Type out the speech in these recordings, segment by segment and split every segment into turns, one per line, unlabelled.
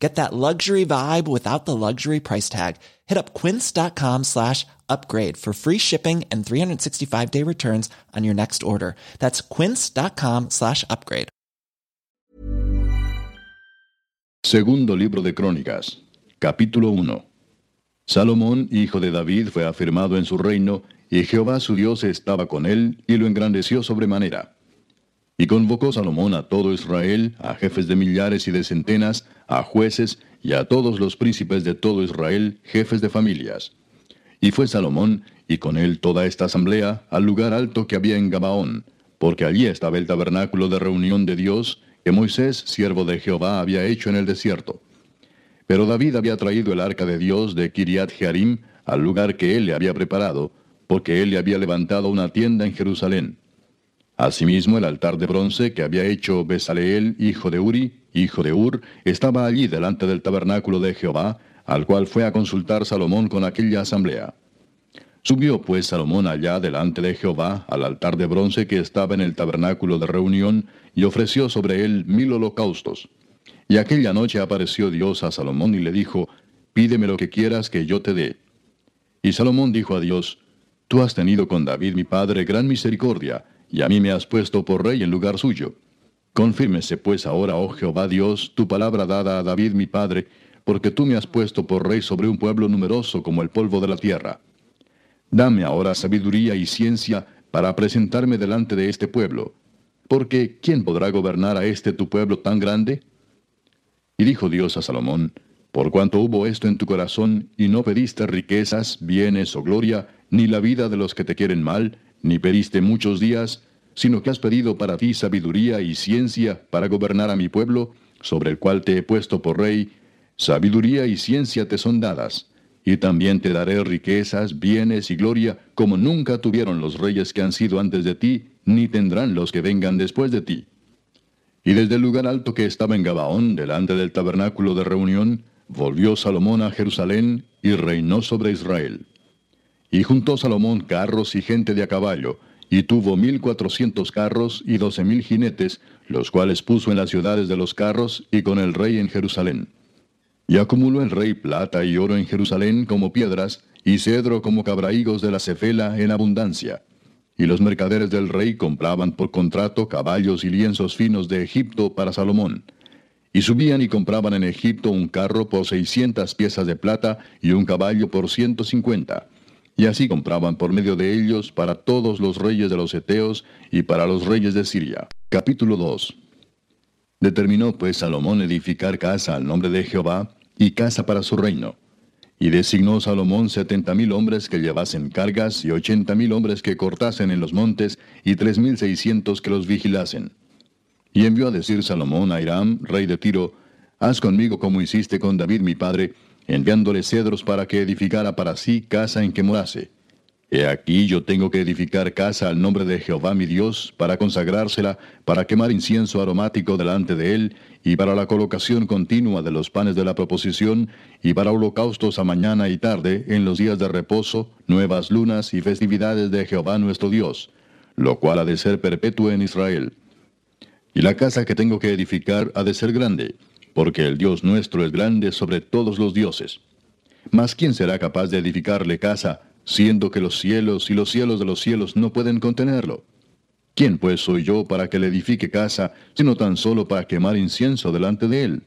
Get that luxury vibe without the luxury price tag. Hit up quince.com slash upgrade for free shipping and 365 day returns on your next order. That's quince.com slash upgrade.
Segundo libro de Crónicas, capítulo 1. Salomón, hijo de David, fue afirmado en su reino, y Jehová su Dios estaba con él, y lo engrandeció sobremanera. Y convocó Salomón a todo Israel, a jefes de millares y de centenas, a jueces y a todos los príncipes de todo Israel, jefes de familias. Y fue Salomón, y con él toda esta asamblea, al lugar alto que había en Gabaón, porque allí estaba el tabernáculo de reunión de Dios, que Moisés, siervo de Jehová, había hecho en el desierto. Pero David había traído el arca de Dios de Kiriat Jearim al lugar que él le había preparado, porque él le había levantado una tienda en Jerusalén. Asimismo, el altar de bronce que había hecho Besaleel, hijo de Uri, hijo de Ur, estaba allí delante del tabernáculo de Jehová, al cual fue a consultar Salomón con aquella asamblea. Subió pues Salomón allá delante de Jehová al altar de bronce que estaba en el tabernáculo de reunión, y ofreció sobre él mil holocaustos. Y aquella noche apareció Dios a Salomón y le dijo, Pídeme lo que quieras que yo te dé. Y Salomón dijo a Dios, Tú has tenido con David mi padre gran misericordia, y a mí me has puesto por rey en lugar suyo. Confírmese pues ahora, oh Jehová Dios, tu palabra dada a David mi padre, porque tú me has puesto por rey sobre un pueblo numeroso como el polvo de la tierra. Dame ahora sabiduría y ciencia para presentarme delante de este pueblo, porque ¿quién podrá gobernar a este tu pueblo tan grande? Y dijo Dios a Salomón, por cuanto hubo esto en tu corazón, y no pediste riquezas, bienes o gloria, ni la vida de los que te quieren mal, ni pediste muchos días, sino que has pedido para ti sabiduría y ciencia para gobernar a mi pueblo, sobre el cual te he puesto por rey, sabiduría y ciencia te son dadas, y también te daré riquezas, bienes y gloria, como nunca tuvieron los reyes que han sido antes de ti, ni tendrán los que vengan después de ti. Y desde el lugar alto que estaba en Gabaón, delante del tabernáculo de reunión, volvió Salomón a Jerusalén y reinó sobre Israel. Y juntó Salomón carros y gente de a caballo, y tuvo mil cuatrocientos carros y doce mil jinetes, los cuales puso en las ciudades de los carros y con el rey en Jerusalén. Y acumuló el rey plata y oro en Jerusalén como piedras, y cedro como cabraigos de la cefela en abundancia. Y los mercaderes del rey compraban por contrato caballos y lienzos finos de Egipto para Salomón. Y subían y compraban en Egipto un carro por seiscientas piezas de plata y un caballo por ciento cincuenta y así compraban por medio de ellos para todos los reyes de los Eteos y para los reyes de Siria. Capítulo 2 Determinó pues Salomón edificar casa al nombre de Jehová y casa para su reino. Y designó Salomón setenta mil hombres que llevasen cargas y ochenta mil hombres que cortasen en los montes y tres mil seiscientos que los vigilasen. Y envió a decir Salomón a Hiram, rey de Tiro, Haz conmigo como hiciste con David mi padre, enviándole cedros para que edificara para sí casa en que morase. He aquí yo tengo que edificar casa al nombre de Jehová mi Dios, para consagrársela, para quemar incienso aromático delante de él, y para la colocación continua de los panes de la proposición, y para holocaustos a mañana y tarde, en los días de reposo, nuevas lunas y festividades de Jehová nuestro Dios, lo cual ha de ser perpetuo en Israel. Y la casa que tengo que edificar ha de ser grande, porque el Dios nuestro es grande sobre todos los dioses. Mas ¿quién será capaz de edificarle casa, siendo que los cielos y los cielos de los cielos no pueden contenerlo? ¿Quién pues soy yo para que le edifique casa, sino tan solo para quemar incienso delante de él?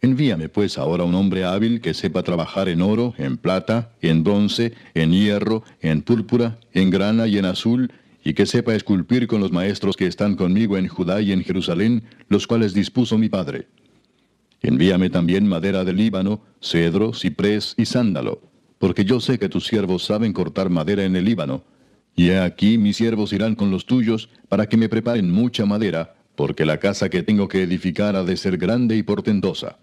Envíame pues ahora un hombre hábil que sepa trabajar en oro, en plata, en bronce, en hierro, en púrpura, en grana y en azul, y que sepa esculpir con los maestros que están conmigo en Judá y en Jerusalén, los cuales dispuso mi padre. Envíame también madera del Líbano, cedro, ciprés y sándalo, porque yo sé que tus siervos saben cortar madera en el Líbano. Y he aquí mis siervos irán con los tuyos para que me preparen mucha madera, porque la casa que tengo que edificar ha de ser grande y portentosa.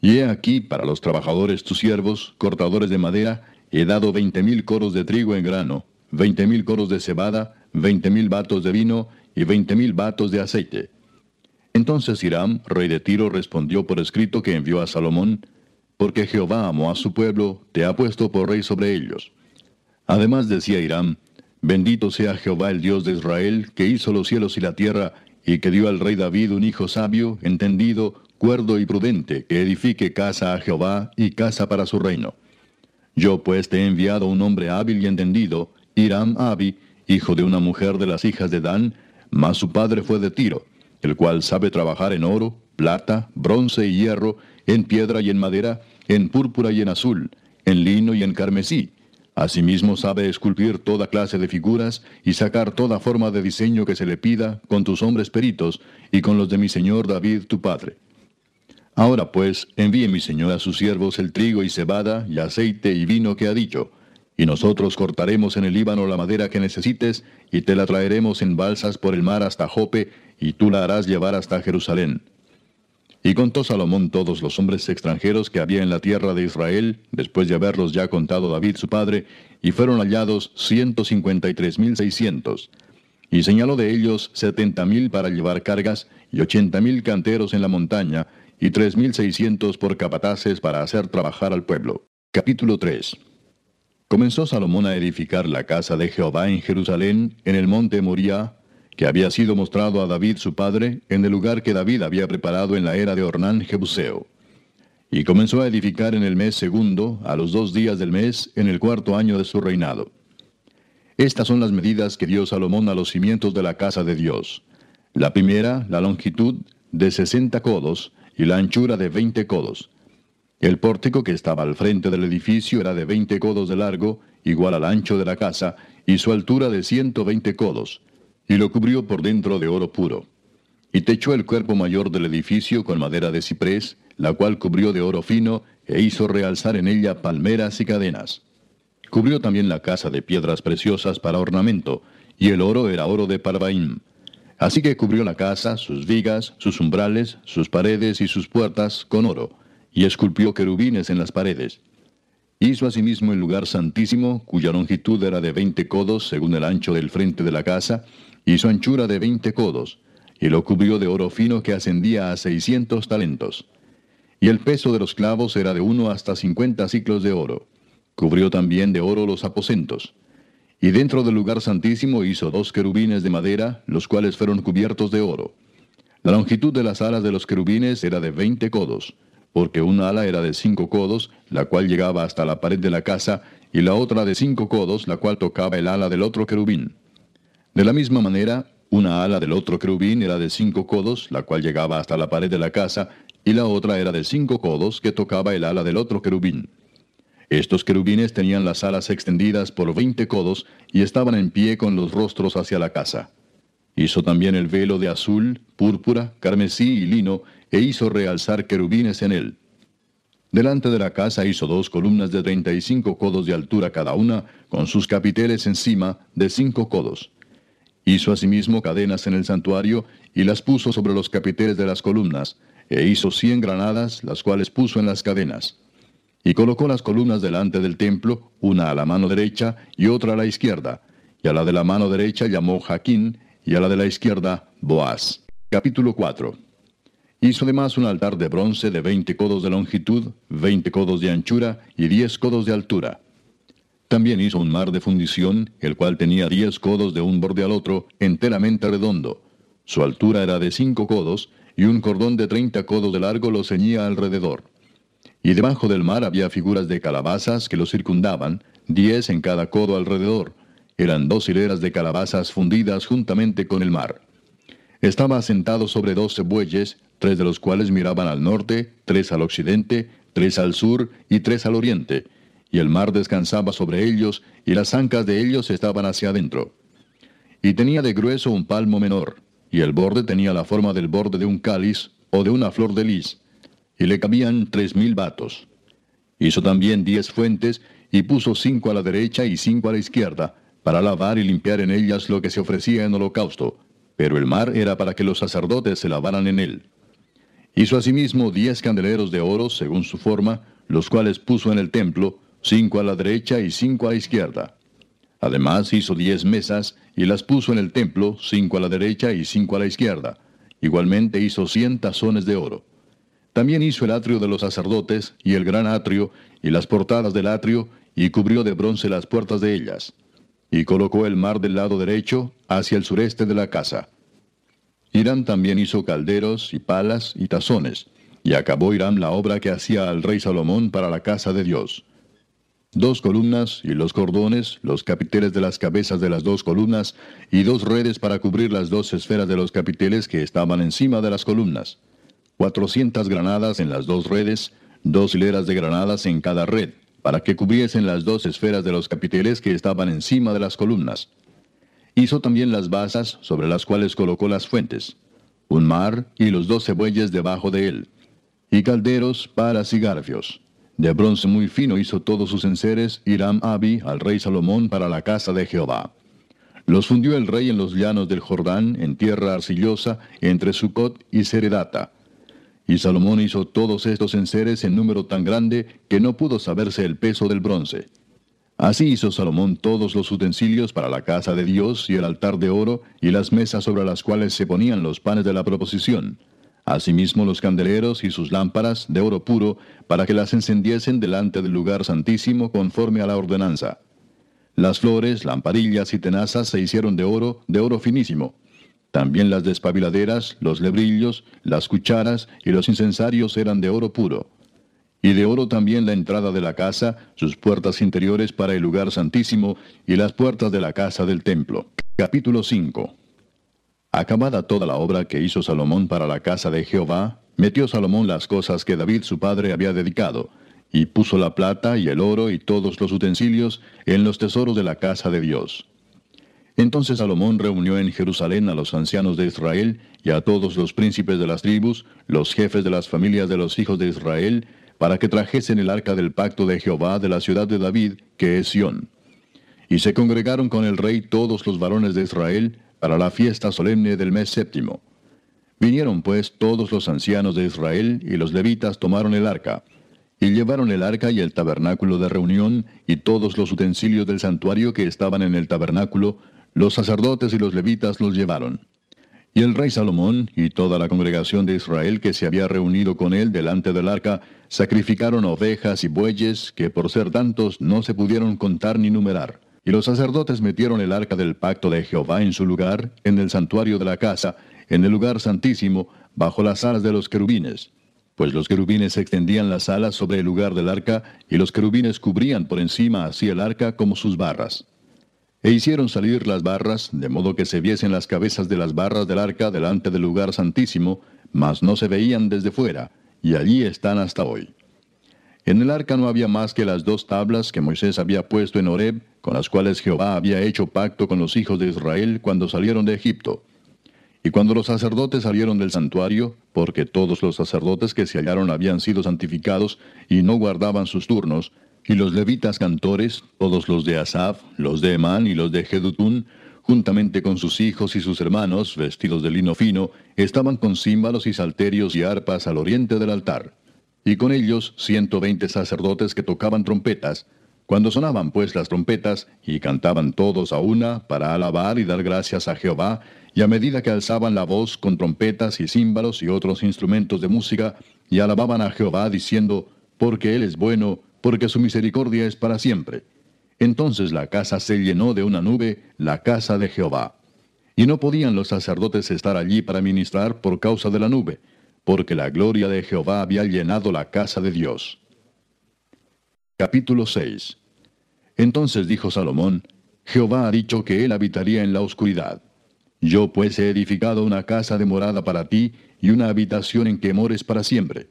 Y he aquí para los trabajadores tus siervos, cortadores de madera, he dado veinte mil coros de trigo en grano, veinte mil coros de cebada, veinte mil batos de vino y veinte mil batos de aceite. Entonces Hiram, rey de Tiro, respondió por escrito que envió a Salomón, porque Jehová amó a su pueblo, te ha puesto por rey sobre ellos. Además decía Hiram, bendito sea Jehová el Dios de Israel, que hizo los cielos y la tierra, y que dio al rey David un hijo sabio, entendido, cuerdo y prudente, que edifique casa a Jehová y casa para su reino. Yo pues te he enviado un hombre hábil y entendido, Hiram Abi, hijo de una mujer de las hijas de Dan, mas su padre fue de Tiro, el cual sabe trabajar en oro, plata, bronce y hierro, en piedra y en madera, en púrpura y en azul, en lino y en carmesí. Asimismo sabe esculpir toda clase de figuras y sacar toda forma de diseño que se le pida con tus hombres peritos y con los de mi señor David tu padre. Ahora pues, envíe mi señor a sus siervos el trigo y cebada y aceite y vino que ha dicho, y nosotros cortaremos en el Líbano la madera que necesites, y te la traeremos en balsas por el mar hasta Jope, y tú la harás llevar hasta Jerusalén. Y contó Salomón todos los hombres extranjeros que había en la tierra de Israel, después de haberlos ya contado David su padre, y fueron hallados ciento cincuenta y tres mil seiscientos. Y señaló de ellos setenta mil para llevar cargas, y ochenta mil canteros en la montaña, y tres mil seiscientos por capataces para hacer trabajar al pueblo. Capítulo 3 Comenzó Salomón a edificar la casa de Jehová en Jerusalén, en el monte Moriah, que había sido mostrado a David su padre, en el lugar que David había preparado en la era de Ornán Jebuseo. Y comenzó a edificar en el mes segundo, a los dos días del mes, en el cuarto año de su reinado. Estas son las medidas que dio Salomón a los cimientos de la casa de Dios. La primera, la longitud de sesenta codos y la anchura de veinte codos el pórtico que estaba al frente del edificio era de veinte codos de largo, igual al ancho de la casa, y su altura de ciento veinte codos, y lo cubrió por dentro de oro puro. Y techó el cuerpo mayor del edificio con madera de ciprés, la cual cubrió de oro fino, e hizo realzar en ella palmeras y cadenas. Cubrió también la casa de piedras preciosas para ornamento, y el oro era oro de Parvaim. Así que cubrió la casa, sus vigas, sus umbrales, sus paredes y sus puertas con oro y esculpió querubines en las paredes. Hizo asimismo el lugar santísimo, cuya longitud era de veinte codos según el ancho del frente de la casa, su anchura de veinte codos, y lo cubrió de oro fino que ascendía a seiscientos talentos. Y el peso de los clavos era de uno hasta cincuenta ciclos de oro. Cubrió también de oro los aposentos. Y dentro del lugar santísimo hizo dos querubines de madera, los cuales fueron cubiertos de oro. La longitud de las alas de los querubines era de veinte codos porque una ala era de cinco codos, la cual llegaba hasta la pared de la casa, y la otra de cinco codos, la cual tocaba el ala del otro querubín. De la misma manera, una ala del otro querubín era de cinco codos, la cual llegaba hasta la pared de la casa, y la otra era de cinco codos, que tocaba el ala del otro querubín. Estos querubines tenían las alas extendidas por veinte codos, y estaban en pie con los rostros hacia la casa. Hizo también el velo de azul, púrpura, carmesí y lino, e hizo realzar querubines en él. Delante de la casa hizo dos columnas de treinta y cinco codos de altura cada una, con sus capiteles encima de cinco codos. Hizo asimismo cadenas en el santuario y las puso sobre los capiteles de las columnas, e hizo cien granadas, las cuales puso en las cadenas. Y colocó las columnas delante del templo, una a la mano derecha y otra a la izquierda, y a la de la mano derecha llamó Jaquín, y a la de la izquierda Boaz. Capítulo 4 Hizo además un altar de bronce de veinte codos de longitud, veinte codos de anchura y diez codos de altura. También hizo un mar de fundición, el cual tenía diez codos de un borde al otro, enteramente redondo. Su altura era de cinco codos, y un cordón de treinta codos de largo lo ceñía alrededor. Y debajo del mar había figuras de calabazas que lo circundaban, diez en cada codo alrededor. Eran dos hileras de calabazas fundidas juntamente con el mar. Estaba asentado sobre doce bueyes, tres de los cuales miraban al norte, tres al occidente, tres al sur y tres al oriente, y el mar descansaba sobre ellos, y las ancas de ellos estaban hacia adentro. Y tenía de grueso un palmo menor, y el borde tenía la forma del borde de un cáliz o de una flor de lis, y le cabían tres mil vatos. Hizo también diez fuentes, y puso cinco a la derecha y cinco a la izquierda, para lavar y limpiar en ellas lo que se ofrecía en holocausto, pero el mar era para que los sacerdotes se lavaran en él. Hizo asimismo diez candeleros de oro según su forma, los cuales puso en el templo, cinco a la derecha y cinco a la izquierda. Además hizo diez mesas y las puso en el templo, cinco a la derecha y cinco a la izquierda. Igualmente hizo cien tazones de oro. También hizo el atrio de los sacerdotes y el gran atrio y las portadas del atrio y cubrió de bronce las puertas de ellas. Y colocó el mar del lado derecho hacia el sureste de la casa. Irán también hizo calderos y palas y tazones, y acabó Irán la obra que hacía al rey Salomón para la casa de Dios. Dos columnas y los cordones, los capiteles de las cabezas de las dos columnas, y dos redes para cubrir las dos esferas de los capiteles que estaban encima de las columnas. Cuatrocientas granadas en las dos redes, dos hileras de granadas en cada red, para que cubriesen las dos esferas de los capiteles que estaban encima de las columnas. Hizo también las basas sobre las cuales colocó las fuentes, un mar y los doce bueyes debajo de él, y calderos, paras y garfios. De bronce muy fino hizo todos sus enseres Hiram Abi al rey Salomón para la casa de Jehová. Los fundió el rey en los llanos del Jordán, en tierra arcillosa, entre Sucot y Seredata. Y Salomón hizo todos estos enseres en número tan grande que no pudo saberse el peso del bronce. Así hizo Salomón todos los utensilios para la casa de Dios y el altar de oro y las mesas sobre las cuales se ponían los panes de la proposición. Asimismo los candeleros y sus lámparas de oro puro para que las encendiesen delante del lugar santísimo conforme a la ordenanza. Las flores, lamparillas y tenazas se hicieron de oro, de oro finísimo. También las despabiladeras, los lebrillos, las cucharas y los incensarios eran de oro puro y de oro también la entrada de la casa, sus puertas interiores para el lugar santísimo, y las puertas de la casa del templo. Capítulo 5 Acabada toda la obra que hizo Salomón para la casa de Jehová, metió Salomón las cosas que David su padre había dedicado, y puso la plata y el oro y todos los utensilios en los tesoros de la casa de Dios. Entonces Salomón reunió en Jerusalén a los ancianos de Israel y a todos los príncipes de las tribus, los jefes de las familias de los hijos de Israel, para que trajesen el arca del pacto de Jehová de la ciudad de David, que es Sión. Y se congregaron con el rey todos los varones de Israel para la fiesta solemne del mes séptimo. Vinieron pues todos los ancianos de Israel y los levitas tomaron el arca, y llevaron el arca y el tabernáculo de reunión y todos los utensilios del santuario que estaban en el tabernáculo, los sacerdotes y los levitas los llevaron. Y el rey Salomón y toda la congregación de Israel que se había reunido con él delante del arca, sacrificaron ovejas y bueyes que por ser tantos no se pudieron contar ni numerar. Y los sacerdotes metieron el arca del pacto de Jehová en su lugar, en el santuario de la casa, en el lugar santísimo, bajo las alas de los querubines. Pues los querubines extendían las alas sobre el lugar del arca, y los querubines cubrían por encima así el arca como sus barras. E hicieron salir las barras, de modo que se viesen las cabezas de las barras del arca delante del lugar santísimo, mas no se veían desde fuera, y allí están hasta hoy. En el arca no había más que las dos tablas que Moisés había puesto en Horeb, con las cuales Jehová había hecho pacto con los hijos de Israel cuando salieron de Egipto. Y cuando los sacerdotes salieron del santuario, porque todos los sacerdotes que se hallaron habían sido santificados y no guardaban sus turnos, y los levitas cantores, todos los de Asaf, los de Emán y los de Jedutún, juntamente con sus hijos y sus hermanos, vestidos de lino fino, estaban con címbalos y salterios y arpas al oriente del altar. Y con ellos ciento veinte sacerdotes que tocaban trompetas. Cuando sonaban pues las trompetas, y cantaban todos a una, para alabar y dar gracias a Jehová, y a medida que alzaban la voz con trompetas y címbalos y otros instrumentos de música, y alababan a Jehová diciendo, porque Él es bueno, porque su misericordia es para siempre. Entonces la casa se llenó de una nube, la casa de Jehová. Y no podían los sacerdotes estar allí para ministrar por causa de la nube, porque la gloria de Jehová había llenado la casa de Dios. Capítulo 6 Entonces dijo Salomón, Jehová ha dicho que él habitaría en la oscuridad. Yo pues he edificado una casa de morada para ti y una habitación en que mores para siempre.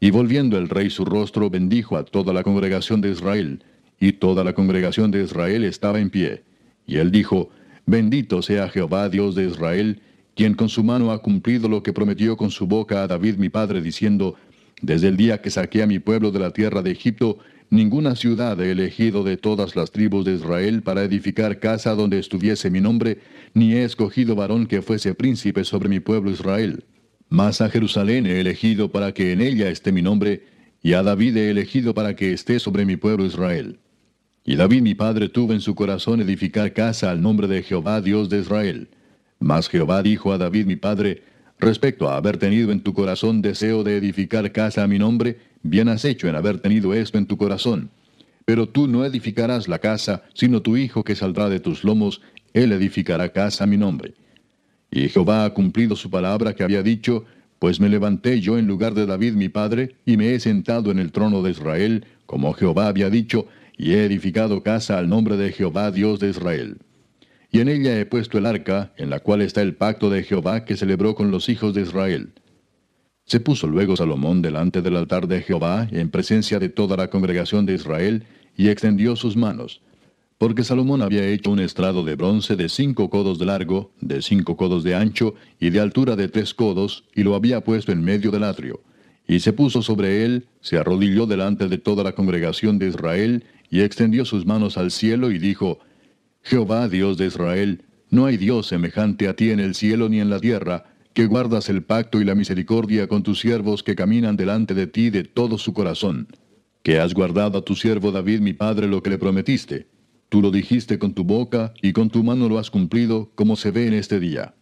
Y volviendo el rey su rostro, bendijo a toda la congregación de Israel, y toda la congregación de Israel estaba en pie. Y él dijo, Bendito sea Jehová Dios de Israel, quien con su mano ha cumplido lo que prometió con su boca a David mi padre, diciendo, Desde el día que saqué a mi pueblo de la tierra de Egipto, ninguna ciudad he elegido de todas las tribus de Israel para edificar casa donde estuviese mi nombre, ni he escogido varón que fuese príncipe sobre mi pueblo Israel. Mas a Jerusalén he elegido para que en ella esté mi nombre, y a David he elegido para que esté sobre mi pueblo Israel. Y David mi padre tuvo en su corazón edificar casa al nombre de Jehová Dios de Israel. Mas Jehová dijo a David mi padre, respecto a haber tenido en tu corazón deseo de edificar casa a mi nombre, bien has hecho en haber tenido esto en tu corazón. Pero tú no edificarás la casa, sino tu hijo que saldrá de tus lomos, él edificará casa a mi nombre. Y Jehová ha cumplido su palabra que había dicho, pues me levanté yo en lugar de David mi padre, y me he sentado en el trono de Israel, como Jehová había dicho, y he edificado casa al nombre de Jehová Dios de Israel. Y en ella he puesto el arca, en la cual está el pacto de Jehová que celebró con los hijos de Israel. Se puso luego Salomón delante del altar de Jehová, en presencia de toda la congregación de Israel, y extendió sus manos, porque Salomón había hecho un estrado de bronce de cinco codos de largo, de cinco codos de ancho, y de altura de tres codos, y lo había puesto en medio del atrio. Y se puso sobre él, se arrodilló delante de toda la congregación de Israel, y extendió sus manos al cielo y dijo, Jehová Dios de Israel, no hay Dios semejante a ti en el cielo ni en la tierra, que guardas el pacto y la misericordia con tus siervos que caminan delante de ti de todo su corazón, que has guardado a tu siervo David mi padre lo que le prometiste. Tú lo dijiste con tu boca y con tu mano lo has cumplido, como se ve en este día.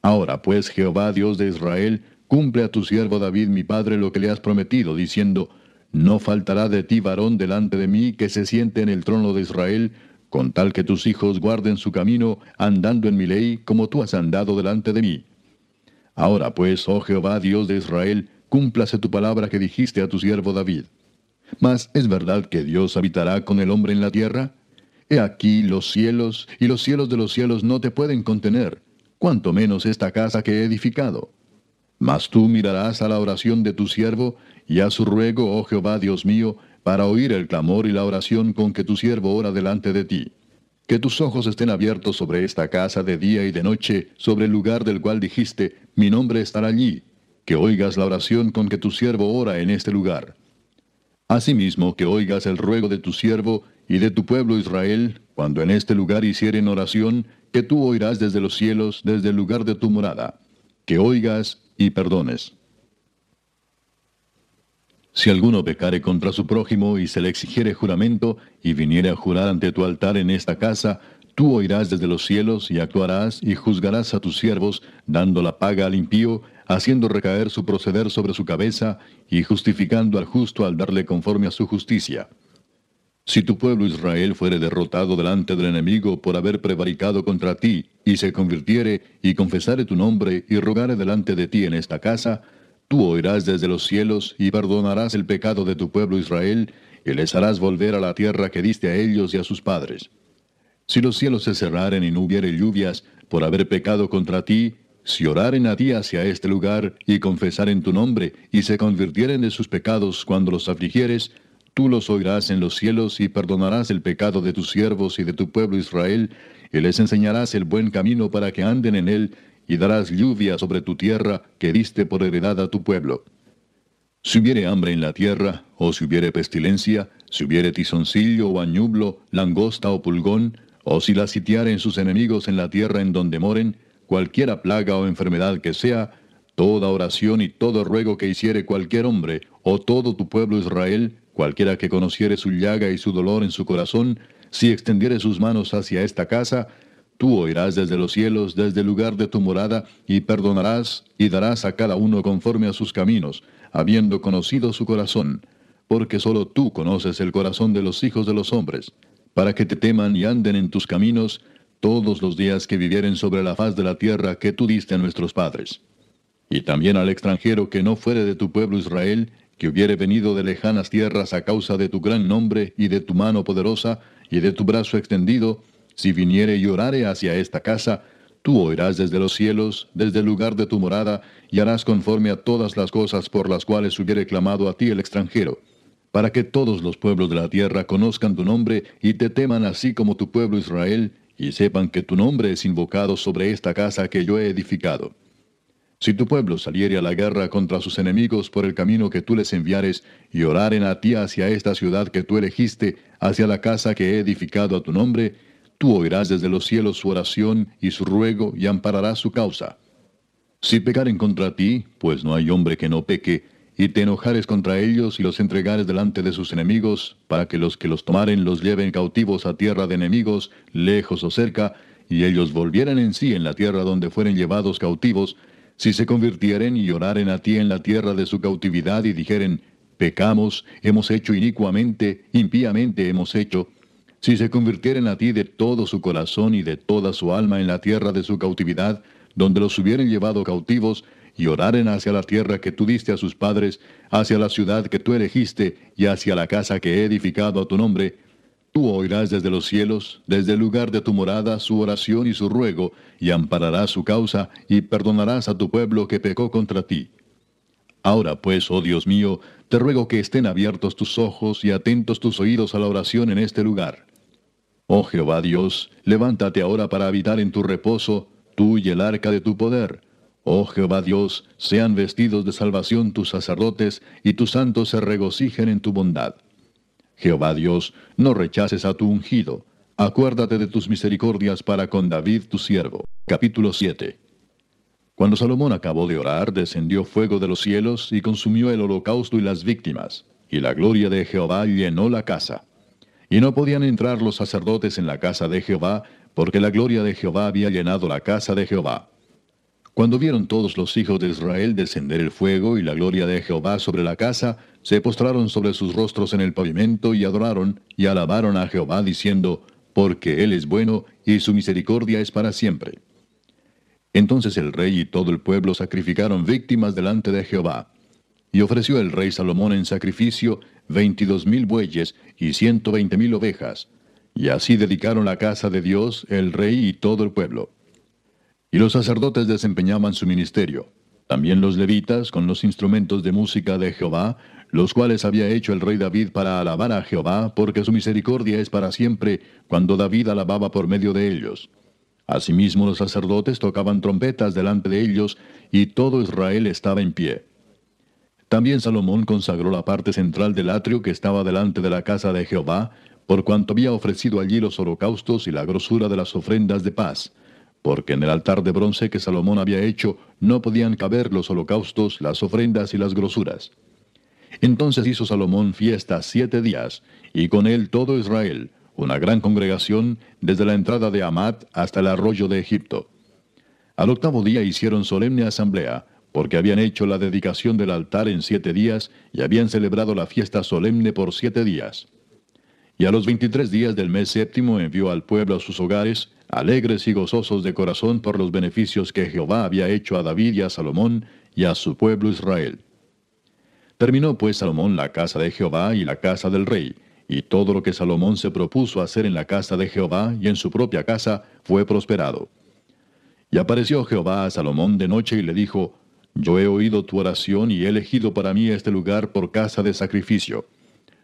Ahora pues, Jehová Dios de Israel, cumple a tu siervo David mi padre lo que le has prometido, diciendo, no faltará de ti varón delante de mí que se siente en el trono de Israel, con tal que tus hijos guarden su camino, andando en mi ley, como tú has andado delante de mí. Ahora pues, oh Jehová Dios de Israel, cúmplase tu palabra que dijiste a tu siervo David. Mas, ¿es verdad que Dios habitará con el hombre en la tierra? He aquí los cielos, y los cielos de los cielos no te pueden contener, cuanto menos esta casa que he edificado. Mas tú mirarás a la oración de tu siervo, y a su ruego, oh Jehová Dios mío, para oír el clamor y la oración con que tu siervo ora delante de ti. Que tus ojos estén abiertos sobre esta casa de día y de noche, sobre el lugar del cual dijiste, mi nombre estará allí. Que oigas la oración con que tu siervo ora en este lugar. Asimismo, que oigas el ruego de tu siervo y de tu pueblo Israel, cuando en este lugar hicieren oración, que tú oirás desde los cielos, desde el lugar de tu morada. Que oigas y perdones. Si alguno pecare contra su prójimo y se le exigiere juramento y viniere a jurar ante tu altar en esta casa, tú oirás desde los cielos y actuarás y juzgarás a tus siervos, dando la paga al impío, haciendo recaer su proceder sobre su cabeza y justificando al justo al darle conforme a su justicia. Si tu pueblo Israel fuere derrotado delante del enemigo por haber prevaricado contra ti, y se convirtiere y confesare tu nombre y rogare delante de ti en esta casa, Tú oirás desde los cielos y perdonarás el pecado de tu pueblo Israel, y les harás volver a la tierra que diste a ellos y a sus padres. Si los cielos se cerraren y no hubiere lluvias, por haber pecado contra ti, si oraren a ti hacia este lugar y confesaren tu nombre, y se convirtieren de sus pecados cuando los afligieres, tú los oirás en los cielos y perdonarás el pecado de tus siervos y de tu pueblo Israel, y les enseñarás el buen camino para que anden en él, y darás lluvia sobre tu tierra que diste por heredad a tu pueblo. Si hubiere hambre en la tierra, o si hubiere pestilencia, si hubiere tizoncillo o añublo, langosta o pulgón, o si la sitiaren sus enemigos en la tierra en donde moren, cualquiera plaga o enfermedad que sea, toda oración y todo ruego que hiciere cualquier hombre, o todo tu pueblo Israel, cualquiera que conociere su llaga y su dolor en su corazón, si extendiere sus manos hacia esta casa, Tú oirás desde los cielos, desde el lugar de tu morada, y perdonarás y darás a cada uno conforme a sus caminos, habiendo conocido su corazón, porque sólo tú conoces el corazón de los hijos de los hombres, para que te teman y anden en tus caminos todos los días que vivieren sobre la faz de la tierra que tú diste a nuestros padres. Y también al extranjero que no fuere de tu pueblo Israel, que hubiere venido de lejanas tierras a causa de tu gran nombre y de tu mano poderosa y de tu brazo extendido, si viniere y orare hacia esta casa, tú oirás desde los cielos, desde el lugar de tu morada, y harás conforme a todas las cosas por las cuales hubiere clamado a ti el extranjero, para que todos los pueblos de la tierra conozcan tu nombre y te teman así como tu pueblo Israel, y sepan que tu nombre es invocado sobre esta casa que yo he edificado. Si tu pueblo saliere a la guerra contra sus enemigos por el camino que tú les enviares, y oraren a ti hacia esta ciudad que tú elegiste, hacia la casa que he edificado a tu nombre, tú oirás desde los cielos su oración y su ruego y ampararás su causa. Si pecaren contra ti, pues no hay hombre que no peque, y te enojares contra ellos y los entregares delante de sus enemigos, para que los que los tomaren los lleven cautivos a tierra de enemigos, lejos o cerca, y ellos volvieran en sí en la tierra donde fueren llevados cautivos, si se convirtieren y oraren a ti en la tierra de su cautividad y dijeren, pecamos, hemos hecho inicuamente, impíamente hemos hecho, si se convirtieren a ti de todo su corazón y de toda su alma en la tierra de su cautividad, donde los hubieren llevado cautivos, y oraren hacia la tierra que tú diste a sus padres, hacia la ciudad que tú elegiste, y hacia la casa que he edificado a tu nombre, tú oirás desde los cielos, desde el lugar de tu morada, su oración y su ruego, y ampararás su causa, y perdonarás a tu pueblo que pecó contra ti. Ahora pues, oh Dios mío, te ruego que estén abiertos tus ojos y atentos tus oídos a la oración en este lugar. Oh Jehová Dios, levántate ahora para habitar en tu reposo, tú y el arca de tu poder Oh Jehová Dios, sean vestidos de salvación tus sacerdotes, y tus santos se regocijen en tu bondad. Jehová Dios, no rechaces a tu ungido. Acuérdate de tus misericordias para con David tu siervo. Capítulo 7. Cuando Salomón acabó de orar, descendió fuego de los cielos y consumió el holocausto y las víctimas, y la gloria de Jehová llenó la casa. Y no podían entrar los sacerdotes en la casa de Jehová, porque la gloria de Jehová había llenado la casa de Jehová. Cuando vieron todos los hijos de Israel descender el fuego y la gloria de Jehová sobre la casa, se postraron sobre sus rostros en el pavimento y adoraron y alabaron a Jehová diciendo, porque Él es bueno y su misericordia es para siempre. Entonces el rey y todo el pueblo sacrificaron víctimas delante de Jehová. Y ofreció el rey Salomón en sacrificio veintidós mil bueyes y ciento veinte mil ovejas. Y así dedicaron la casa de Dios el rey y todo el pueblo. Y los sacerdotes desempeñaban su ministerio. También los levitas con los instrumentos de música de Jehová, los cuales había hecho el rey David para alabar a Jehová, porque su misericordia es para siempre, cuando David alababa por medio de ellos. Asimismo los sacerdotes tocaban trompetas delante de ellos, y todo Israel estaba en pie. También Salomón consagró la parte central del atrio que estaba delante de la casa de Jehová, por cuanto había ofrecido allí los holocaustos y la grosura de las ofrendas de paz porque en el altar de bronce que Salomón había hecho no podían caber los holocaustos, las ofrendas y las grosuras. Entonces hizo Salomón fiesta siete días, y con él todo Israel, una gran congregación, desde la entrada de Amat hasta el arroyo de Egipto. Al octavo día hicieron solemne asamblea, porque habían hecho la dedicación del altar en siete días, y habían celebrado la fiesta solemne por siete días. Y a los veintitrés días del mes séptimo envió al pueblo a sus hogares, alegres y gozosos de corazón por los beneficios que Jehová había hecho a David y a Salomón y a su pueblo Israel. Terminó pues Salomón la casa de Jehová y la casa del rey, y todo lo que Salomón se propuso hacer en la casa de Jehová y en su propia casa fue prosperado. Y apareció Jehová a Salomón de noche y le dijo, Yo he oído tu oración y he elegido para mí este lugar por casa de sacrificio.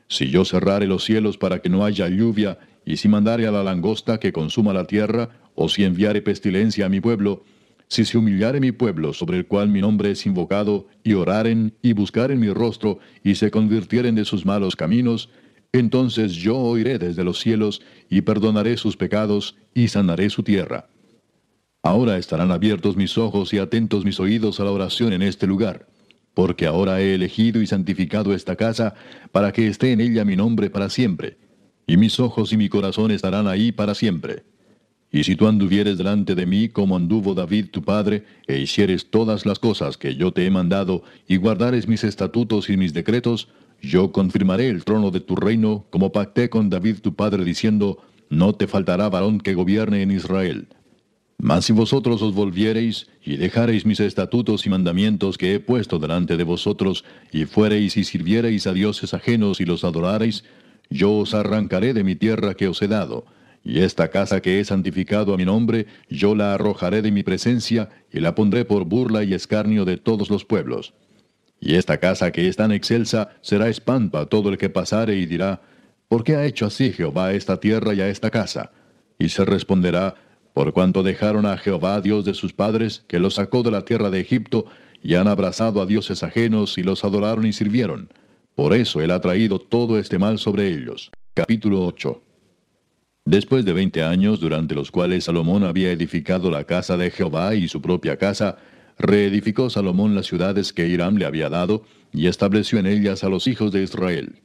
Si yo cerrare los cielos para que no haya lluvia, y si mandare a la langosta que consuma la tierra, o si enviare pestilencia a mi pueblo, si se humillare mi pueblo sobre el cual mi nombre es invocado, y oraren y buscaren mi rostro, y se convirtieren de sus malos caminos, entonces yo oiré desde los cielos, y perdonaré sus pecados, y sanaré su tierra. Ahora estarán abiertos mis ojos y atentos mis oídos a la oración en este lugar, porque ahora he elegido y santificado esta casa, para que esté en ella mi nombre para siempre y mis ojos y mi corazón estarán ahí para siempre. Y si tú anduvieres delante de mí como anduvo David tu padre, e hicieres todas las cosas que yo te he mandado, y guardares mis estatutos y mis decretos, yo confirmaré el trono de tu reino, como pacté con David tu padre, diciendo, No te faltará varón que gobierne en Israel. Mas si vosotros os volviereis, y dejareis mis estatutos y mandamientos que he puesto delante de vosotros, y fuereis y sirviereis a dioses ajenos y los adorareis, yo os arrancaré de mi tierra que os he dado, y esta casa que he santificado a mi nombre, yo la arrojaré de mi presencia, y la pondré por burla y escarnio de todos los pueblos. Y esta casa que es tan excelsa será espanto a todo el que pasare y dirá, ¿por qué ha hecho así Jehová a esta tierra y a esta casa? Y se responderá, por cuanto dejaron a Jehová Dios de sus padres, que los sacó de la tierra de Egipto, y han abrazado a dioses ajenos, y los adoraron y sirvieron. Por eso Él ha traído todo este mal sobre ellos. Capítulo 8. Después de veinte años, durante los cuales Salomón había edificado la casa de Jehová y su propia casa, reedificó Salomón las ciudades que Hiram le había dado, y estableció en ellas a los hijos de Israel.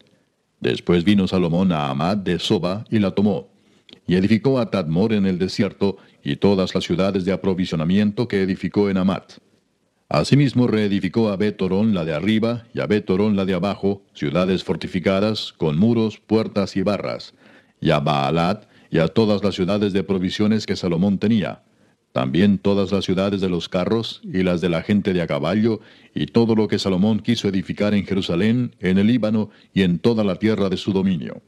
Después vino Salomón a Amad de Soba y la tomó, y edificó a Tadmor en el desierto, y todas las ciudades de aprovisionamiento que edificó en Amat. Asimismo reedificó a Betorón la de arriba y a Betorón la de abajo, ciudades fortificadas, con muros, puertas y barras, y a Baalat y a todas las ciudades de provisiones que Salomón tenía, también todas las ciudades de los carros y las de la gente de a caballo, y todo lo que Salomón quiso edificar en Jerusalén, en el Líbano y en toda la tierra de su dominio.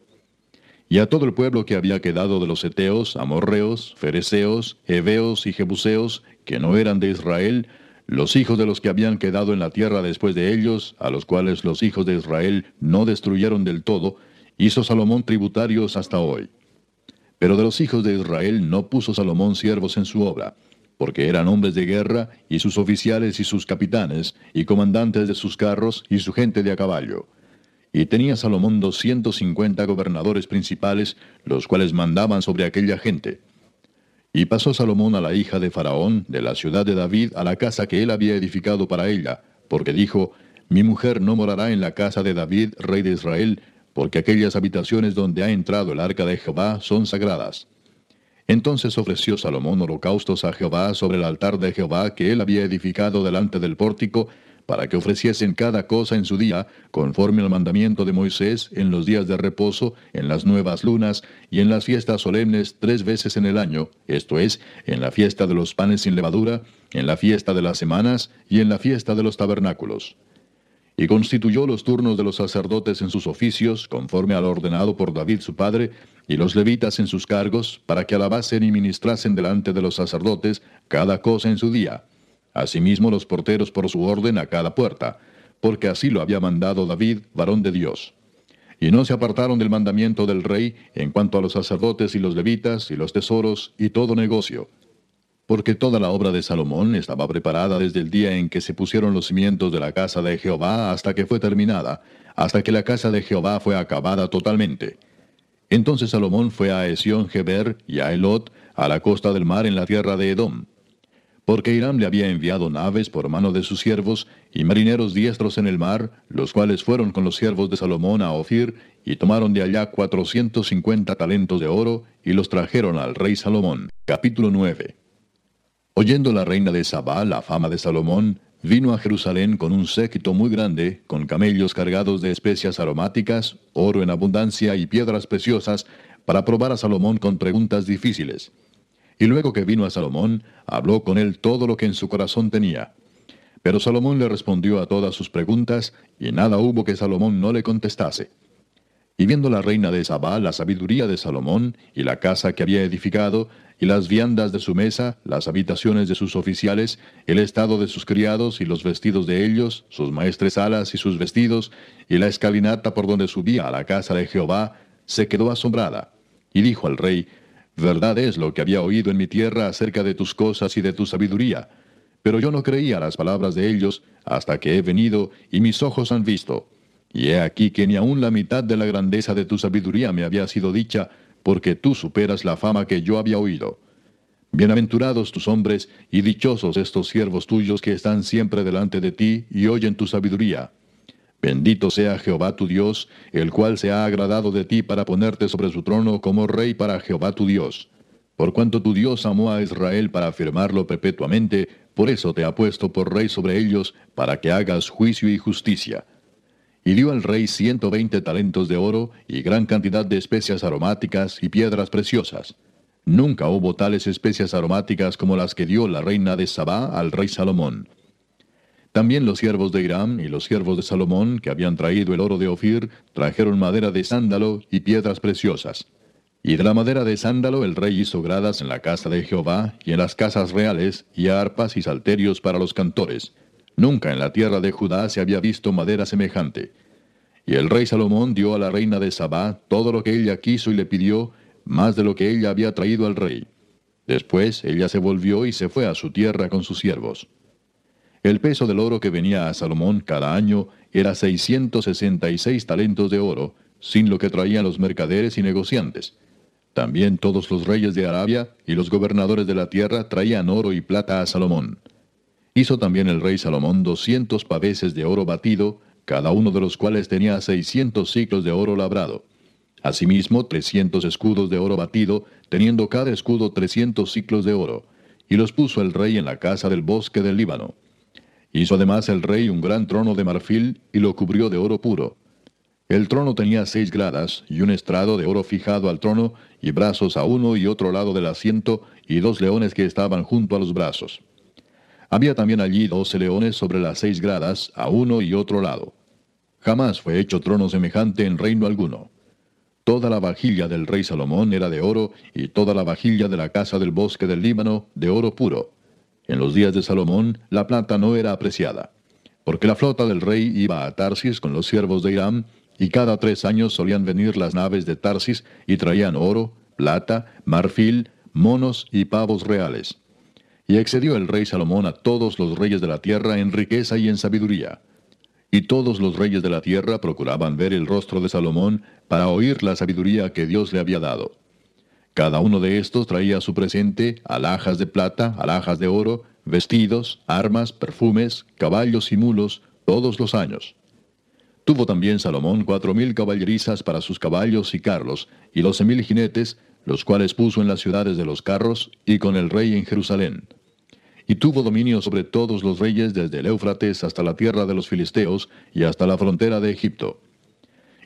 Y a todo el pueblo que había quedado de los Eteos, Amorreos, Fereceos, Heveos y Jebuseos, que no eran de Israel, los hijos de los que habían quedado en la tierra después de ellos, a los cuales los hijos de Israel no destruyeron del todo, hizo Salomón tributarios hasta hoy. Pero de los hijos de Israel no puso Salomón siervos en su obra, porque eran hombres de guerra, y sus oficiales y sus capitanes, y comandantes de sus carros, y su gente de a caballo. Y tenía Salomón doscientos cincuenta gobernadores principales, los cuales mandaban sobre aquella gente. Y pasó Salomón a la hija de Faraón, de la ciudad de David, a la casa que él había edificado para ella, porque dijo, Mi mujer no morará en la casa de David, rey de Israel, porque aquellas habitaciones donde ha entrado el arca de Jehová son sagradas. Entonces ofreció Salomón holocaustos a Jehová sobre el altar de Jehová que él había edificado delante del pórtico, para que ofreciesen cada cosa en su día, conforme al mandamiento de Moisés, en los días de reposo, en las nuevas lunas y en las fiestas solemnes tres veces en el año, esto es, en la fiesta de los panes sin levadura, en la fiesta de las semanas y en la fiesta de los tabernáculos y constituyó los turnos de los sacerdotes en sus oficios, conforme al ordenado por David su padre, y los levitas en sus cargos, para que alabasen y ministrasen delante de los sacerdotes cada cosa en su día. Asimismo los porteros por su orden a cada puerta, porque así lo había mandado David, varón de Dios. Y no se apartaron del mandamiento del rey en cuanto a los sacerdotes y los levitas y los tesoros y todo negocio, porque toda la obra de Salomón estaba preparada desde el día en que se pusieron los cimientos de la casa de Jehová hasta que fue terminada, hasta que la casa de Jehová fue acabada totalmente. Entonces Salomón fue a Esión Geber y a Elot, a la costa del mar en la tierra de Edom. Porque Hiram le había enviado naves por mano de sus siervos y marineros diestros en el mar, los cuales fueron con los siervos de Salomón a Ofir y tomaron de allá cuatrocientos cincuenta talentos de oro y los trajeron al rey Salomón. Capítulo 9 Oyendo la reina de Sabá la fama de Salomón, vino a Jerusalén con un séquito muy grande, con camellos cargados de especias aromáticas, oro en abundancia y piedras preciosas, para probar a Salomón con preguntas difíciles. Y luego que vino a Salomón, habló con él todo lo que en su corazón tenía. Pero Salomón le respondió a todas sus preguntas, y nada hubo que Salomón no le contestase. Y viendo la reina de Sabá la sabiduría de Salomón, y la casa que había edificado, y las viandas de su mesa, las habitaciones de sus oficiales, el estado de sus criados y los vestidos de ellos, sus maestres alas y sus vestidos, y la escalinata por donde subía a la casa de Jehová, se quedó asombrada, y dijo al rey, Verdad es lo que había oído en mi tierra acerca de tus cosas y de tu sabiduría, pero yo no creía las palabras de ellos hasta que he venido y mis ojos han visto. Y he aquí que ni aun la mitad de la grandeza de tu sabiduría me había sido dicha, porque tú superas la fama que yo había oído. Bienaventurados tus hombres y dichosos estos siervos tuyos que están siempre delante de ti y oyen tu sabiduría. Bendito sea Jehová tu Dios, el cual se ha agradado de ti para ponerte sobre su trono como rey para Jehová tu Dios. Por cuanto tu Dios amó a Israel para afirmarlo perpetuamente, por eso te ha puesto por rey sobre ellos, para que hagas juicio y justicia y dio al rey ciento veinte talentos de oro y gran cantidad de especias aromáticas y piedras preciosas. Nunca hubo tales especias aromáticas como las que dio la reina de Sabá al rey Salomón. También los siervos de Hiram y los siervos de Salomón, que habían traído el oro de Ofir, trajeron madera de sándalo y piedras preciosas. Y de la madera de sándalo el rey hizo gradas en la casa de Jehová y en las casas reales, y arpas y salterios para los cantores. Nunca en la tierra de Judá se había visto madera semejante. Y el rey Salomón dio a la reina de Sabá todo lo que ella quiso y le pidió, más de lo que ella había traído al rey. Después ella se volvió y se fue a su tierra con sus siervos. El peso del oro que venía a Salomón cada año era seiscientos sesenta y seis talentos de oro, sin lo que traían los mercaderes y negociantes. También todos los reyes de Arabia y los gobernadores de la tierra traían oro y plata a Salomón. Hizo también el rey Salomón doscientos paveses de oro batido, cada uno de los cuales tenía seiscientos ciclos de oro labrado. Asimismo, trescientos escudos de oro batido, teniendo cada escudo trescientos ciclos de oro, y los puso el rey en la casa del bosque del Líbano. Hizo además el rey un gran trono de marfil y lo cubrió de oro puro. El trono tenía seis gradas y un estrado de oro fijado al trono y brazos a uno y otro lado del asiento y dos leones que estaban junto a los brazos. Había también allí doce leones sobre las seis gradas a uno y otro lado. Jamás fue hecho trono semejante en reino alguno. Toda la vajilla del rey Salomón era de oro y toda la vajilla de la casa del bosque del Líbano de oro puro en los días de Salomón, la plata no era apreciada, porque la flota del rey iba a Tarsis con los siervos de Irán, y cada tres años solían venir las naves de Tarsis y traían oro, plata, marfil, monos y pavos reales. Y excedió el rey Salomón a todos los reyes de la tierra en riqueza y en sabiduría. Y todos los reyes de la tierra procuraban ver el rostro de Salomón para oír la sabiduría que Dios le había dado. Cada uno de estos traía su presente alhajas de plata, alhajas de oro, vestidos, armas, perfumes, caballos y mulos, todos los años. Tuvo también Salomón cuatro mil caballerizas para sus caballos y carros, y doce mil jinetes, los cuales puso en las ciudades de los carros, y con el rey en Jerusalén. Y tuvo dominio sobre todos los reyes desde el Éufrates hasta la tierra de los filisteos, y hasta la frontera de Egipto.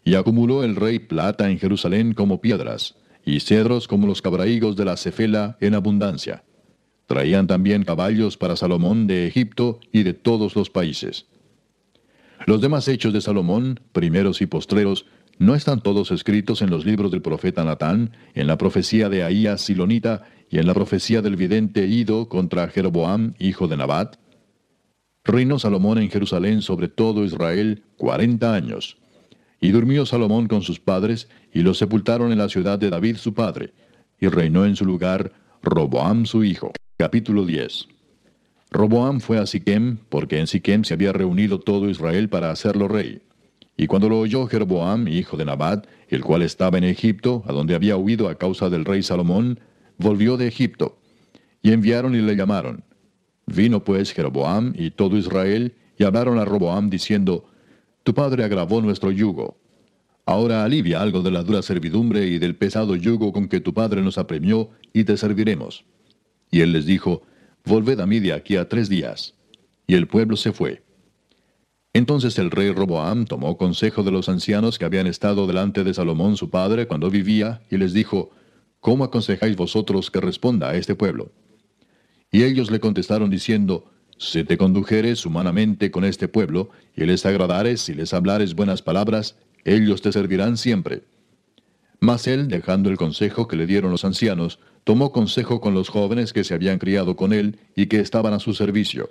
Y acumuló el rey plata en Jerusalén como piedras, y cedros como los cabraigos de la Cefela en abundancia. Traían también caballos para Salomón de Egipto y de todos los países. Los demás hechos de Salomón, primeros y postreros, ¿no están todos escritos en los libros del profeta Natán, en la profecía de Ahías Silonita y en la profecía del vidente Ido contra Jeroboam, hijo de Nabat? Reinó Salomón en Jerusalén sobre todo Israel cuarenta años. Y durmió Salomón con sus padres, y los sepultaron en la ciudad de David su padre, y reinó en su lugar Roboam su hijo. Capítulo 10. Roboam fue a Siquem, porque en Siquem se había reunido todo Israel para hacerlo rey. Y cuando lo oyó Jeroboam, hijo de Nabat, el cual estaba en Egipto, a donde había huido a causa del rey Salomón, volvió de Egipto. Y enviaron y le llamaron. Vino pues Jeroboam y todo Israel, y hablaron a Roboam diciendo, tu padre agravó nuestro yugo. Ahora alivia algo de la dura servidumbre y del pesado yugo con que tu padre nos apremió, y te serviremos. Y él les dijo, Volved a mí de aquí a tres días. Y el pueblo se fue. Entonces el rey Roboam tomó consejo de los ancianos que habían estado delante de Salomón su padre cuando vivía, y les dijo, ¿Cómo aconsejáis vosotros que responda a este pueblo? Y ellos le contestaron diciendo, si te condujeres humanamente con este pueblo, y les agradares y les hablares buenas palabras, ellos te servirán siempre. Mas él, dejando el consejo que le dieron los ancianos, tomó consejo con los jóvenes que se habían criado con él y que estaban a su servicio.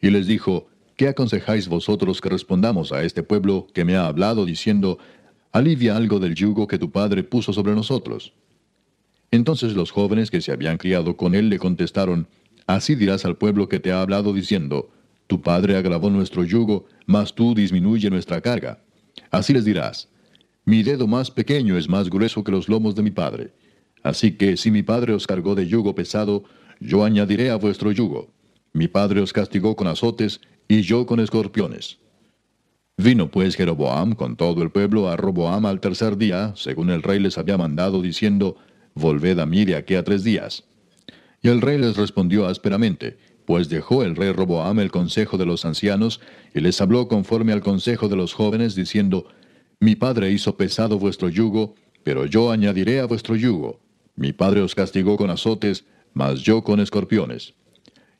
Y les dijo, ¿qué aconsejáis vosotros que respondamos a este pueblo que me ha hablado diciendo, alivia algo del yugo que tu padre puso sobre nosotros? Entonces los jóvenes que se habían criado con él le contestaron, Así dirás al pueblo que te ha hablado diciendo, Tu padre agravó nuestro yugo, mas tú disminuye nuestra carga. Así les dirás, Mi dedo más pequeño es más grueso que los lomos de mi padre. Así que si mi padre os cargó de yugo pesado, yo añadiré a vuestro yugo. Mi padre os castigó con azotes, y yo con escorpiones. Vino pues Jeroboam con todo el pueblo a Roboam al tercer día, según el rey les había mandado, diciendo, Volved a mí de aquí a tres días. Y el rey les respondió ásperamente, pues dejó el rey Roboam el consejo de los ancianos, y les habló conforme al consejo de los jóvenes, diciendo, Mi padre hizo pesado vuestro yugo, pero yo añadiré a vuestro yugo. Mi padre os castigó con azotes, mas yo con escorpiones.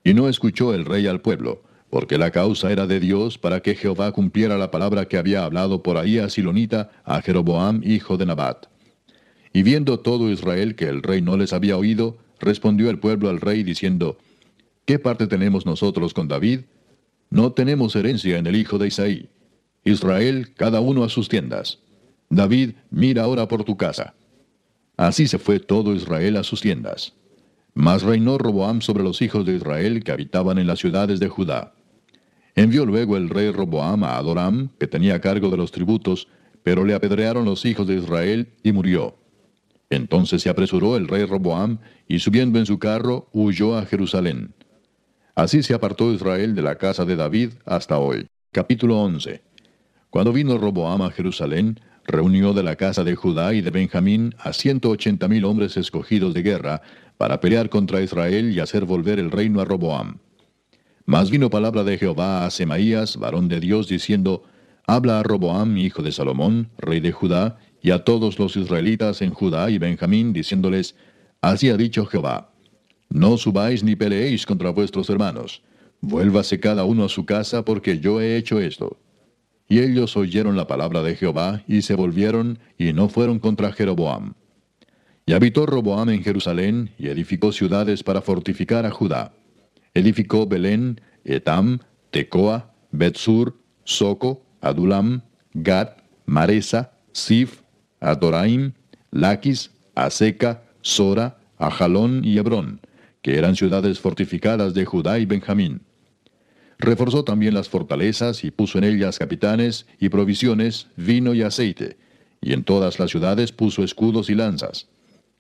Y no escuchó el rey al pueblo, porque la causa era de Dios para que Jehová cumpliera la palabra que había hablado por ahí a Silonita, a Jeroboam, hijo de Nabat. Y viendo todo Israel que el rey no les había oído, Respondió el pueblo al rey diciendo, ¿Qué parte tenemos nosotros con David? No tenemos herencia en el hijo de Isaí. Israel, cada uno a sus tiendas. David, mira ahora por tu casa. Así se fue todo Israel a sus tiendas. Mas reinó Roboam sobre los hijos de Israel que habitaban en las ciudades de Judá. Envió luego el rey Roboam a Adoram, que tenía cargo de los tributos, pero le apedrearon los hijos de Israel y murió. Entonces se apresuró el rey Roboam y subiendo en su carro huyó a Jerusalén. Así se apartó Israel de la casa de David hasta hoy. Capítulo 11. Cuando vino Roboam a Jerusalén, reunió de la casa de Judá y de Benjamín a ciento ochenta mil hombres escogidos de guerra para pelear contra Israel y hacer volver el reino a Roboam. Mas vino palabra de Jehová a Semaías, varón de Dios, diciendo, Habla a Roboam, hijo de Salomón, rey de Judá, y a todos los israelitas en Judá y Benjamín, diciéndoles, Así ha dicho Jehová, No subáis ni peleéis contra vuestros hermanos, vuélvase cada uno a su casa, porque yo he hecho esto. Y ellos oyeron la palabra de Jehová, y se volvieron, y no fueron contra Jeroboam. Y habitó Roboam en Jerusalén, y edificó ciudades para fortificar a Judá. Edificó Belén, Etam, Tecoa, Betsur, Soco, Adulam, Gad, Maresa, Sif, Adoraim, Laquis, Aseca, Sora, Ajalón y Hebrón, que eran ciudades fortificadas de Judá y Benjamín. Reforzó también las fortalezas y puso en ellas capitanes y provisiones, vino y aceite, y en todas las ciudades puso escudos y lanzas.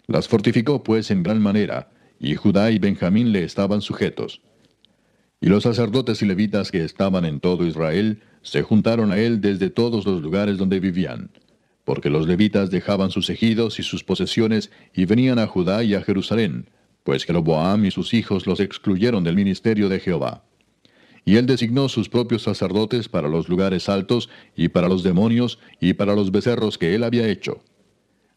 Las fortificó pues en gran manera, y Judá y Benjamín le estaban sujetos. Y los sacerdotes y levitas que estaban en todo Israel se juntaron a él desde todos los lugares donde vivían, porque los levitas dejaban sus ejidos y sus posesiones y venían a Judá y a Jerusalén, pues Jeroboam y sus hijos los excluyeron del ministerio de Jehová. Y él designó sus propios sacerdotes para los lugares altos y para los demonios y para los becerros que él había hecho.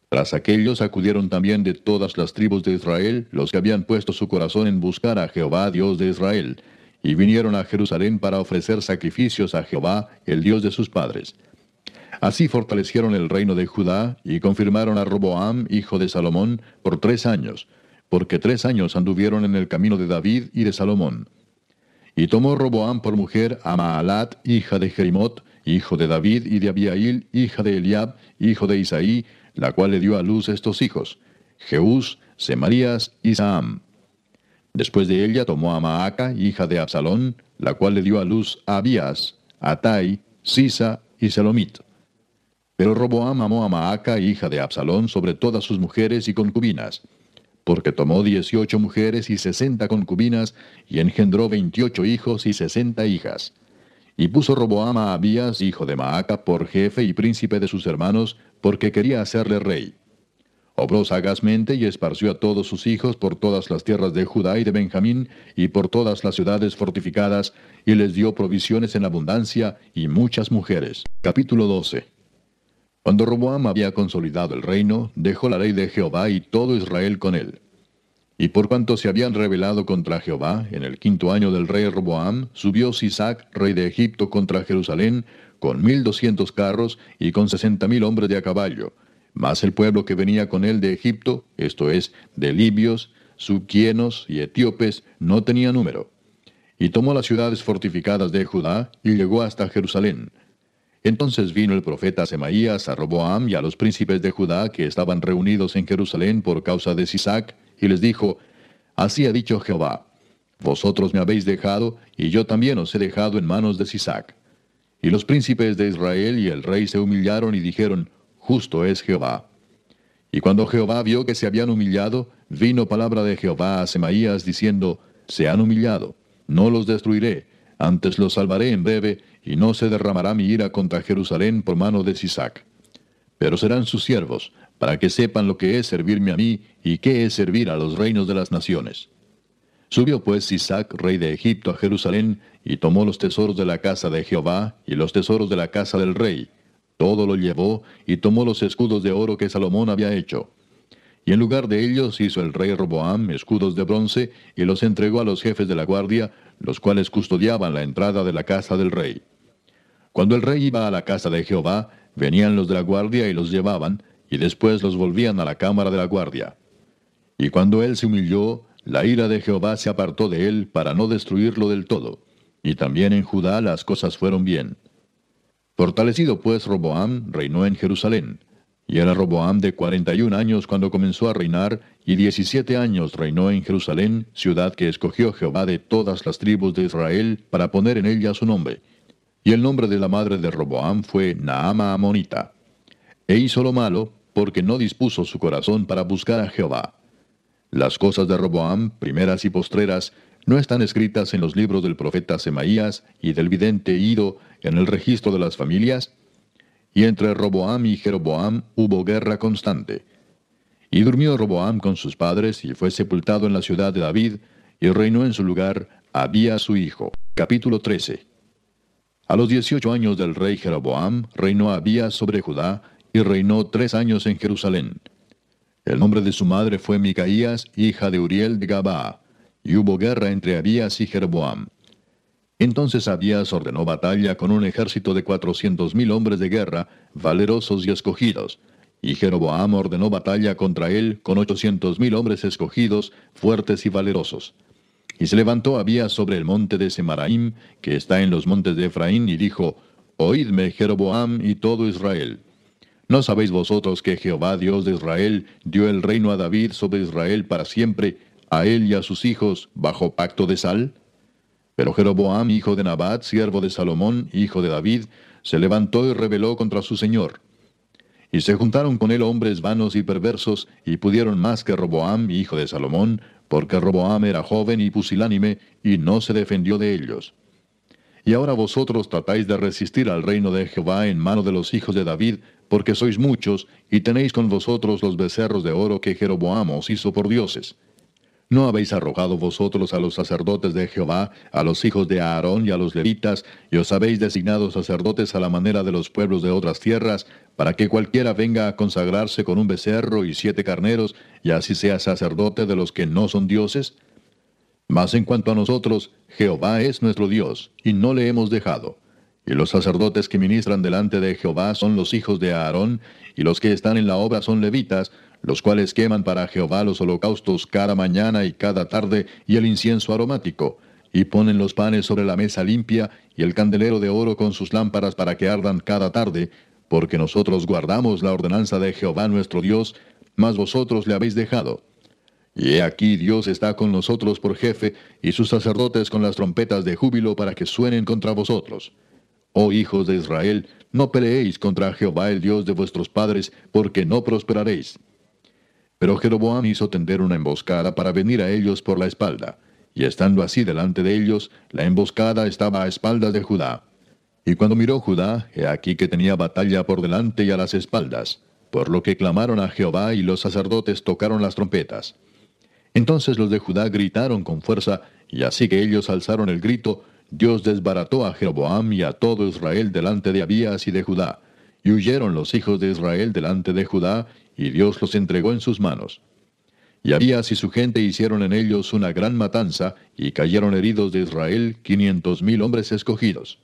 Tras aquellos acudieron también de todas las tribus de Israel los que habían puesto su corazón en buscar a Jehová, Dios de Israel, y vinieron a Jerusalén para ofrecer sacrificios a Jehová, el Dios de sus padres. Así fortalecieron el reino de Judá y confirmaron a Roboam, hijo de Salomón, por tres años, porque tres años anduvieron en el camino de David y de Salomón. Y tomó Roboam por mujer a Maalat, hija de Jerimot, hijo de David y de Abiail, hija de Eliab, hijo de Isaí, la cual le dio a luz estos hijos, Jeús, Semarías y Saam. Después de ella tomó a Maaca, hija de Absalón, la cual le dio a luz a Abías, Atai, Sisa y Selomit. Pero Roboam amó a Maaca, hija de Absalón, sobre todas sus mujeres y concubinas, porque tomó dieciocho mujeres y sesenta concubinas, y engendró veintiocho hijos y sesenta hijas. Y puso Roboam a Abías, hijo de Maaca, por jefe y príncipe de sus hermanos, porque quería hacerle rey. Obró sagazmente y esparció a todos sus hijos por todas las tierras de Judá y de Benjamín, y por todas las ciudades fortificadas, y les dio provisiones en abundancia y muchas mujeres. Capítulo 12 Cuando Roboam había consolidado el reino, dejó la ley de Jehová y todo Israel con él. Y por cuanto se habían rebelado contra Jehová, en el quinto año del rey Roboam, subió Sisac, rey de Egipto, contra Jerusalén, con mil doscientos carros y con sesenta mil hombres de a caballo. Mas el pueblo que venía con él de Egipto, esto es, de libios, suquienos y etíopes, no tenía número. Y tomó las ciudades fortificadas de Judá y llegó hasta Jerusalén. Entonces vino el profeta Semaías a Roboam y a los príncipes de Judá que estaban reunidos en Jerusalén por causa de Sisac, y les dijo, Así ha dicho Jehová, vosotros me habéis dejado, y yo también os he dejado en manos de Sisac. Y los príncipes de Israel y el rey se humillaron y dijeron, Justo es Jehová. Y cuando Jehová vio que se habían humillado, vino palabra de Jehová a Semaías diciendo, Se han humillado, no los destruiré, antes los salvaré en breve, y no se derramará mi ira contra Jerusalén por mano de Sisac. Pero serán sus siervos, para que sepan lo que es servirme a mí y qué es servir a los reinos de las naciones. Subió pues Isaac, rey de Egipto, a Jerusalén, y tomó los tesoros de la casa de Jehová y los tesoros de la casa del rey. Todo lo llevó, y tomó los escudos de oro que Salomón había hecho. Y en lugar de ellos hizo el rey Roboam escudos de bronce, y los entregó a los jefes de la guardia, los cuales custodiaban la entrada de la casa del rey. Cuando el rey iba a la casa de Jehová, venían los de la guardia y los llevaban, y después los volvían a la cámara de la guardia. Y cuando él se humilló, la ira de Jehová se apartó de él para no destruirlo del todo. Y también en Judá las cosas fueron bien. Fortalecido pues Roboam reinó en Jerusalén. Y era Roboam de cuarenta y un años cuando comenzó a reinar, y diecisiete años reinó en Jerusalén, ciudad que escogió Jehová de todas las tribus de Israel para poner en ella su nombre. Y el nombre de la madre de Roboam fue Naama Amonita. E hizo lo malo, porque no dispuso su corazón para buscar a Jehová. Las cosas de Roboam, primeras y postreras, ¿No están escritas en los libros del profeta Semaías y del vidente Ido en el registro de las familias? Y entre Roboam y Jeroboam hubo guerra constante. Y durmió Roboam con sus padres y fue sepultado en la ciudad de David, y reinó en su lugar Abías su hijo. Capítulo 13. A los dieciocho años del rey Jeroboam, reinó Abías sobre Judá, y reinó tres años en Jerusalén. El nombre de su madre fue Micaías, hija de Uriel de Gabaa, y hubo guerra entre Abías y Jeroboam. Entonces Abías ordenó batalla con un ejército de cuatrocientos mil hombres de guerra, valerosos y escogidos, y Jeroboam ordenó batalla contra él con ochocientos mil hombres escogidos, fuertes y valerosos. Y se levantó Abías sobre el monte de Semaraim, que está en los montes de Efraín, y dijo, Oídme, Jeroboam y todo Israel. ¿No sabéis vosotros que Jehová Dios de Israel dio el reino a David sobre Israel para siempre, a él y a sus hijos, bajo pacto de sal? Pero Jeroboam, hijo de Nabat, siervo de Salomón, hijo de David, se levantó y rebeló contra su señor. Y se juntaron con él hombres vanos y perversos, y pudieron más que Roboam, hijo de Salomón, porque Roboam era joven y pusilánime, y no se defendió de ellos. Y ahora vosotros tratáis de resistir al reino de Jehová en mano de los hijos de David, porque sois muchos, y tenéis con vosotros los becerros de oro que Jeroboam os hizo por dioses. ¿No habéis arrojado vosotros a los sacerdotes de Jehová, a los hijos de Aarón y a los levitas, y os habéis designado sacerdotes a la manera de los pueblos de otras tierras, para que cualquiera venga a consagrarse con un becerro y siete carneros, y así sea sacerdote de los que no son dioses? Mas en cuanto a nosotros, Jehová es nuestro Dios, y no le hemos dejado. Y los sacerdotes que ministran delante de Jehová son los hijos de Aarón, y los que están en la obra son levitas, los cuales queman para Jehová los holocaustos cada mañana y cada tarde, y el incienso aromático, y ponen los panes sobre la mesa limpia, y el candelero de oro con sus lámparas para que ardan cada tarde, porque nosotros guardamos la ordenanza de Jehová nuestro Dios, mas vosotros le habéis dejado. Y he aquí Dios está con nosotros por jefe, y sus sacerdotes con las trompetas de júbilo para que suenen contra vosotros. Oh hijos de Israel, no peleéis contra Jehová el Dios de vuestros padres, porque no prosperaréis. Pero Jeroboam hizo tender una emboscada para venir a ellos por la espalda, y estando así delante de ellos, la emboscada estaba a espaldas de Judá. Y cuando miró Judá, he aquí que tenía batalla por delante y a las espaldas, por lo que clamaron a Jehová y los sacerdotes tocaron las trompetas. Entonces los de Judá gritaron con fuerza, y así que ellos alzaron el grito, Dios desbarató a Jeroboam y a todo Israel delante de Abías y de Judá, y huyeron los hijos de Israel delante de Judá, y Dios los entregó en sus manos. Y Abías y su gente hicieron en ellos una gran matanza, y cayeron heridos de Israel quinientos mil hombres escogidos.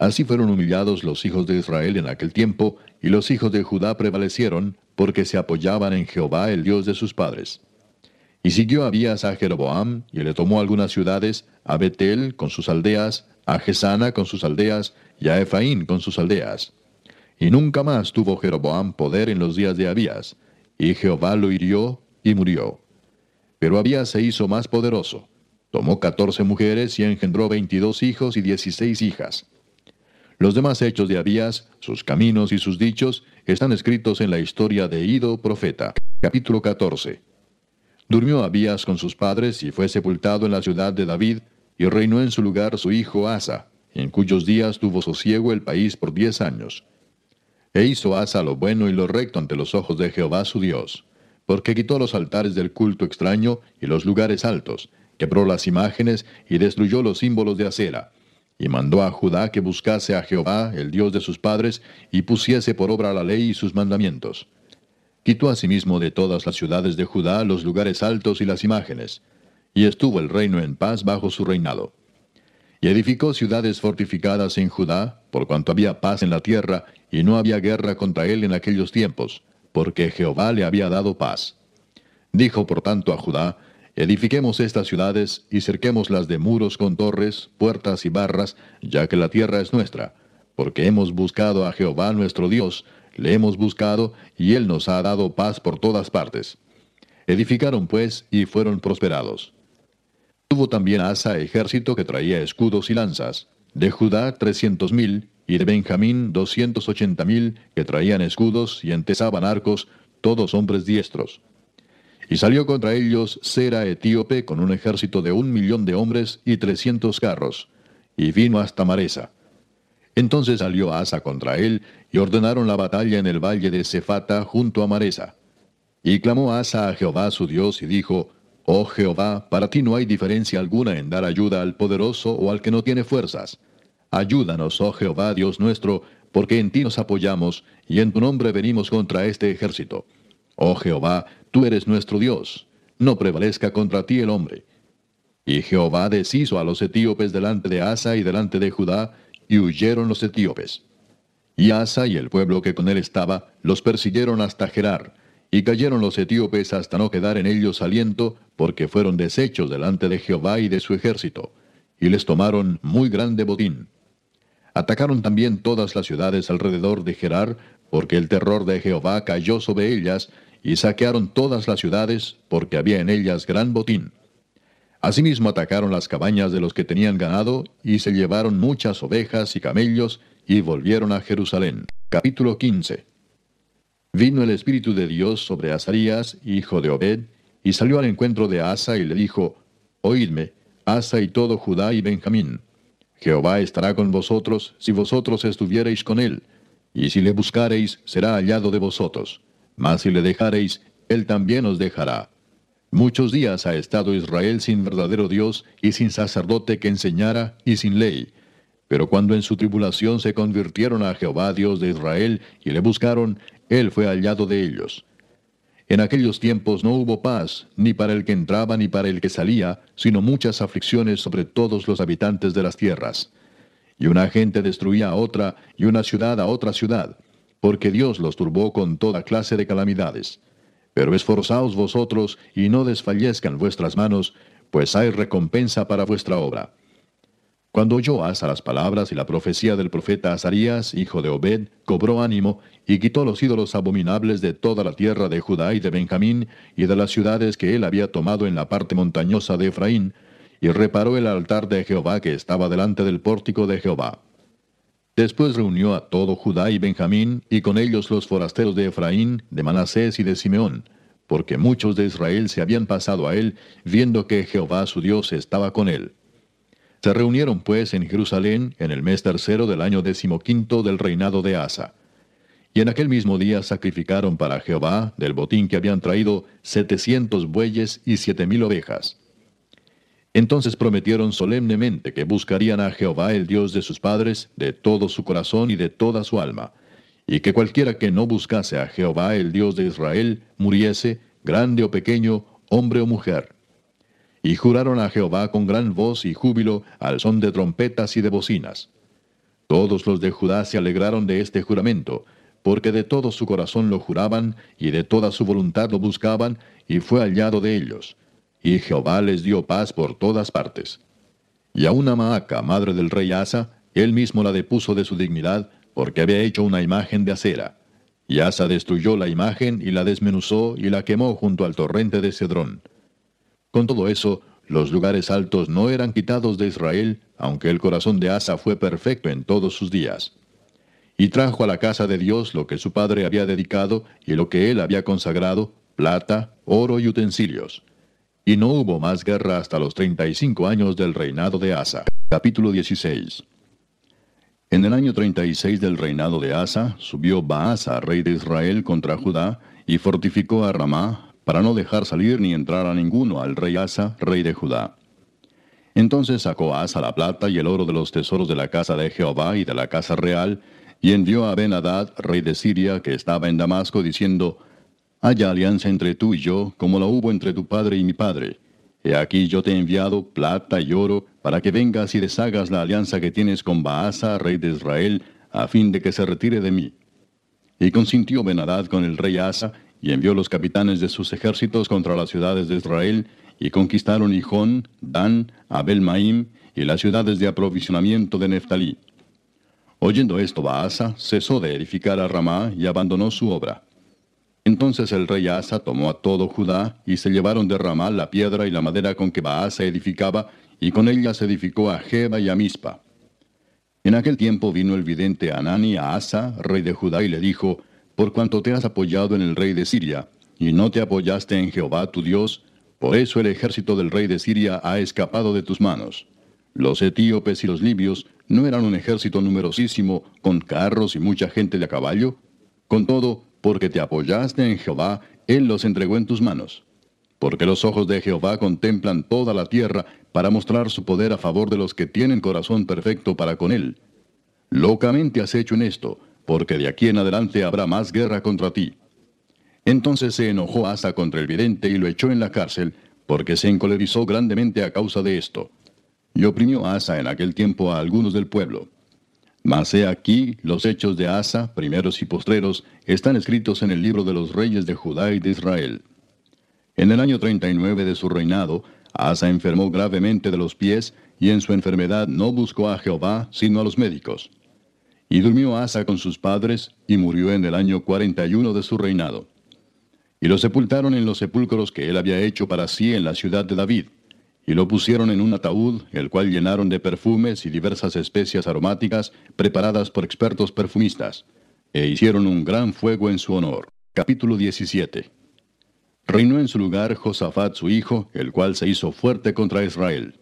Así fueron humillados los hijos de Israel en aquel tiempo, y los hijos de Judá prevalecieron, porque se apoyaban en Jehová el Dios de sus padres. Y siguió Abías a Jeroboam, y le tomó algunas ciudades, a Betel con sus aldeas, a Gesana con sus aldeas, y a Efaín con sus aldeas. Y nunca más tuvo Jeroboam poder en los días de Abías, y Jehová lo hirió y murió. Pero Abías se hizo más poderoso. Tomó catorce mujeres y engendró veintidós hijos y dieciséis hijas. Los demás hechos de Abías, sus caminos y sus dichos, están escritos en la historia de Ido profeta. Capítulo 14. Durmió Abías con sus padres y fue sepultado en la ciudad de David, y reinó en su lugar su hijo Asa, en cuyos días tuvo sosiego el país por diez años. E hizo Asa lo bueno y lo recto ante los ojos de Jehová su Dios, porque quitó los altares del culto extraño y los lugares altos, quebró las imágenes y destruyó los símbolos de acera, y mandó a Judá que buscase a Jehová, el Dios de sus padres, y pusiese por obra la ley y sus mandamientos. Quitó asimismo de todas las ciudades de Judá los lugares altos y las imágenes, y estuvo el reino en paz bajo su reinado. Y edificó ciudades fortificadas en Judá, por cuanto había paz en la tierra, y no había guerra contra él en aquellos tiempos, porque Jehová le había dado paz. Dijo por tanto a Judá, Edifiquemos estas ciudades y cerquémoslas de muros con torres, puertas y barras, ya que la tierra es nuestra, porque hemos buscado a Jehová nuestro Dios, le hemos buscado y Él nos ha dado paz por todas partes. Edificaron pues y fueron prosperados. Tuvo también Asa ejército que traía escudos y lanzas, de Judá trescientos mil, y de Benjamín doscientos ochenta mil, que traían escudos y entesaban arcos, todos hombres diestros. Y salió contra ellos Sera etíope con un ejército de un millón de hombres y trescientos carros, y vino hasta Maresa. Entonces salió Asa contra él, y ordenaron la batalla en el valle de Cefata junto a Maresa. Y clamó Asa a Jehová su Dios y dijo, Oh Jehová, para ti no hay diferencia alguna en dar ayuda al poderoso o al que no tiene fuerzas. Ayúdanos, oh Jehová, Dios nuestro, porque en ti nos apoyamos, y en tu nombre venimos contra este ejército. Oh Jehová, tú eres nuestro Dios, no prevalezca contra ti el hombre. Y Jehová deshizo a los etíopes delante de Asa y delante de Judá, y huyeron los etíopes. Y Asa y el pueblo que con él estaba los persiguieron hasta Gerar, y cayeron los etíopes hasta no quedar en ellos aliento, porque fueron deshechos delante de Jehová y de su ejército, y les tomaron muy grande botín. Atacaron también todas las ciudades alrededor de Gerar, porque el terror de Jehová cayó sobre ellas, y saquearon todas las ciudades, porque había en ellas gran botín. Asimismo atacaron las cabañas de los que tenían ganado, y se llevaron muchas ovejas y camellos, y volvieron a Jerusalén. Capítulo 15 Vino el Espíritu de Dios sobre Azarías, hijo de Obed, y salió al encuentro de Asa y le dijo, Oídme, Asa y todo Judá y Benjamín. Jehová estará con vosotros si vosotros estuviereis con él, y si le buscareis será hallado de vosotros mas si le dejareis, él también os dejará. Muchos días ha estado Israel sin verdadero Dios y sin sacerdote que enseñara y sin ley. Pero cuando en su tribulación se convirtieron a Jehová Dios de Israel y le buscaron, él fue hallado de ellos. En aquellos tiempos no hubo paz, ni para el que entraba ni para el que salía, sino muchas aflicciones sobre todos los habitantes de las tierras. Y una gente destruía a otra, y una ciudad a otra ciudad porque Dios los turbó con toda clase de calamidades. Pero esforzaos vosotros y no desfallezcan vuestras manos, pues hay recompensa para vuestra obra. Cuando oyó Asa las palabras y la profecía del profeta Azarías, hijo de Obed, cobró ánimo y quitó los ídolos abominables de toda la tierra de Judá y de Benjamín y de las ciudades que él había tomado en la parte montañosa de Efraín, y reparó el altar de Jehová que estaba delante del pórtico de Jehová. Después reunió a todo Judá y Benjamín, y con ellos los forasteros de Efraín, de Manasés y de Simeón, porque muchos de Israel se habían pasado a él, viendo que Jehová su Dios estaba con él. Se reunieron pues en Jerusalén en el mes tercero del año decimoquinto del reinado de Asa. Y en aquel mismo día sacrificaron para Jehová, del botín que habían traído, setecientos bueyes y siete mil ovejas. Entonces prometieron solemnemente que buscarían a Jehová el Dios de sus padres de todo su corazón y de toda su alma, y que cualquiera que no buscase a Jehová el Dios de Israel muriese, grande o pequeño, hombre o mujer. Y juraron a Jehová con gran voz y júbilo al son de trompetas y de bocinas. Todos los de Judá se alegraron de este juramento, porque de todo su corazón lo juraban y de toda su voluntad lo buscaban, y fue hallado de ellos y Jehová les dio paz por todas partes. Y a una Maaca, madre del rey Asa, él mismo la depuso de su dignidad, porque había hecho una imagen de acera. Y Asa destruyó la imagen y la desmenuzó y la quemó junto al torrente de Cedrón. Con todo eso, los lugares altos no eran quitados de Israel, aunque el corazón de Asa fue perfecto en todos sus días. Y trajo a la casa de Dios lo que su padre había dedicado y lo que él había consagrado, plata, oro y utensilios y no hubo más guerra hasta los 35 años del reinado de Asa. Capítulo 16. En el año 36 del reinado de Asa, subió Baasa, rey de Israel, contra Judá, y fortificó a Ramá, para no dejar salir ni entrar a ninguno al rey Asa, rey de Judá. Entonces sacó Asa la plata y el oro de los tesoros de la casa de Jehová y de la casa real, y envió a Ben-Hadad, rey de Siria, que estaba en Damasco, diciendo, Haya alianza entre tú y yo, como la hubo entre tu padre y mi padre. He aquí yo te he enviado plata y oro, para que vengas y deshagas la alianza que tienes con Baasa, rey de Israel, a fin de que se retire de mí. Y consintió Benadad con el rey Asa, y envió los capitanes de sus ejércitos contra las ciudades de Israel, y conquistaron Hijón, Dan, Abel Maim, y las ciudades de aprovisionamiento de Neftalí. Oyendo esto, Baasa cesó de edificar a Ramá y abandonó su obra. Entonces el rey Asa tomó a todo Judá, y se llevaron de Ramá la piedra y la madera con que Baasa edificaba, y con ella se edificó a Jeba y a Mispa. En aquel tiempo vino el vidente Anani a Asa, rey de Judá, y le dijo, Por cuanto te has apoyado en el rey de Siria, y no te apoyaste en Jehová tu Dios, por eso el ejército del rey de Siria ha escapado de tus manos. Los etíopes y los libios no eran un ejército numerosísimo, con carros y mucha gente de a caballo. Con todo, porque te apoyaste en Jehová, Él los entregó en tus manos. Porque los ojos de Jehová contemplan toda la tierra para mostrar su poder a favor de los que tienen corazón perfecto para con Él. Locamente has hecho en esto, porque de aquí en adelante habrá más guerra contra ti. Entonces se enojó Asa contra el vidente y lo echó en la cárcel, porque se encolerizó grandemente a causa de esto. Y oprimió Asa en aquel tiempo a algunos del pueblo. Mas he aquí, los hechos de Asa, primeros y postreros, están escritos en el libro de los reyes de Judá y de Israel. En el año 39 de su reinado, Asa enfermó gravemente de los pies, y en su enfermedad no buscó a Jehová, sino a los médicos. Y durmió Asa con sus padres, y murió en el año 41 de su reinado. Y lo sepultaron en los sepulcros que él había hecho para sí en la ciudad de David. Y lo pusieron en un ataúd, el cual llenaron de perfumes y diversas especias aromáticas preparadas por expertos perfumistas. E hicieron un gran fuego en su honor. Capítulo 17. Reinó en su lugar Josafat su hijo, el cual se hizo fuerte contra Israel.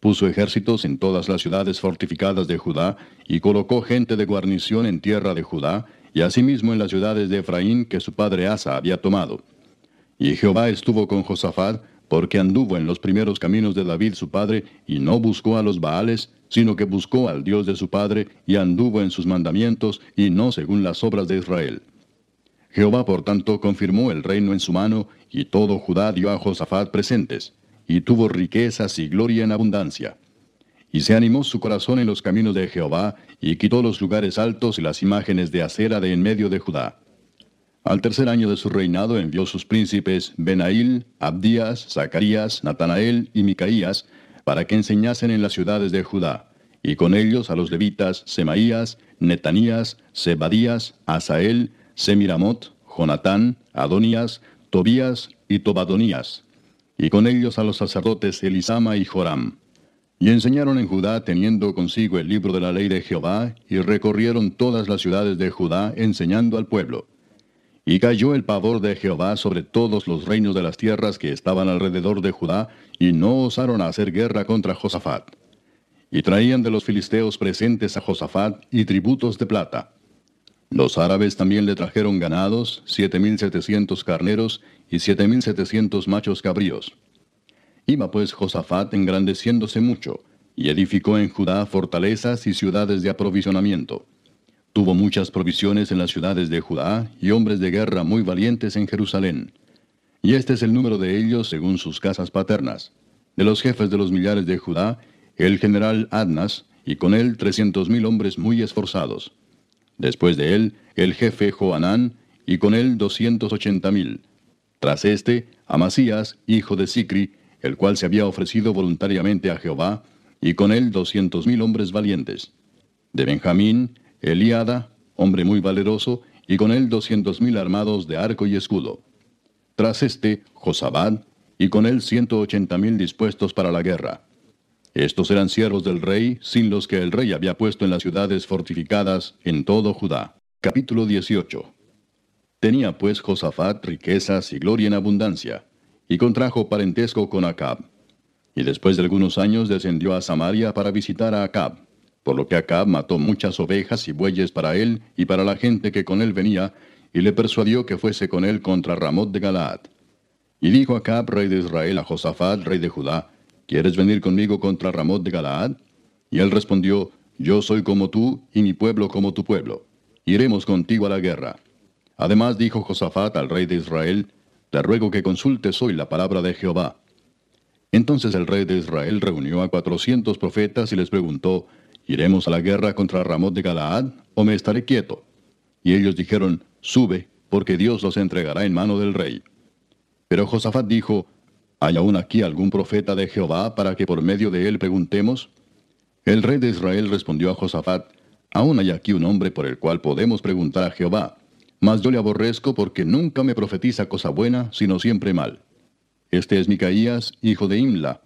Puso ejércitos en todas las ciudades fortificadas de Judá, y colocó gente de guarnición en tierra de Judá, y asimismo en las ciudades de Efraín que su padre Asa había tomado. Y Jehová estuvo con Josafat, porque anduvo en los primeros caminos de David su padre, y no buscó a los Baales, sino que buscó al Dios de su padre, y anduvo en sus mandamientos, y no según las obras de Israel. Jehová por tanto confirmó el reino en su mano, y todo Judá dio a Josafat presentes, y tuvo riquezas y gloria en abundancia. Y se animó su corazón en los caminos de Jehová, y quitó los lugares altos y las imágenes de acera de en medio de Judá. Al tercer año de su reinado envió sus príncipes Benail, Abdías, Zacarías, Natanael y Micaías, para que enseñasen en las ciudades de Judá, y con ellos a los levitas Semaías, Netanías, Zebadías, Asael, Semiramot, Jonatán, Adonías, Tobías y Tobadonías, y con ellos a los sacerdotes Elisama y Joram. Y enseñaron en Judá teniendo consigo el libro de la ley de Jehová, y recorrieron todas las ciudades de Judá enseñando al pueblo. Y cayó el pavor de Jehová sobre todos los reinos de las tierras que estaban alrededor de Judá, y no osaron hacer guerra contra Josafat. Y traían de los filisteos presentes a Josafat y tributos de plata. Los árabes también le trajeron ganados, siete mil setecientos carneros y siete mil setecientos machos cabríos. Iba pues Josafat engrandeciéndose mucho, y edificó en Judá fortalezas y ciudades de aprovisionamiento. Tuvo muchas provisiones en las ciudades de Judá y hombres de guerra muy valientes en Jerusalén. Y este es el número de ellos según sus casas paternas. De los jefes de los millares de Judá, el general Adnas, y con él trescientos mil hombres muy esforzados. Después de él, el jefe Joanán, y con él doscientos ochenta mil. Tras este, Amasías, hijo de Sicri, el cual se había ofrecido voluntariamente a Jehová, y con él doscientos mil hombres valientes. De Benjamín, Eliada, hombre muy valeroso, y con él doscientos mil armados de arco y escudo. Tras este, Josabad, y con él ciento ochenta mil dispuestos para la guerra. Estos eran siervos del rey, sin los que el rey había puesto en las ciudades fortificadas en todo Judá. Capítulo 18. Tenía pues Josafat riquezas y gloria en abundancia y contrajo parentesco con Acab. Y después de algunos años descendió a Samaria para visitar a Acab, por lo que Acab mató muchas ovejas y bueyes para él y para la gente que con él venía, y le persuadió que fuese con él contra Ramot de Galaad. Y dijo Acab, rey de Israel, a Josafat, rey de Judá, ¿Quieres venir conmigo contra Ramot de Galaad? Y él respondió, Yo soy como tú, y mi pueblo como tu pueblo. Iremos contigo a la guerra. Además dijo Josafat al rey de Israel, te ruego que consultes hoy la palabra de Jehová. Entonces el rey de Israel reunió a cuatrocientos profetas y les preguntó, ¿Iremos a la guerra contra Ramot de Galaad o me estaré quieto? Y ellos dijeron, Sube, porque Dios los entregará en mano del rey. Pero Josafat dijo, ¿Hay aún aquí algún profeta de Jehová para que por medio de él preguntemos? El rey de Israel respondió a Josafat, Aún hay aquí un hombre por el cual podemos preguntar a Jehová mas yo le aborrezco porque nunca me profetiza cosa buena, sino siempre mal. Este es Micaías, hijo de Imla.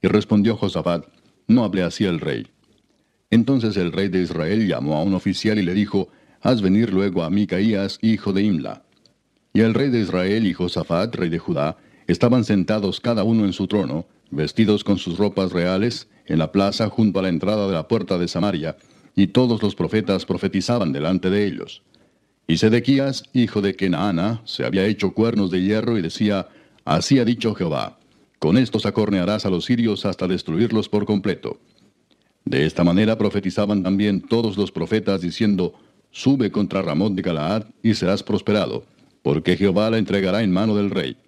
Y respondió Josafat, no hable así el rey. Entonces el rey de Israel llamó a un oficial y le dijo, haz venir luego a Micaías, hijo de Imla. Y el rey de Israel y Josafat, rey de Judá, estaban sentados cada uno en su trono, vestidos con sus ropas reales, en la plaza junto a la entrada de la puerta de Samaria, y todos los profetas profetizaban delante de ellos. Y Sedequías, hijo de Kenaana, se había hecho cuernos de hierro y decía, Así ha dicho Jehová, con estos acornearás a los sirios hasta destruirlos por completo. De esta manera profetizaban también todos los profetas diciendo, Sube contra Ramón de Galaad y serás prosperado, porque Jehová la entregará en mano del rey.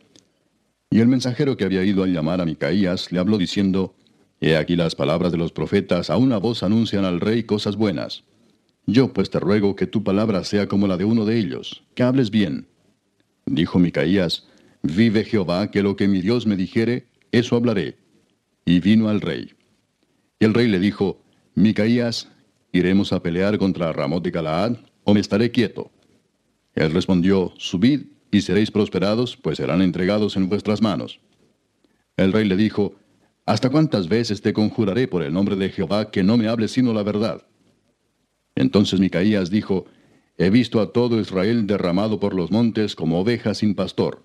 Y el mensajero que había ido a llamar a Micaías le habló diciendo, He aquí las palabras de los profetas, a una voz anuncian al rey cosas buenas. Yo pues te ruego que tu palabra sea como la de uno de ellos, que hables bien. Dijo Micaías, Vive Jehová, que lo que mi Dios me dijere, eso hablaré. Y vino al rey. Y el rey le dijo, Micaías, ¿iremos a pelear contra Ramón de Galaad, o me estaré quieto? Él respondió, Subid y seréis prosperados, pues serán entregados en vuestras manos. El rey le dijo, ¿Hasta cuántas veces te conjuraré por el nombre de Jehová que no me hables sino la verdad? Entonces Micaías dijo, He visto a todo Israel derramado por los montes como ovejas sin pastor.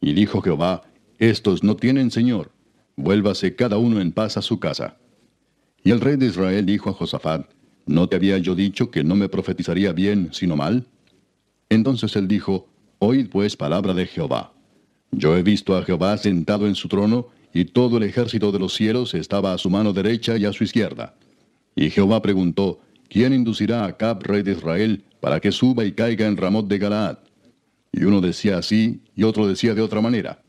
Y dijo Jehová, Estos no tienen Señor, vuélvase cada uno en paz a su casa. Y el rey de Israel dijo a Josafat, ¿No te había yo dicho que no me profetizaría bien, sino mal? Entonces él dijo, Oíd pues palabra de Jehová. Yo he visto a Jehová sentado en su trono, y todo el ejército de los cielos estaba a su mano derecha y a su izquierda. Y Jehová preguntó, ¿quién inducirá a Acab, rey de Israel, para que suba y caiga en Ramot de Galaad? Y uno decía así, y otro decía de otra manera.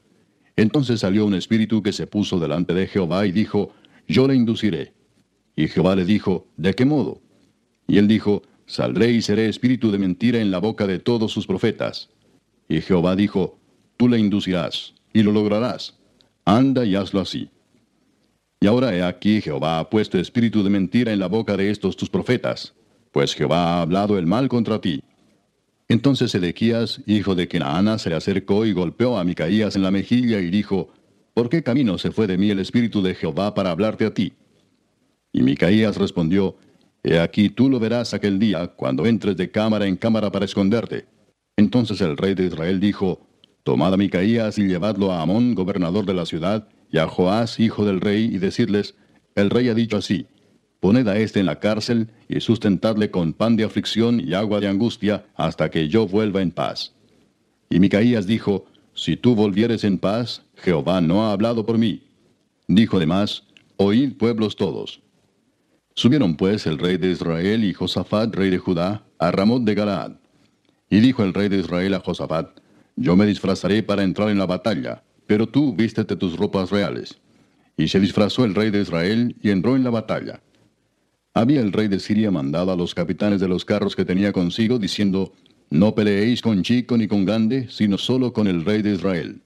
Entonces salió un espíritu que se puso delante de Jehová y dijo, Yo le induciré. Y Jehová le dijo, ¿de qué modo? Y él dijo, Saldré y seré espíritu de mentira en la boca de todos sus profetas. Y Jehová dijo, Tú le inducirás, y lo lograrás anda y hazlo así. Y ahora he aquí Jehová ha puesto espíritu de mentira en la boca de estos tus profetas, pues Jehová ha hablado el mal contra ti. Entonces Edequías, hijo de Kenaana, se le acercó y golpeó a Micaías en la mejilla y dijo, ¿Por qué camino se fue de mí el espíritu de Jehová para hablarte a ti? Y Micaías respondió, He aquí tú lo verás aquel día, cuando entres de cámara en cámara para esconderte. Entonces el rey de Israel dijo, Tomad a Micaías y llevadlo a Amón, gobernador de la ciudad, y a Joás, hijo del rey, y decirles, el rey ha dicho así, poned a éste en la cárcel y sustentadle con pan de aflicción y agua de angustia hasta que yo vuelva en paz. Y Micaías dijo, si tú volvieres en paz, Jehová no ha hablado por mí. Dijo además, oíd pueblos todos. Subieron pues el rey de Israel y Josafat, rey de Judá, a Ramón de Galaad. Y dijo el rey de Israel a Josafat, yo me disfrazaré para entrar en la batalla, pero tú vístete tus ropas reales. Y se disfrazó el rey de Israel y entró en la batalla. Había el rey de Siria mandado a los capitanes de los carros que tenía consigo, diciendo, No peleéis con chico ni con grande, sino solo con el rey de Israel.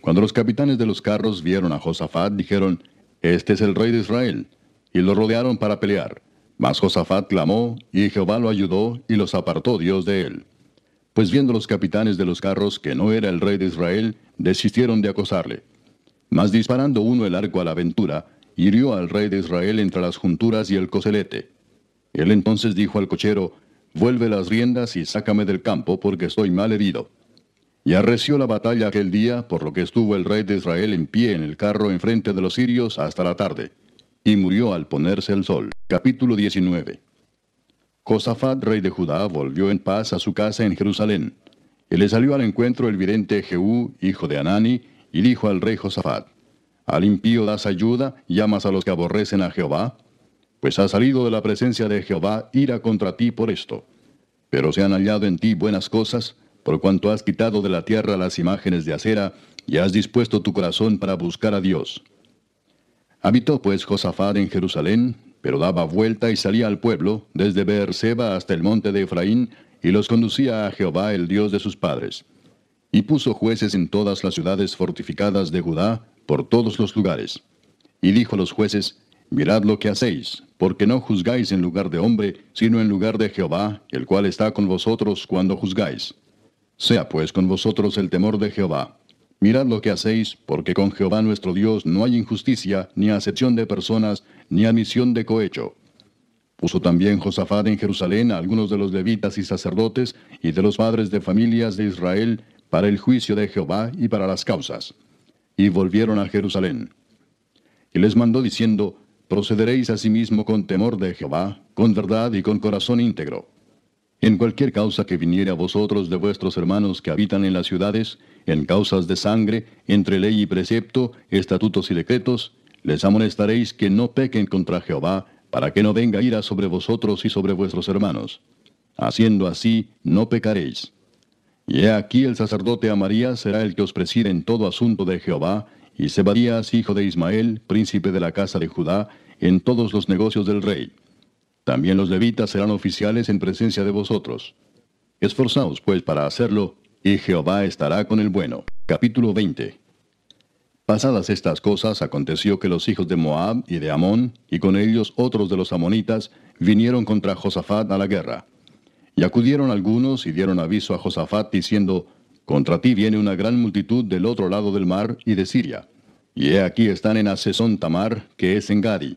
Cuando los capitanes de los carros vieron a Josafat, dijeron, Este es el rey de Israel, y lo rodearon para pelear. Mas Josafat clamó, y Jehová lo ayudó, y los apartó Dios de él. Pues viendo los capitanes de los carros que no era el rey de Israel, desistieron de acosarle. Mas disparando uno el arco a la aventura, hirió al rey de Israel entre las junturas y el coselete. Él entonces dijo al cochero, Vuelve las riendas y sácame del campo, porque estoy mal herido. Y arreció la batalla aquel día, por lo que estuvo el rey de Israel en pie en el carro enfrente de los sirios hasta la tarde. Y murió al ponerse el sol. Capítulo 19. Josafat, rey de Judá, volvió en paz a su casa en Jerusalén. Y le salió al encuentro el vidente Jehú, hijo de Anani, y dijo al rey Josafat, ¿Al impío das ayuda, llamas a los que aborrecen a Jehová? Pues ha salido de la presencia de Jehová ira contra ti por esto. Pero se han hallado en ti buenas cosas, por cuanto has quitado de la tierra las imágenes de acera, y has dispuesto tu corazón para buscar a Dios. Habitó pues Josafat en Jerusalén, pero daba vuelta y salía al pueblo, desde Beerseba hasta el monte de Efraín, y los conducía a Jehová el Dios de sus padres. Y puso jueces en todas las ciudades fortificadas de Judá, por todos los lugares. Y dijo a los jueces, Mirad lo que hacéis, porque no juzgáis en lugar de hombre, sino en lugar de Jehová, el cual está con vosotros cuando juzgáis. Sea pues con vosotros el temor de Jehová. Mirad lo que hacéis, porque con Jehová nuestro Dios no hay injusticia, ni acepción de personas, ni admisión de cohecho. Puso también Josafat en Jerusalén a algunos de los levitas y sacerdotes y de los padres de familias de Israel para el juicio de Jehová y para las causas. Y volvieron a Jerusalén. Y les mandó diciendo, Procederéis asimismo con temor de Jehová, con verdad y con corazón íntegro. En cualquier causa que viniere a vosotros de vuestros hermanos que habitan en las ciudades, en causas de sangre, entre ley y precepto, estatutos y decretos, les amonestaréis que no pequen contra Jehová, para que no venga ira sobre vosotros y sobre vuestros hermanos. Haciendo así, no pecaréis. Y he aquí el sacerdote Amarías será el que os preside en todo asunto de Jehová, y Zebadías, hijo de Ismael, príncipe de la casa de Judá, en todos los negocios del rey. También los levitas serán oficiales en presencia de vosotros. Esforzaos pues para hacerlo, y Jehová estará con el bueno. Capítulo 20. Pasadas estas cosas, aconteció que los hijos de Moab y de Amón, y con ellos otros de los amonitas, vinieron contra Josafat a la guerra. Y acudieron algunos y dieron aviso a Josafat diciendo, Contra ti viene una gran multitud del otro lado del mar y de Siria. Y he aquí están en Asesón Tamar, que es en Gadi.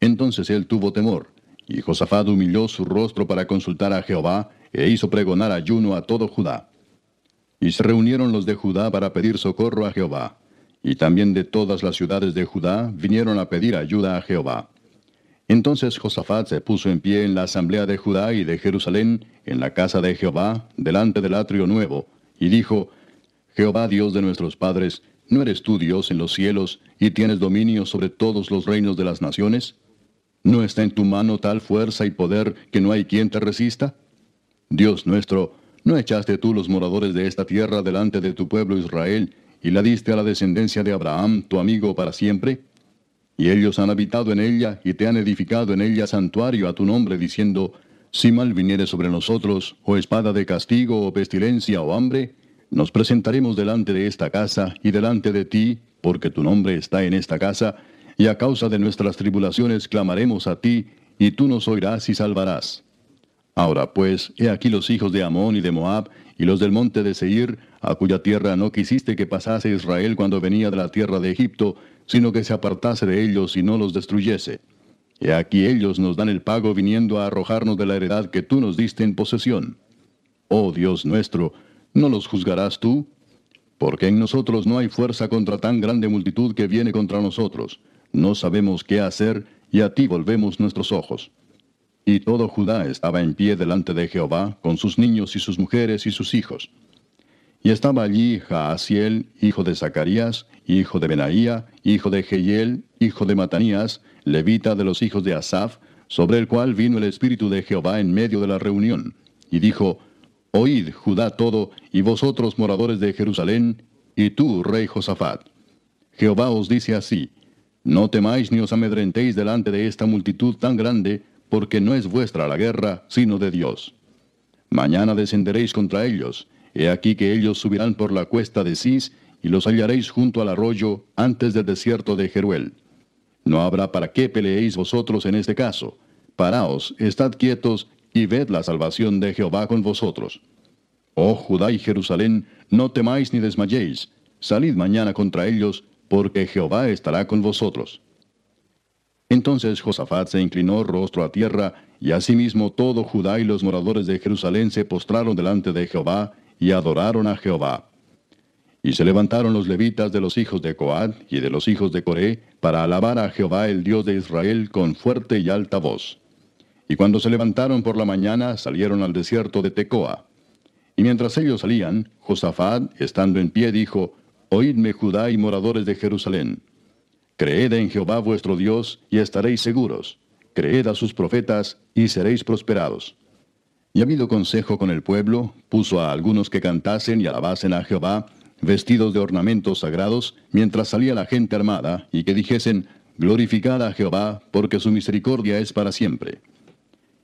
Entonces él tuvo temor, y Josafat humilló su rostro para consultar a Jehová, e hizo pregonar ayuno a todo Judá. Y se reunieron los de Judá para pedir socorro a Jehová. Y también de todas las ciudades de Judá vinieron a pedir ayuda a Jehová. Entonces Josafat se puso en pie en la asamblea de Judá y de Jerusalén, en la casa de Jehová, delante del atrio nuevo, y dijo, Jehová Dios de nuestros padres, ¿no eres tú Dios en los cielos, y tienes dominio sobre todos los reinos de las naciones? ¿No está en tu mano tal fuerza y poder que no hay quien te resista? Dios nuestro, ¿no echaste tú los moradores de esta tierra delante de tu pueblo Israel, y la diste a la descendencia de Abraham, tu amigo, para siempre? Y ellos han habitado en ella y te han edificado en ella santuario a tu nombre, diciendo, si mal viniere sobre nosotros, o espada de castigo, o pestilencia, o hambre, nos presentaremos delante de esta casa y delante de ti, porque tu nombre está en esta casa, y a causa de nuestras tribulaciones clamaremos a ti, y tú nos oirás y salvarás. Ahora pues, he aquí los hijos de Amón y de Moab, y los del monte de Seir, a cuya tierra no quisiste que pasase Israel cuando venía de la tierra de Egipto, sino que se apartase de ellos y no los destruyese. Y aquí ellos nos dan el pago viniendo a arrojarnos de la heredad que tú nos diste en posesión. Oh Dios nuestro, ¿no los juzgarás tú? Porque en nosotros no hay fuerza contra tan grande multitud que viene contra nosotros. No sabemos qué hacer, y a ti volvemos nuestros ojos. Y todo Judá estaba en pie delante de Jehová, con sus niños y sus mujeres y sus hijos. Y estaba allí Jaasiel, hijo de Zacarías, hijo de Benaía, hijo de Jehiel, hijo de Matanías, levita de los hijos de Asaf, sobre el cual vino el Espíritu de Jehová en medio de la reunión, y dijo, Oíd, Judá todo, y vosotros moradores de Jerusalén, y tú, rey Josafat. Jehová os dice así, No temáis ni os amedrentéis delante de esta multitud tan grande, porque no es vuestra la guerra, sino de Dios. Mañana descenderéis contra ellos, he aquí que ellos subirán por la cuesta de Cis, y los hallaréis junto al arroyo, antes del desierto de Jeruel. No habrá para qué peleéis vosotros en este caso. Paraos, estad quietos, y ved la salvación de Jehová con vosotros. Oh Judá y Jerusalén, no temáis ni desmayéis, salid mañana contra ellos, porque Jehová estará con vosotros. Entonces Josafat se inclinó rostro a tierra, y asimismo todo Judá y los moradores de Jerusalén se postraron delante de Jehová, y adoraron a Jehová. Y se levantaron los levitas de los hijos de Coad y de los hijos de Coré para alabar a Jehová el Dios de Israel con fuerte y alta voz. Y cuando se levantaron por la mañana salieron al desierto de Tecoa. Y mientras ellos salían, Josafat, estando en pie, dijo, Oídme Judá y moradores de Jerusalén. Creed en Jehová vuestro Dios y estaréis seguros. Creed a sus profetas y seréis prosperados. Y habido consejo con el pueblo, puso a algunos que cantasen y alabasen a Jehová, vestidos de ornamentos sagrados, mientras salía la gente armada, y que dijesen, Glorificad a Jehová, porque su misericordia es para siempre.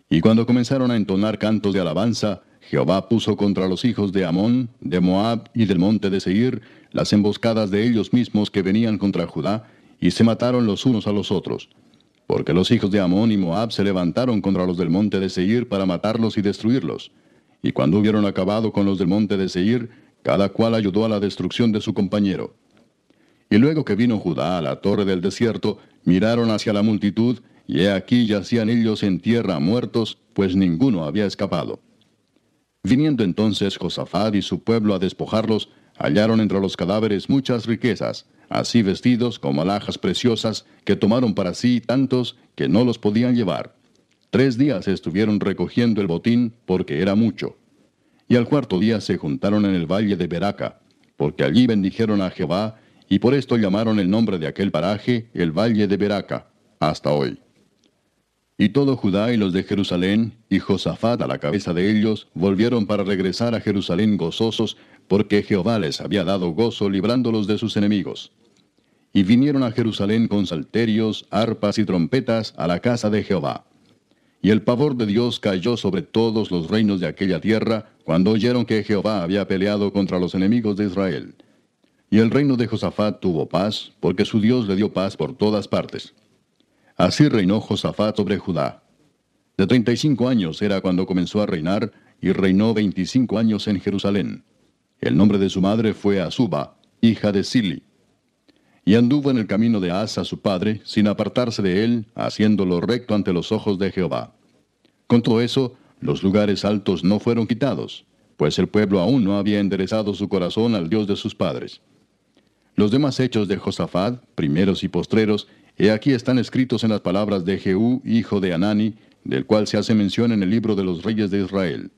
Y cuando comenzaron a entonar cantos de alabanza, Jehová puso contra los hijos de Amón, de Moab y del monte de Seir, las emboscadas de ellos mismos que venían contra Judá, y se mataron los unos a los otros. Porque los hijos de Amón y Moab se levantaron contra los del monte de Seir para matarlos y destruirlos. Y cuando hubieron acabado con los del monte de Seir, cada cual ayudó a la destrucción de su compañero. Y luego que vino Judá a la torre del desierto, miraron hacia la multitud, y he aquí yacían ellos en tierra muertos, pues ninguno había escapado. Viniendo entonces Josafat y su pueblo a despojarlos, hallaron entre los cadáveres muchas riquezas, así vestidos como alhajas preciosas, que tomaron para sí tantos que no los podían llevar. Tres días estuvieron recogiendo el botín porque era mucho. Y al cuarto día se juntaron en el valle de Beraca, porque allí bendijeron a Jehová, y por esto llamaron el nombre de aquel paraje el valle de Beraca, hasta hoy. Y todo Judá y los de Jerusalén, y Josafat a la cabeza de ellos, volvieron para regresar a Jerusalén gozosos, porque Jehová les había dado gozo librándolos de sus enemigos. Y vinieron a Jerusalén con salterios, arpas y trompetas a la casa de Jehová. Y el pavor de Dios cayó sobre todos los reinos de aquella tierra, cuando oyeron que Jehová había peleado contra los enemigos de Israel. Y el reino de Josafat tuvo paz, porque su Dios le dio paz por todas partes. Así reinó Josafat sobre Judá. De treinta y cinco años era cuando comenzó a reinar, y reinó veinticinco años en Jerusalén. El nombre de su madre fue Azuba, hija de Sili. Y anduvo en el camino de Asa su padre, sin apartarse de él, haciéndolo recto ante los ojos de Jehová. Con todo eso, los lugares altos no fueron quitados, pues el pueblo aún no había enderezado su corazón al Dios de sus padres. Los demás hechos de Josafat, primeros y postreros, He aquí están escritos en las palabras de Jehú, hijo de Anani, del cual se hace mención en el libro de los reyes de Israel.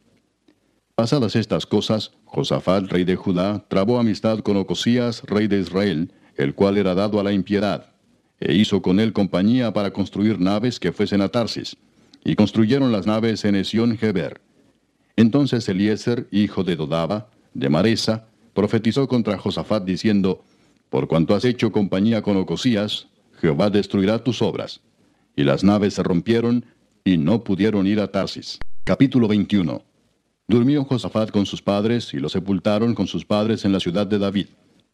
Pasadas estas cosas, Josafat, rey de Judá, trabó amistad con Ocosías, rey de Israel, el cual era dado a la impiedad, e hizo con él compañía para construir naves que fuesen a Tarsis, y construyeron las naves en Esión Geber. Entonces Eliezer, hijo de Dodaba, de Maresa, profetizó contra Josafat diciendo, Por cuanto has hecho compañía con Ocosías, Jehová destruirá tus obras. Y las naves se rompieron y no pudieron ir a Tarsis. Capítulo 21. Durmió Josafat con sus padres y lo sepultaron con sus padres en la ciudad de David.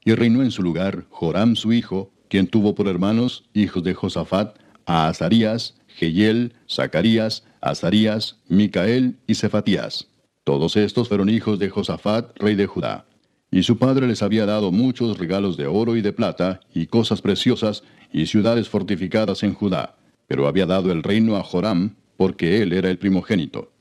Y reinó en su lugar Joram su hijo, quien tuvo por hermanos, hijos de Josafat, a Azarías, Jehiel, Zacarías, Azarías, Micael y Cefatías. Todos estos fueron hijos de Josafat, rey de Judá. Y su padre les había dado muchos regalos de oro y de plata, y cosas preciosas, y ciudades fortificadas en Judá, pero había dado el reino a Joram, porque él era el primogénito.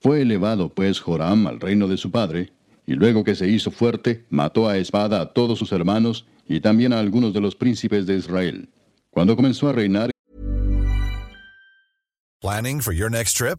Fue elevado pues Joram al reino de su padre, y luego que se hizo fuerte, mató a espada a todos sus hermanos, y también a algunos de los príncipes de Israel. Cuando comenzó a reinar,
Planning for your next trip?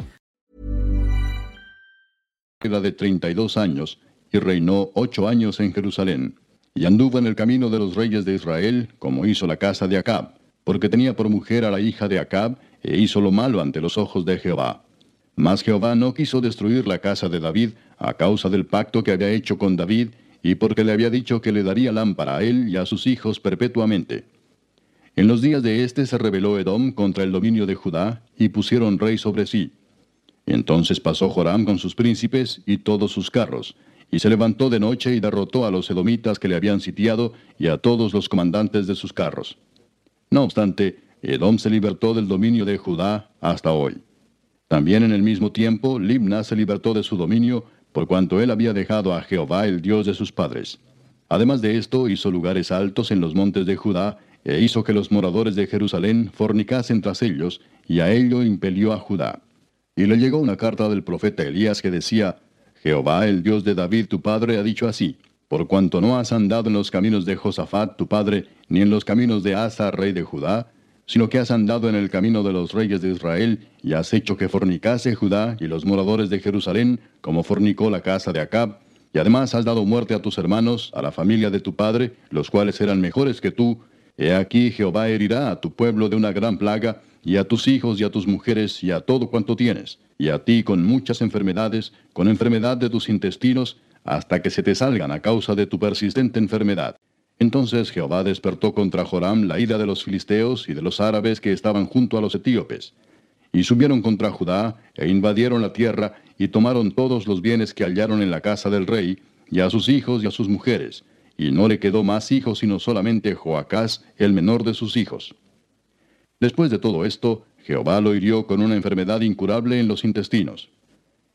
de 32 años y reinó ocho años en Jerusalén. Y anduvo en el camino de los reyes de Israel, como hizo la casa de Acab, porque tenía por mujer a la hija de Acab, e hizo lo malo ante los ojos de Jehová. Mas Jehová no quiso destruir la casa de David a causa del pacto que había hecho con David, y porque le había dicho que le daría lámpara a él y a sus hijos perpetuamente. En los días de éste se rebeló Edom contra el dominio de Judá, y pusieron rey sobre sí. Entonces pasó Joram con sus príncipes y todos sus carros, y se levantó de noche y derrotó a los edomitas que le habían sitiado y a todos los comandantes de sus carros. No obstante, Edom se libertó del dominio de Judá hasta hoy. También en el mismo tiempo, Libna se libertó de su dominio, por cuanto él había dejado a Jehová el Dios de sus padres. Además de esto, hizo lugares altos en los montes de Judá, e hizo que los moradores de Jerusalén fornicasen tras ellos, y a ello impelió a Judá. Y le llegó una carta del profeta Elías que decía, Jehová, el Dios de David tu padre, ha dicho así, por cuanto no has andado en los caminos de Josafat tu padre, ni en los caminos de Asa, rey de Judá, sino que has andado en el camino de los reyes de Israel, y has hecho que fornicase Judá y los moradores de Jerusalén, como fornicó la casa de Acab, Y además has dado muerte a tus hermanos, a la familia de tu padre, los cuales eran mejores que tú. He aquí Jehová herirá a tu pueblo de una gran plaga, y a tus hijos y a tus mujeres y a todo cuanto tienes, y a ti con muchas enfermedades, con enfermedad de tus intestinos, hasta que se te salgan a causa de tu persistente enfermedad. Entonces Jehová despertó contra Joram la ira de los filisteos y de los árabes que estaban junto a los etíopes. Y subieron contra Judá, e invadieron la tierra, y tomaron todos los bienes que hallaron en la casa del rey, y a sus hijos y a sus mujeres, y no le quedó más hijos sino solamente Joacás, el menor de sus hijos. Después de todo esto, Jehová lo hirió con una enfermedad incurable en los intestinos.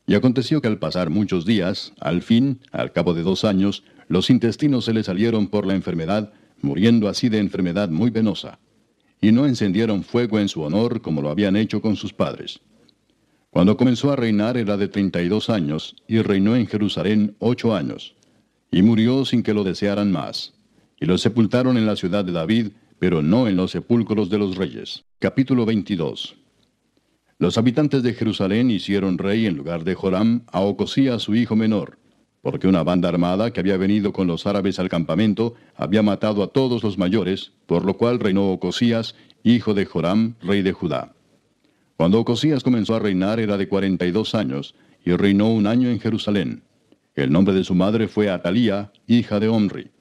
Y aconteció que al pasar muchos días, al fin, al cabo de dos años, los intestinos se le salieron por la enfermedad, muriendo así de enfermedad muy venosa y no encendieron fuego en su honor como lo habían hecho con sus padres. Cuando comenzó a reinar era de treinta y dos años, y reinó en Jerusalén ocho años, y murió sin que lo desearan más. Y lo sepultaron en la ciudad de David, pero no en los sepulcros de los reyes. Capítulo 22 Los habitantes de Jerusalén hicieron rey en lugar de Joram a Ocosías su hijo menor, porque una banda armada que había venido con los árabes al campamento había matado a todos los mayores, por lo cual reinó Ocosías, hijo de Joram, rey de Judá. Cuando Ocosías comenzó a reinar era de cuarenta y dos años, y reinó un año en Jerusalén. El nombre de su madre fue Atalía, hija de Omri.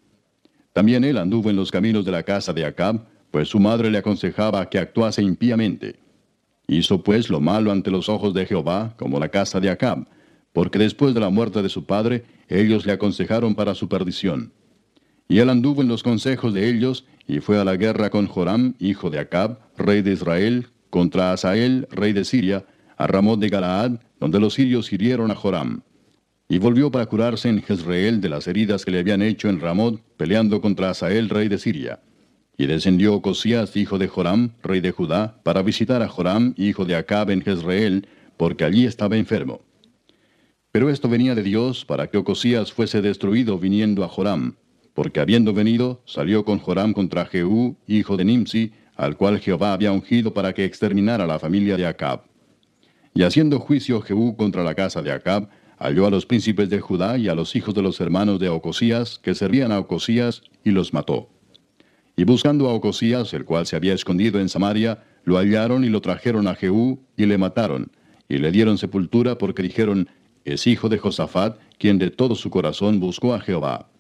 También él anduvo en los caminos de la casa de Acab, pues su madre le aconsejaba que actuase impíamente. Hizo pues lo malo ante los ojos de Jehová, como la casa de Acab, porque después de la muerte de su padre, ellos le aconsejaron para su perdición. Y él anduvo en los consejos de ellos, y fue a la guerra con Joram, hijo de Acab, rey de Israel, contra Asael, rey de Siria, a Ramón de Galaad, donde los sirios hirieron a Joram. Y volvió para curarse en Jezreel de las heridas que le habían hecho en Ramón, peleando contra Asael, rey de Siria. Y descendió Cosías, hijo de Joram, rey de Judá, para visitar a Joram, hijo de Acab, en Jezreel, porque allí estaba enfermo. Pero esto venía de Dios para que Ocosías fuese destruido viniendo a Joram, porque habiendo venido, salió con Joram contra Jehú, hijo de Nimsi, al cual Jehová había ungido para que exterminara la familia de Acab. Y haciendo juicio Jehú contra la casa de Acab, halló a los príncipes de Judá y a los hijos de los hermanos de Ocosías, que servían a Ocosías, y los mató. Y buscando a Ocosías, el cual se había escondido en Samaria, lo hallaron y lo trajeron a Jehú, y le mataron, y le dieron sepultura porque dijeron, es hijo de Josafat, quien de todo su corazón buscó a Jehová.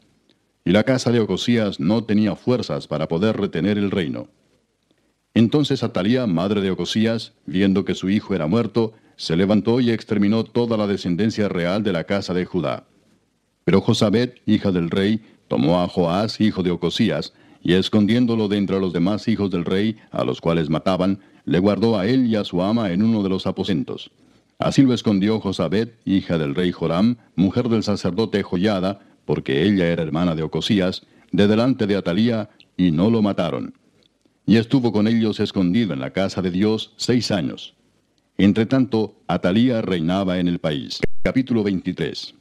Y la casa de Ocosías no tenía fuerzas para poder retener el reino. Entonces Atalía, madre de Ocosías, viendo que su hijo era muerto, se levantó y exterminó toda la descendencia real de la casa de Judá. Pero Josabet, hija del rey, tomó a Joás, hijo de Ocosías, y escondiéndolo de entre los demás hijos del rey, a los cuales mataban, le guardó a él y a su ama en uno de los aposentos. Así lo escondió Josabet, hija del rey Joram, mujer del sacerdote Joyada, porque ella era hermana de Ocosías, de delante de Atalía, y no lo mataron. Y estuvo con ellos escondido en la casa de Dios seis años. Entretanto, Atalía reinaba en el país. Capítulo 23.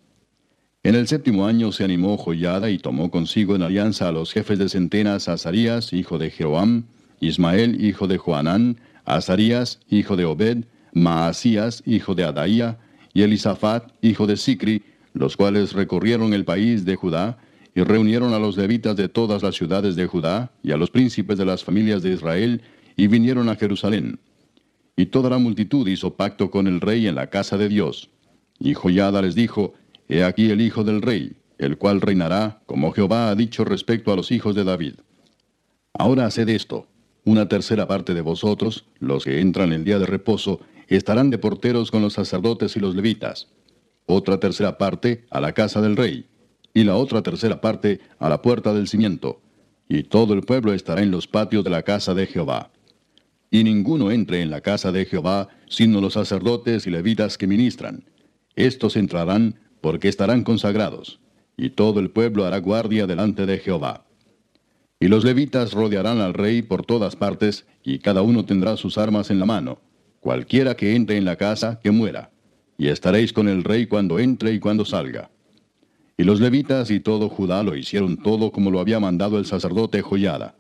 En el séptimo año se animó Joyada y tomó consigo en alianza a los jefes de centenas Azarías, hijo de Jeroam, Ismael, hijo de Joanán, Azarías, hijo de Obed, Maasías, hijo de Adaía, y Elisafat, hijo de Sicri, los cuales recorrieron el país de Judá, y reunieron a los levitas de todas las ciudades de Judá, y a los príncipes de las familias de Israel, y vinieron a Jerusalén. Y toda la multitud hizo pacto con el rey en la casa de Dios. Y Joyada les dijo, He aquí el hijo del rey, el cual reinará, como Jehová ha dicho respecto a los hijos de David. Ahora haced esto, una tercera parte de vosotros, los que entran el día de reposo, estarán de porteros con los sacerdotes y los levitas. Otra tercera parte a la casa del rey, y la otra tercera parte a la puerta del cimiento. Y todo el pueblo estará en los patios de la casa de Jehová. Y ninguno entre en la casa de Jehová, sino los sacerdotes y levitas que ministran. Estos entrarán porque estarán consagrados, y todo el pueblo hará guardia delante de Jehová. Y los levitas rodearán al rey por todas partes, y cada uno tendrá sus armas en la mano cualquiera que entre en la casa, que muera, y estaréis con el rey cuando entre y cuando salga. Y los levitas y todo Judá lo hicieron todo como lo había mandado el sacerdote Joyada.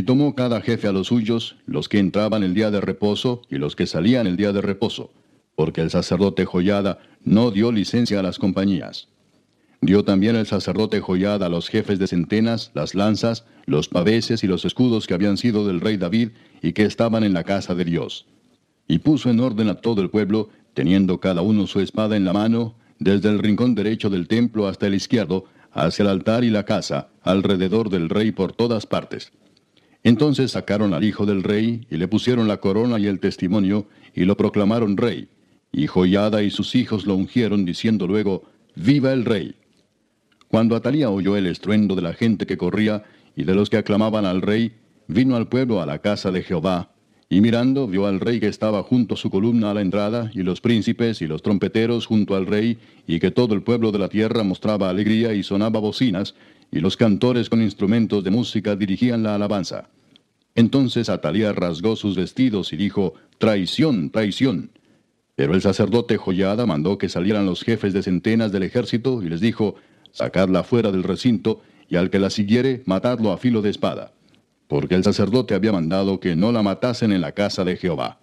Y tomó cada jefe a los suyos, los que entraban el día de reposo y los que salían el día de reposo, porque el sacerdote Joyada no dio licencia a las compañías. Dio también el sacerdote Joyada a los jefes de centenas, las lanzas, los paveses y los escudos que habían sido del rey David y que estaban en la casa de Dios. Y puso en orden a todo el pueblo, teniendo cada uno su espada en la mano, desde el rincón derecho del templo hasta el izquierdo, hacia el altar y la casa, alrededor del rey por todas partes. Entonces sacaron al hijo del rey, y le pusieron la corona y el testimonio, y lo proclamaron rey. Y Joyada y sus hijos lo ungieron, diciendo luego, Viva el rey. Cuando Atalía oyó el estruendo de la gente que corría y de los que aclamaban al rey, vino al pueblo a la casa de Jehová, y mirando vio al rey que estaba junto a su columna a la entrada, y los príncipes y los trompeteros junto al rey, y que todo el pueblo de la tierra mostraba alegría y sonaba bocinas, y los cantores con instrumentos de música dirigían la alabanza. Entonces Atalía rasgó sus vestidos y dijo, Traición, traición. Pero el sacerdote Joyada mandó que salieran los jefes de centenas del ejército y les dijo, sacadla fuera del recinto, y al que la siguiere, matadlo a filo de espada. Porque el sacerdote había mandado que no la matasen en la casa de Jehová.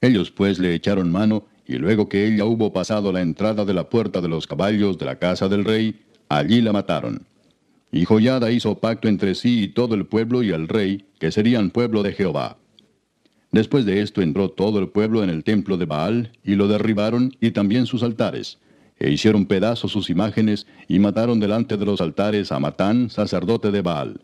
Ellos pues le echaron mano, y luego que ella hubo pasado la entrada de la puerta de los caballos de la casa del rey, allí la mataron. Y Joyada hizo pacto entre sí y todo el pueblo y el rey, que serían pueblo de Jehová. Después de esto entró todo el pueblo en el templo de Baal, y lo derribaron, y también sus altares, e hicieron pedazos sus imágenes, y mataron delante de los altares a Matán, sacerdote de Baal.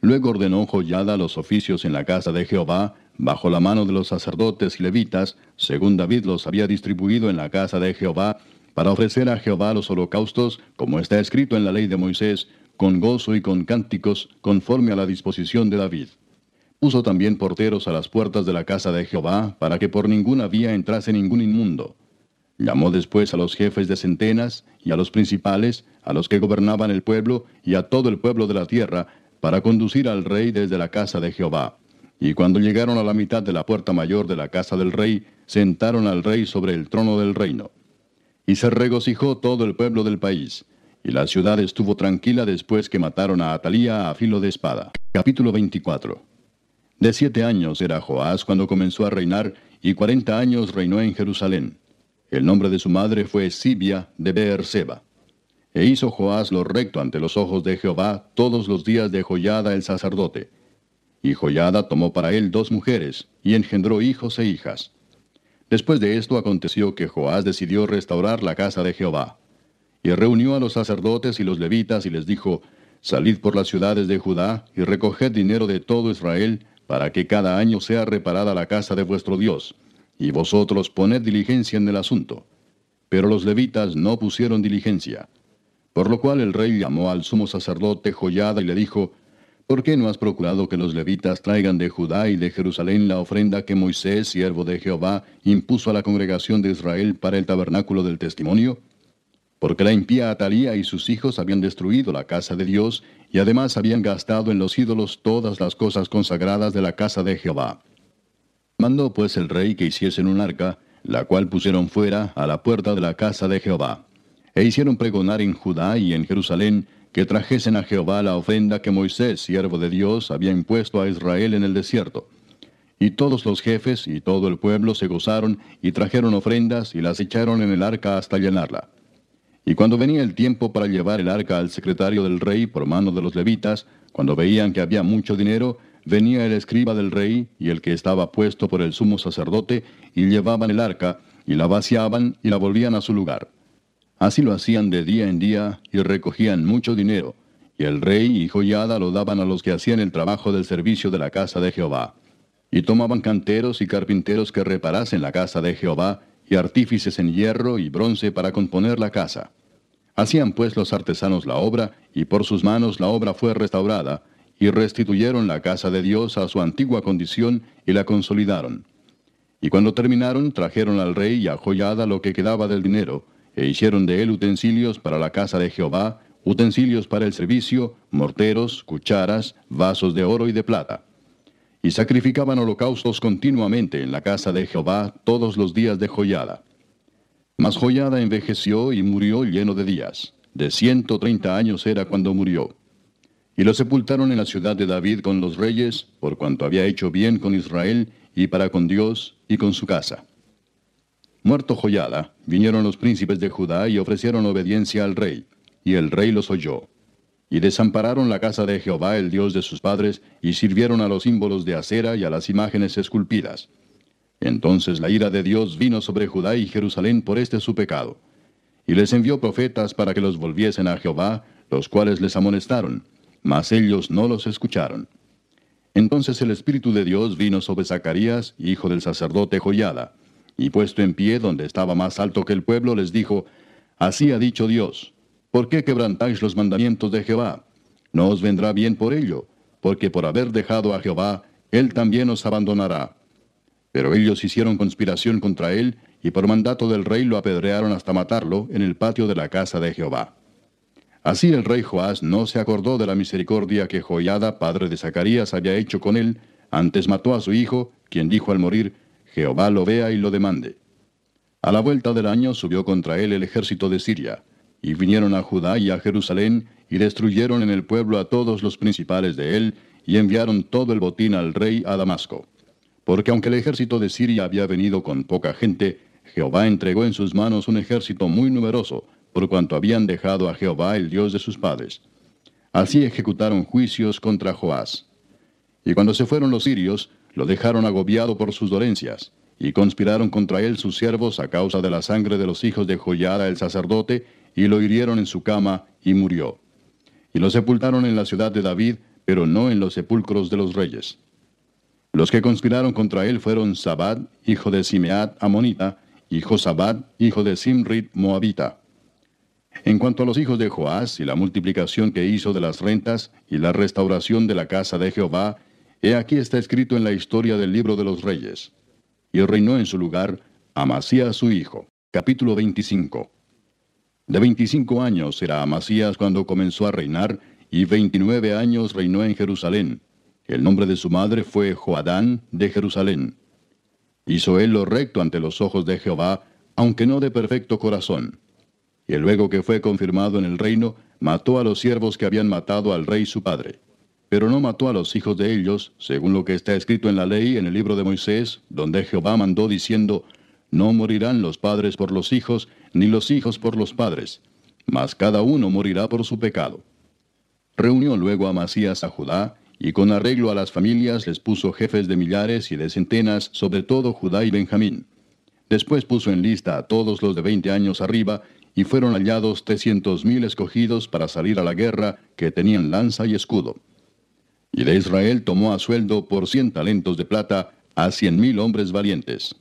Luego ordenó Joyada los oficios en la casa de Jehová, bajo la mano de los sacerdotes y levitas, según David los había distribuido en la casa de Jehová, para ofrecer a Jehová los holocaustos, como está escrito en la ley de Moisés, con gozo y con cánticos, conforme a la disposición de David. Puso también porteros a las puertas de la casa de Jehová, para que por ninguna vía entrase ningún inmundo. Llamó después a los jefes de centenas, y a los principales, a los que gobernaban el pueblo, y a todo el pueblo de la tierra, para conducir al rey desde la casa de Jehová. Y cuando llegaron a la mitad de la puerta mayor de la casa del rey, sentaron al rey sobre el trono del reino. Y se regocijó todo el pueblo del país, y la ciudad estuvo tranquila después que mataron a Atalía a filo de espada. Capítulo 24. De siete años era Joás cuando comenzó a reinar, y cuarenta años reinó en Jerusalén. El nombre de su madre fue Sibia de Beerseba. E hizo Joás lo recto ante los ojos de Jehová todos los días de Joyada el sacerdote. Y Joyada tomó para él dos mujeres, y engendró hijos e hijas. Después de esto aconteció que Joás decidió restaurar la casa de Jehová. Y reunió a los sacerdotes y los levitas y les dijo, Salid por las ciudades de Judá y recoged dinero de todo Israel, para que cada año sea reparada la casa de vuestro Dios y vosotros poned diligencia en el asunto. Pero los levitas no pusieron diligencia. Por lo cual el rey llamó al sumo sacerdote Joyada y le dijo, ¿Por qué no has procurado que los levitas traigan de Judá y de Jerusalén la ofrenda que Moisés, siervo de Jehová, impuso a la congregación de Israel para el tabernáculo del testimonio? Porque la impía Atalía y sus hijos habían destruido la casa de Dios y además habían gastado en los ídolos todas las cosas consagradas de la casa de Jehová. Mandó pues el rey que hiciesen un arca, la cual pusieron fuera a la puerta de la casa de Jehová. E hicieron pregonar en Judá y en Jerusalén que trajesen a Jehová la ofrenda que Moisés, siervo de Dios, había impuesto a Israel en el desierto. Y todos los jefes y todo el pueblo se gozaron y trajeron ofrendas y las echaron en el arca hasta llenarla. Y cuando venía el tiempo para llevar el arca al secretario del rey por mano de los levitas, cuando veían que había mucho dinero, venía el escriba del rey y el que estaba puesto por el sumo sacerdote, y llevaban el arca, y la vaciaban y la volvían a su lugar. Así lo hacían de día en día, y recogían mucho dinero, y el rey y joyada lo daban a los que hacían el trabajo del servicio de la casa de Jehová. Y tomaban canteros y carpinteros que reparasen la casa de Jehová, y artífices en hierro y bronce para componer la casa. Hacían pues los artesanos la obra, y por sus manos la obra fue restaurada, y restituyeron la casa de Dios a su antigua condición y la consolidaron. Y cuando terminaron, trajeron al rey y a Joyada lo que quedaba del dinero, e hicieron de él utensilios para la casa de Jehová, utensilios para el servicio, morteros, cucharas, vasos de oro y de plata. Y sacrificaban holocaustos continuamente en la casa de Jehová todos los días de Joyada. Mas Joyada envejeció y murió lleno de días. De ciento treinta años era cuando murió. Y lo sepultaron en la ciudad de David con los reyes, por cuanto había hecho bien con Israel y para con Dios y con su casa. Muerto Joyada, vinieron los príncipes de Judá y ofrecieron obediencia al rey, y el rey los oyó. Y desampararon la casa de Jehová, el Dios de sus padres, y sirvieron a los símbolos de acera y a las imágenes esculpidas. Entonces la ira de Dios vino sobre Judá y Jerusalén por este su pecado. Y les envió profetas para que los volviesen a Jehová, los cuales les amonestaron, mas ellos no los escucharon. Entonces el Espíritu de Dios vino sobre Zacarías, hijo del sacerdote Joyada, y puesto en pie donde estaba más alto que el pueblo, les dijo, Así ha dicho Dios, ¿por qué quebrantáis los mandamientos de Jehová? No os vendrá bien por ello, porque por haber dejado a Jehová, él también os abandonará. Pero ellos hicieron conspiración contra él, y por mandato del rey lo apedrearon hasta matarlo en el patio de la casa de Jehová. Así el rey Joás no se acordó de la misericordia que Joiada, padre de Zacarías, había hecho con él, antes mató a su hijo, quien dijo al morir, Jehová lo vea y lo demande. A la vuelta del año subió contra él el ejército de Siria, y vinieron a Judá y a Jerusalén, y destruyeron en el pueblo a todos los principales de él, y enviaron todo el botín al rey a Damasco porque aunque el ejército de Siria había venido con poca gente, Jehová entregó en sus manos un ejército muy numeroso, por cuanto habían dejado a Jehová el Dios de sus padres. Así ejecutaron juicios contra Joás. Y cuando se fueron los sirios, lo dejaron agobiado por sus dolencias, y conspiraron contra él sus siervos a causa de la sangre de los hijos de Joyada el sacerdote, y lo hirieron en su cama, y murió. Y lo sepultaron en la ciudad de David, pero no en los sepulcros de los reyes. Los que conspiraron contra él fueron Sabad, hijo de Simeat, amonita, y Josabad, hijo de Simrit, moabita. En cuanto a los hijos de Joás y la multiplicación que hizo de las rentas y la restauración de la casa de Jehová, he aquí está escrito en la historia del libro de los reyes. Y reinó en su lugar Amasías su hijo. Capítulo 25. De veinticinco años era Amasías cuando comenzó a reinar, y veintinueve años reinó en Jerusalén el nombre de su madre fue Joadán de Jerusalén. Hizo él lo recto ante los ojos de Jehová, aunque no de perfecto corazón. Y luego que fue confirmado en el reino, mató a los siervos que habían matado al rey su padre. Pero no mató a los hijos de ellos, según lo que está escrito en la ley en el libro de Moisés, donde Jehová mandó diciendo, No morirán los padres por los hijos, ni los hijos por los padres, mas cada uno morirá por su pecado. Reunió luego a Masías a Judá, y con arreglo a las familias les puso jefes de millares y de centenas, sobre todo Judá y Benjamín. Después puso en lista a todos los de veinte años arriba, y fueron hallados trescientos mil escogidos para salir a la guerra, que tenían lanza y escudo. Y de Israel tomó a sueldo por cien talentos de plata a cien mil hombres valientes.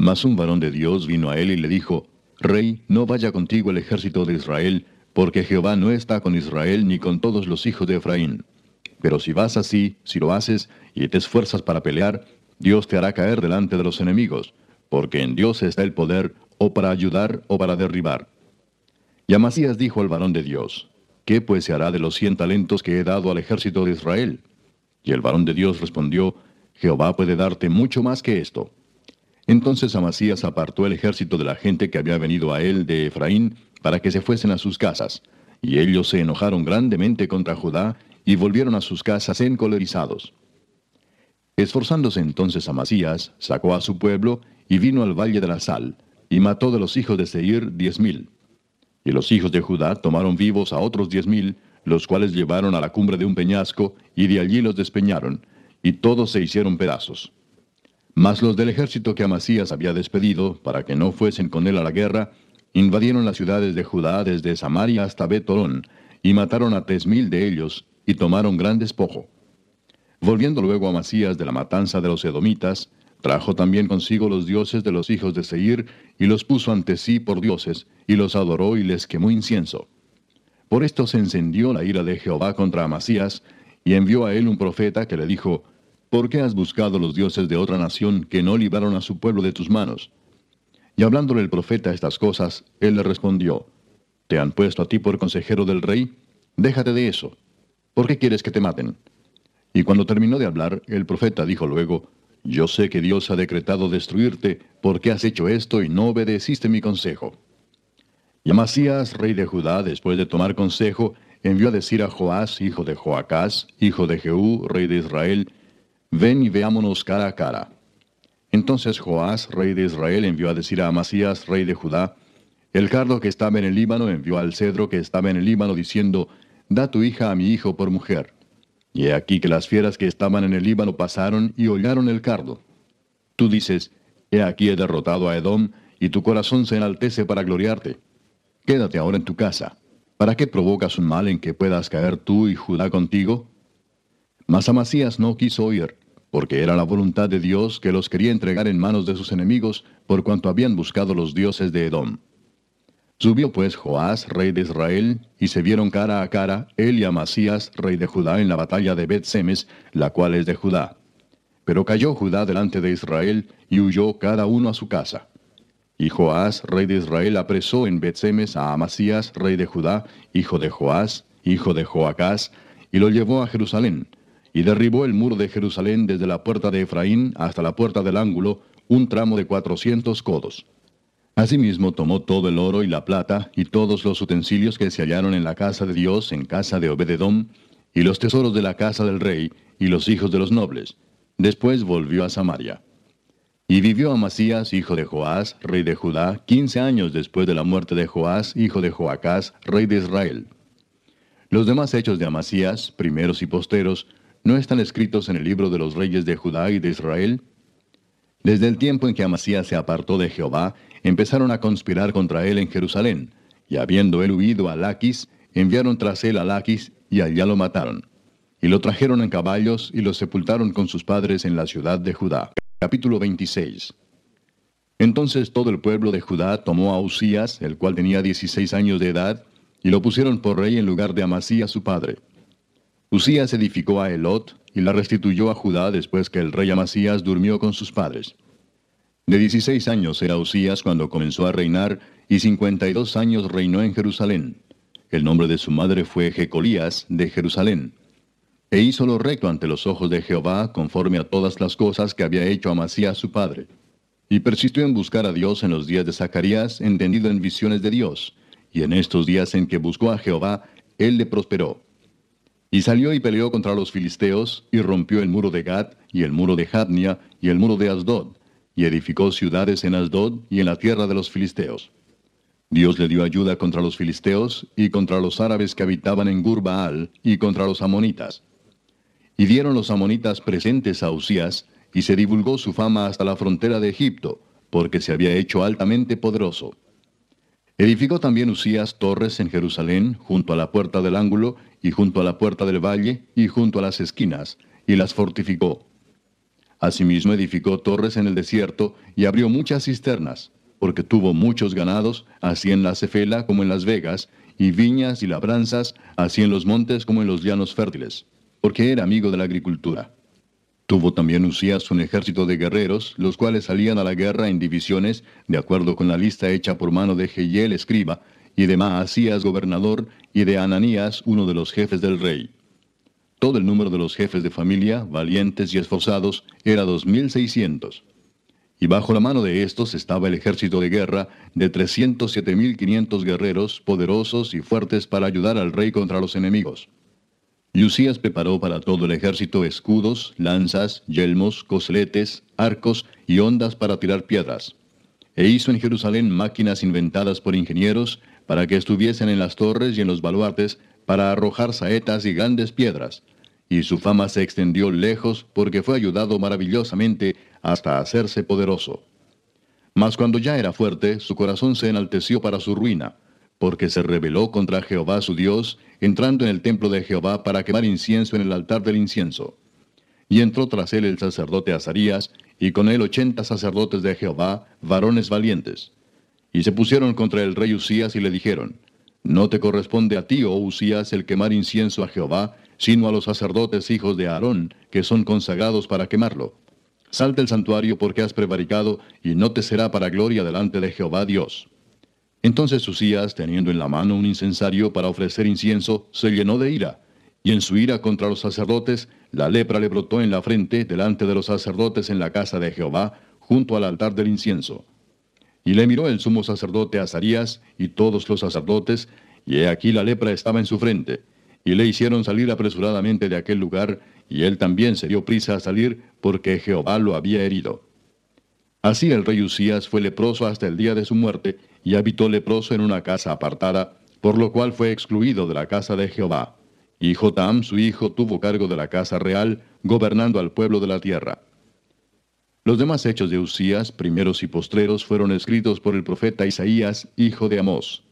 Mas un varón de Dios vino a él y le dijo, Rey, no vaya contigo el ejército de Israel, porque Jehová no está con Israel ni con todos los hijos de Efraín. Pero si vas así, si lo haces, y te esfuerzas para pelear, Dios te hará caer delante de los enemigos, porque en Dios está el poder, o para ayudar o para derribar. Y Amasías dijo al varón de Dios, ¿qué pues se hará de los cien talentos que he dado al ejército de Israel? Y el varón de Dios respondió, Jehová puede darte mucho más que esto. Entonces Amasías apartó el ejército de la gente que había venido a él de Efraín, para que se fuesen a sus casas. Y ellos se enojaron grandemente contra Judá y volvieron a sus casas encolerizados. Esforzándose entonces Amasías, sacó a su pueblo y vino al valle de la sal, y mató de los hijos de Seir diez mil. Y los hijos de Judá tomaron vivos a otros diez mil, los cuales llevaron a la cumbre de un peñasco, y de allí los despeñaron, y todos se hicieron pedazos. Mas los del ejército que Amasías había despedido, para que no fuesen con él a la guerra, invadieron las ciudades de Judá desde Samaria hasta Betorón, y mataron a tres mil de ellos, y tomaron gran despojo. Volviendo luego a Masías de la matanza de los edomitas, trajo también consigo los dioses de los hijos de Seir, y los puso ante sí por dioses, y los adoró y les quemó incienso. Por esto se encendió la ira de Jehová contra Amasías, y envió a él un profeta que le dijo, ¿Por qué has buscado los dioses de otra nación que no libraron a su pueblo de tus manos? Y hablándole el profeta estas cosas, él le respondió, ¿Te han puesto a ti por consejero del rey? Déjate de eso. ¿Por qué quieres que te maten? Y cuando terminó de hablar, el profeta dijo luego, Yo sé que Dios ha decretado destruirte, porque has hecho esto y no obedeciste mi consejo. Y Amasías, rey de Judá, después de tomar consejo, envió a decir a Joás, hijo de Joacás, hijo de Jehú, rey de Israel, Ven y veámonos cara a cara. Entonces Joás, rey de Israel, envió a decir a Amasías, rey de Judá, el cardo que estaba en el Líbano envió al cedro que estaba en el Líbano diciendo, Da tu hija a mi hijo por mujer. Y he aquí que las fieras que estaban en el Líbano pasaron y hollaron el cardo. Tú dices, He aquí he derrotado a Edom, y tu corazón se enaltece para gloriarte. Quédate ahora en tu casa. ¿Para qué provocas un mal en que puedas caer tú y Judá contigo? Mas Amasías no quiso oír, porque era la voluntad de Dios que los quería entregar en manos de sus enemigos, por cuanto habían buscado los dioses de Edom. Subió pues Joás, rey de Israel, y se vieron cara a cara, él y Amasías, rey de Judá, en la batalla de Bet-Semes, la cual es de Judá. Pero cayó Judá delante de Israel, y huyó cada uno a su casa. Y Joás, rey de Israel, apresó en Bet-Semes a Amasías, rey de Judá, hijo de Joás, hijo de Joacás, y lo llevó a Jerusalén, y derribó el muro de Jerusalén desde la puerta de Efraín hasta la puerta del ángulo, un tramo de cuatrocientos codos. Asimismo tomó todo el oro y la plata y todos los utensilios que se hallaron en la casa de Dios, en casa de Obededom, y los tesoros de la casa del rey, y los hijos de los nobles. Después volvió a Samaria. Y vivió Amasías, hijo de Joás, rey de Judá, quince años después de la muerte de Joás, hijo de Joacás, rey de Israel. Los demás hechos de Amasías, primeros y posteros, ¿no están escritos en el libro de los reyes de Judá y de Israel? Desde el tiempo en que Amasías se apartó de Jehová, empezaron a conspirar contra él en Jerusalén, y habiendo él huido a Laquis, enviaron tras él a Laquis, y allá lo mataron. Y lo trajeron en caballos, y lo sepultaron con sus padres en la ciudad de Judá. Capítulo 26 Entonces todo el pueblo de Judá tomó a Usías, el cual tenía dieciséis años de edad, y lo pusieron por rey en lugar de Amasías su padre. Usías edificó a Elot, y la restituyó a Judá después que el rey Amasías durmió con sus padres. De 16 años era Usías cuando comenzó a reinar, y 52 años reinó en Jerusalén. El nombre de su madre fue Jecolías de Jerusalén. E hizo lo recto ante los ojos de Jehová, conforme a todas las cosas que había hecho Amasías su padre. Y persistió en buscar a Dios en los días de Zacarías, entendido en visiones de Dios. Y en estos días en que buscó a Jehová, él le prosperó. Y salió y peleó contra los filisteos, y rompió el muro de Gad, y el muro de Jadnia, y el muro de Asdod, y edificó ciudades en Asdod y en la tierra de los filisteos. Dios le dio ayuda contra los filisteos y contra los árabes que habitaban en Gurbaal y contra los amonitas. Y dieron los amonitas presentes a Usías, y se divulgó su fama hasta la frontera de Egipto, porque se había hecho altamente poderoso. Edificó también Usías torres en Jerusalén, junto a la puerta del ángulo, y junto a la puerta del valle, y junto a las esquinas, y las fortificó. Asimismo edificó torres en el desierto y abrió muchas cisternas, porque tuvo muchos ganados, así en la Cefela como en las Vegas, y viñas y labranzas, así en los montes como en los llanos fértiles, porque era amigo de la agricultura. Tuvo también Usías un ejército de guerreros, los cuales salían a la guerra en divisiones, de acuerdo con la lista hecha por mano de Jehiel escriba, y de Maasías gobernador, y de Ananías uno de los jefes del rey. Todo el número de los jefes de familia, valientes y esforzados, era dos mil seiscientos. Y bajo la mano de estos estaba el ejército de guerra de trescientos siete mil quinientos guerreros, poderosos y fuertes para ayudar al rey contra los enemigos. Y Usías preparó para todo el ejército escudos, lanzas, yelmos, cosletes, arcos y ondas para tirar piedras. E hizo en Jerusalén máquinas inventadas por ingenieros para que estuviesen en las torres y en los baluartes para arrojar saetas y grandes piedras, y su fama se extendió lejos porque fue ayudado maravillosamente hasta hacerse poderoso. Mas cuando ya era fuerte, su corazón se enalteció para su ruina, porque se rebeló contra Jehová su Dios, entrando en el templo de Jehová para quemar incienso en el altar del incienso. Y entró tras él el sacerdote Azarías, y con él ochenta sacerdotes de Jehová, varones valientes. Y se pusieron contra el rey Usías y le dijeron, no te corresponde a ti, oh Usías, el quemar incienso a Jehová, sino a los sacerdotes hijos de Aarón, que son consagrados para quemarlo. Salte el santuario porque has prevaricado, y no te será para gloria delante de Jehová Dios. Entonces Usías, teniendo en la mano un incensario para ofrecer incienso, se llenó de ira, y en su ira contra los sacerdotes, la lepra le brotó en la frente delante de los sacerdotes en la casa de Jehová, junto al altar del incienso. Y le miró el sumo sacerdote Azarías y todos los sacerdotes, y he aquí la lepra estaba en su frente. Y le hicieron salir apresuradamente de aquel lugar, y él también se dio prisa a salir, porque Jehová lo había herido. Así el rey Usías fue leproso hasta el día de su muerte, y habitó leproso en una casa apartada, por lo cual fue excluido de la casa de Jehová. Y Jotam, su hijo, tuvo cargo de la casa real, gobernando al pueblo de la tierra. Los demás hechos de Usías, primeros y postreros, fueron escritos por el profeta Isaías, hijo de Amós.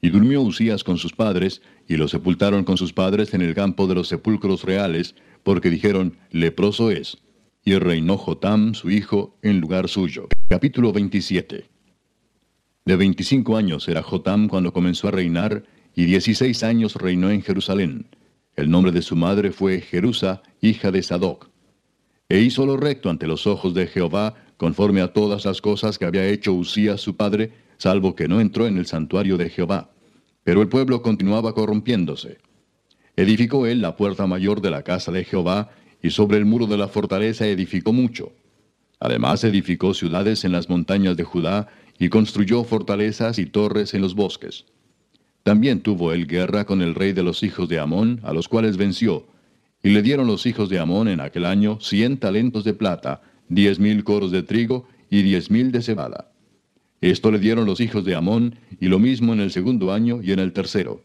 Y durmió Usías con sus padres, y lo sepultaron con sus padres en el campo de los sepulcros reales, porque dijeron, leproso es. Y reinó Jotam, su hijo, en lugar suyo. Capítulo 27 De veinticinco años era Jotam cuando comenzó a reinar, y dieciséis años reinó en Jerusalén. El nombre de su madre fue Jerusa, hija de Sadoc. E hizo lo recto ante los ojos de Jehová, conforme a todas las cosas que había hecho Usías su padre, salvo que no entró en el santuario de Jehová. Pero el pueblo continuaba corrompiéndose. Edificó él la puerta mayor de la casa de Jehová, y sobre el muro de la fortaleza edificó mucho. Además edificó ciudades en las montañas de Judá, y construyó fortalezas y torres en los bosques. También tuvo él guerra con el rey de los hijos de Amón, a los cuales venció, y le dieron los hijos de Amón en aquel año cien talentos de plata, diez mil coros de trigo y diez mil de cebada. Esto le dieron los hijos de Amón, y lo mismo en el segundo año y en el tercero.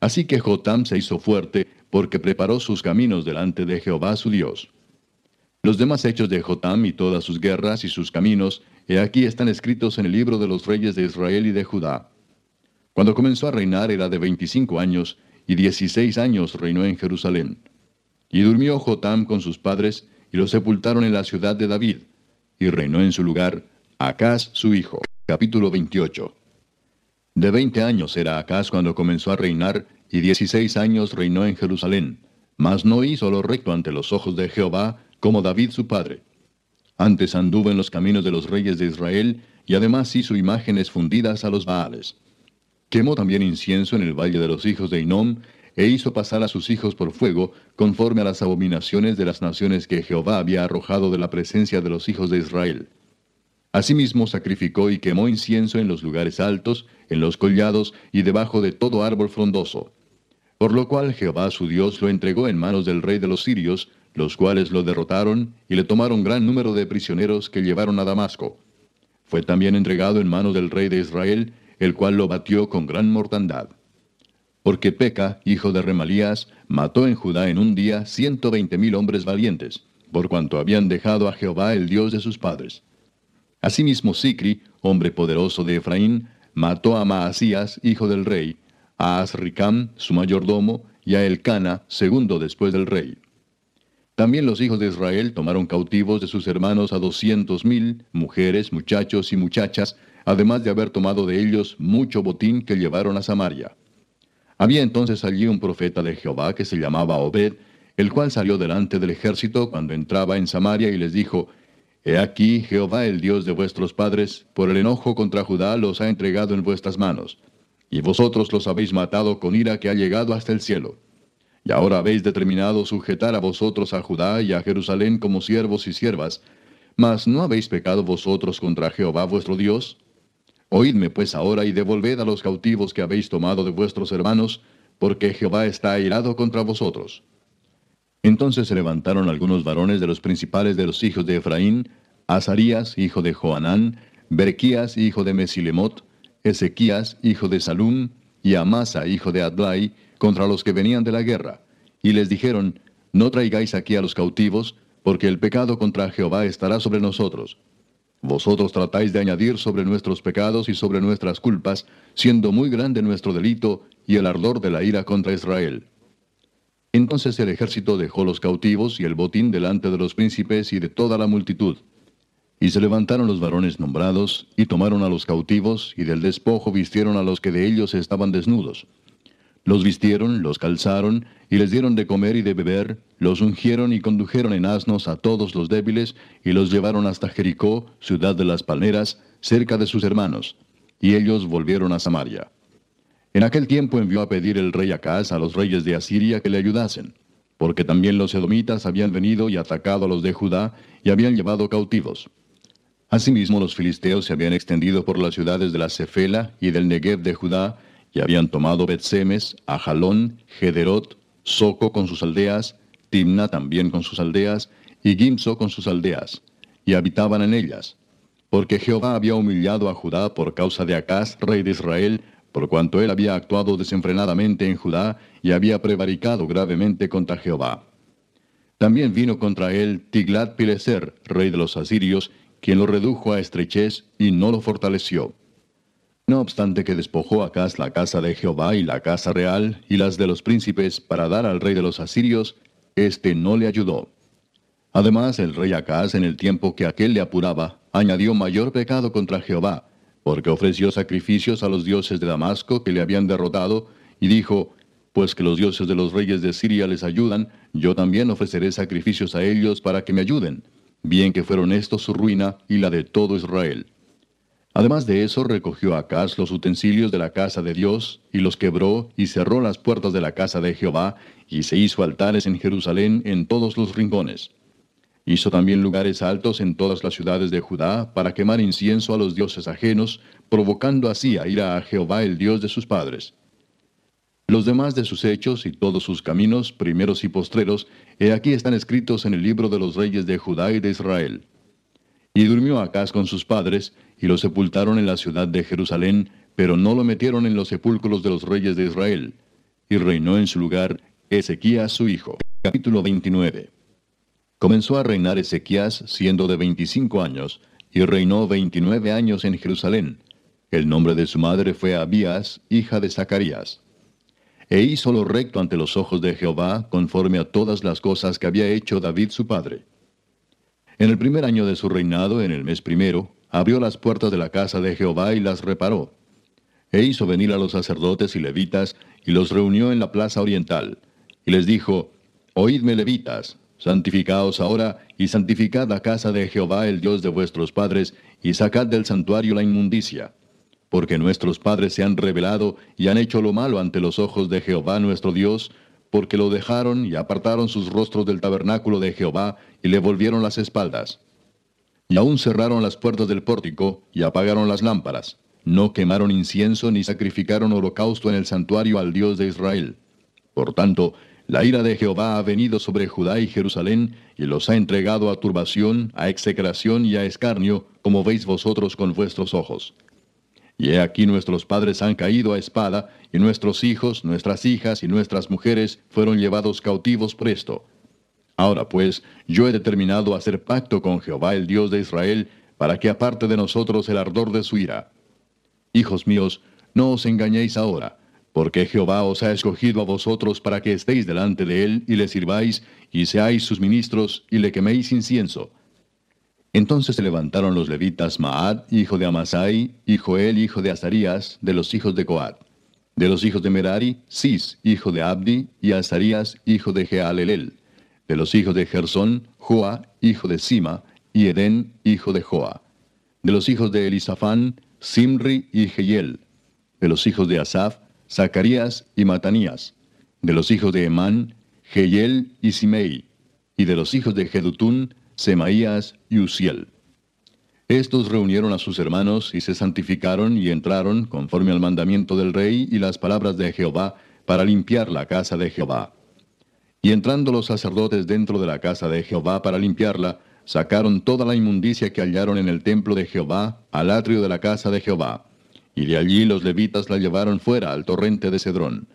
Así que Jotam se hizo fuerte, porque preparó sus caminos delante de Jehová su Dios. Los demás hechos de Jotam y todas sus guerras y sus caminos, he aquí están escritos en el libro de los reyes de Israel y de Judá. Cuando comenzó a reinar era de veinticinco años, y dieciséis años reinó en Jerusalén. Y durmió Jotam con sus padres, y lo sepultaron en la ciudad de David, y reinó en su lugar Acaz su hijo. Capítulo 28. De veinte años era Acaz cuando comenzó a reinar, y dieciséis años reinó en Jerusalén. Mas no hizo lo recto ante los ojos de Jehová, como David su padre. Antes anduvo en los caminos de los reyes de Israel, y además hizo imágenes fundidas a los Baales. Quemó también incienso en el valle de los hijos de Inom, e hizo pasar a sus hijos por fuego, conforme a las abominaciones de las naciones que Jehová había arrojado de la presencia de los hijos de Israel. Asimismo sacrificó y quemó incienso en los lugares altos, en los collados y debajo de todo árbol frondoso. Por lo cual Jehová su Dios lo entregó en manos del rey de los sirios, los cuales lo derrotaron y le tomaron gran número de prisioneros que llevaron a Damasco. Fue también entregado en manos del rey de Israel, el cual lo batió con gran mortandad. Porque Peca, hijo de Remalías, mató en Judá en un día ciento veinte mil hombres valientes, por cuanto habían dejado a Jehová el Dios de sus padres. Asimismo Sicri, hombre poderoso de Efraín, mató a Maasías, hijo del rey, a Asricam, su mayordomo, y a Elcana, segundo después del rey. También los hijos de Israel tomaron cautivos de sus hermanos a doscientos mil, mujeres, muchachos y muchachas, además de haber tomado de ellos mucho botín que llevaron a Samaria. Había entonces allí un profeta de Jehová que se llamaba Obed, el cual salió delante del ejército cuando entraba en Samaria y les dijo, He aquí, Jehová el Dios de vuestros padres, por el enojo contra Judá los ha entregado en vuestras manos, y vosotros los habéis matado con ira que ha llegado hasta el cielo. Y ahora habéis determinado sujetar a vosotros a Judá y a Jerusalén como siervos y siervas, mas ¿no habéis pecado vosotros contra Jehová vuestro Dios? Oídme pues ahora y devolved a los cautivos que habéis tomado de vuestros hermanos, porque Jehová está airado contra vosotros. Entonces se levantaron algunos varones de los principales de los hijos de Efraín, Azarías, hijo de Joanán, Berequías, hijo de Mesilemot, Ezequías, hijo de Salum, y Amasa, hijo de Adlai, contra los que venían de la guerra. Y les dijeron, No traigáis aquí a los cautivos, porque el pecado contra Jehová estará sobre nosotros. Vosotros tratáis de añadir sobre nuestros pecados y sobre nuestras culpas, siendo muy grande nuestro delito y el ardor de la ira contra Israel. Entonces el ejército dejó los cautivos y el botín delante de los príncipes y de toda la multitud. Y se levantaron los varones nombrados, y tomaron a los cautivos, y del despojo vistieron a los que de ellos estaban desnudos. Los vistieron, los calzaron, y les dieron de comer y de beber, los ungieron y condujeron en asnos a todos los débiles, y los llevaron hasta Jericó, ciudad de las palmeras, cerca de sus hermanos, y ellos volvieron a Samaria. En aquel tiempo envió a pedir el rey Acaz a los reyes de Asiria que le ayudasen, porque también los edomitas habían venido y atacado a los de Judá y habían llevado cautivos. Asimismo los filisteos se habían extendido por las ciudades de la Cefela y del Negev de Judá, y habían tomado Betsemes, Ajalón, Gederot, Soco con sus aldeas, Timna también con sus aldeas, y Gimso con sus aldeas, y habitaban en ellas. porque Jehová había humillado a Judá por causa de Acaz, rey de Israel, por cuanto él había actuado desenfrenadamente en Judá y había prevaricado gravemente contra Jehová. También vino contra él Tiglat-Pileser, rey de los asirios, quien lo redujo a estrechez y no lo fortaleció. No obstante que despojó Acaz la casa de Jehová y la casa real y las de los príncipes para dar al rey de los asirios, éste no le ayudó. Además, el rey Acaz, en el tiempo que aquel le apuraba, añadió mayor pecado contra Jehová, porque ofreció sacrificios a los dioses de Damasco que le habían derrotado, y dijo, Pues que los dioses de los reyes de Siria les ayudan, yo también ofreceré sacrificios a ellos para que me ayuden, bien que fueron estos su ruina y la de todo Israel. Además de eso, recogió Acaz los utensilios de la casa de Dios, y los quebró, y cerró las puertas de la casa de Jehová, y se hizo altares en Jerusalén en todos los rincones. Hizo también lugares altos en todas las ciudades de Judá para quemar incienso a los dioses ajenos, provocando así a ira a Jehová el Dios de sus padres. Los demás de sus hechos y todos sus caminos, primeros y postreros, he aquí están escritos en el libro de los reyes de Judá y de Israel. Y durmió Acaz con sus padres, y lo sepultaron en la ciudad de Jerusalén, pero no lo metieron en los sepulcros de los reyes de Israel. Y reinó en su lugar Ezequías su hijo. Capítulo 29. Comenzó a reinar Ezequías siendo de veinticinco años, y reinó veintinueve años en Jerusalén. El nombre de su madre fue Abías, hija de Zacarías. E hizo lo recto ante los ojos de Jehová, conforme a todas las cosas que había hecho David su padre. En el primer año de su reinado, en el mes primero, abrió las puertas de la casa de Jehová y las reparó. E hizo venir a los sacerdotes y levitas, y los reunió en la plaza oriental. Y les dijo, Oídme levitas, Santificaos ahora y santificad la casa de Jehová el Dios de vuestros padres, y sacad del santuario la inmundicia. Porque nuestros padres se han rebelado y han hecho lo malo ante los ojos de Jehová nuestro Dios, porque lo dejaron y apartaron sus rostros del tabernáculo de Jehová y le volvieron las espaldas. Y aún cerraron las puertas del pórtico y apagaron las lámparas. No quemaron incienso ni sacrificaron holocausto en el santuario al Dios de Israel. Por tanto, la ira de Jehová ha venido sobre Judá y Jerusalén, y los ha entregado a turbación, a execración y a escarnio, como veis vosotros con vuestros ojos. Y he aquí nuestros padres han caído a espada, y nuestros hijos, nuestras hijas y nuestras mujeres fueron llevados cautivos presto. Ahora pues, yo he determinado hacer pacto con Jehová el Dios de Israel, para que aparte de nosotros el ardor de su ira. Hijos míos, no os engañéis ahora porque Jehová os ha escogido a vosotros para que estéis delante de él y le sirváis, y seáis sus ministros, y le queméis incienso. Entonces se levantaron los levitas Maad, hijo de Amasai, y Joel, hijo de Azarías, de los hijos de Coat. De los hijos de Merari, Sis, hijo de Abdi, y Azarías, hijo de Jealelel. De los hijos de Gersón, Joa, hijo de Sima, y Edén, hijo de Joa. De los hijos de Elisafán, Simri y Jehiel. De los hijos de Asaf, Zacarías y Matanías, de los hijos de Emán, Geyel y Simei, y de los hijos de Jedutún, Semaías y Uziel. Estos reunieron a sus hermanos y se santificaron y entraron, conforme al mandamiento del rey y las palabras de Jehová, para limpiar la casa de Jehová. Y entrando los sacerdotes dentro de la casa de Jehová para limpiarla, sacaron toda la inmundicia que hallaron en el templo de Jehová al atrio de la casa de Jehová y de allí los levitas la llevaron fuera al torrente de Cedrón.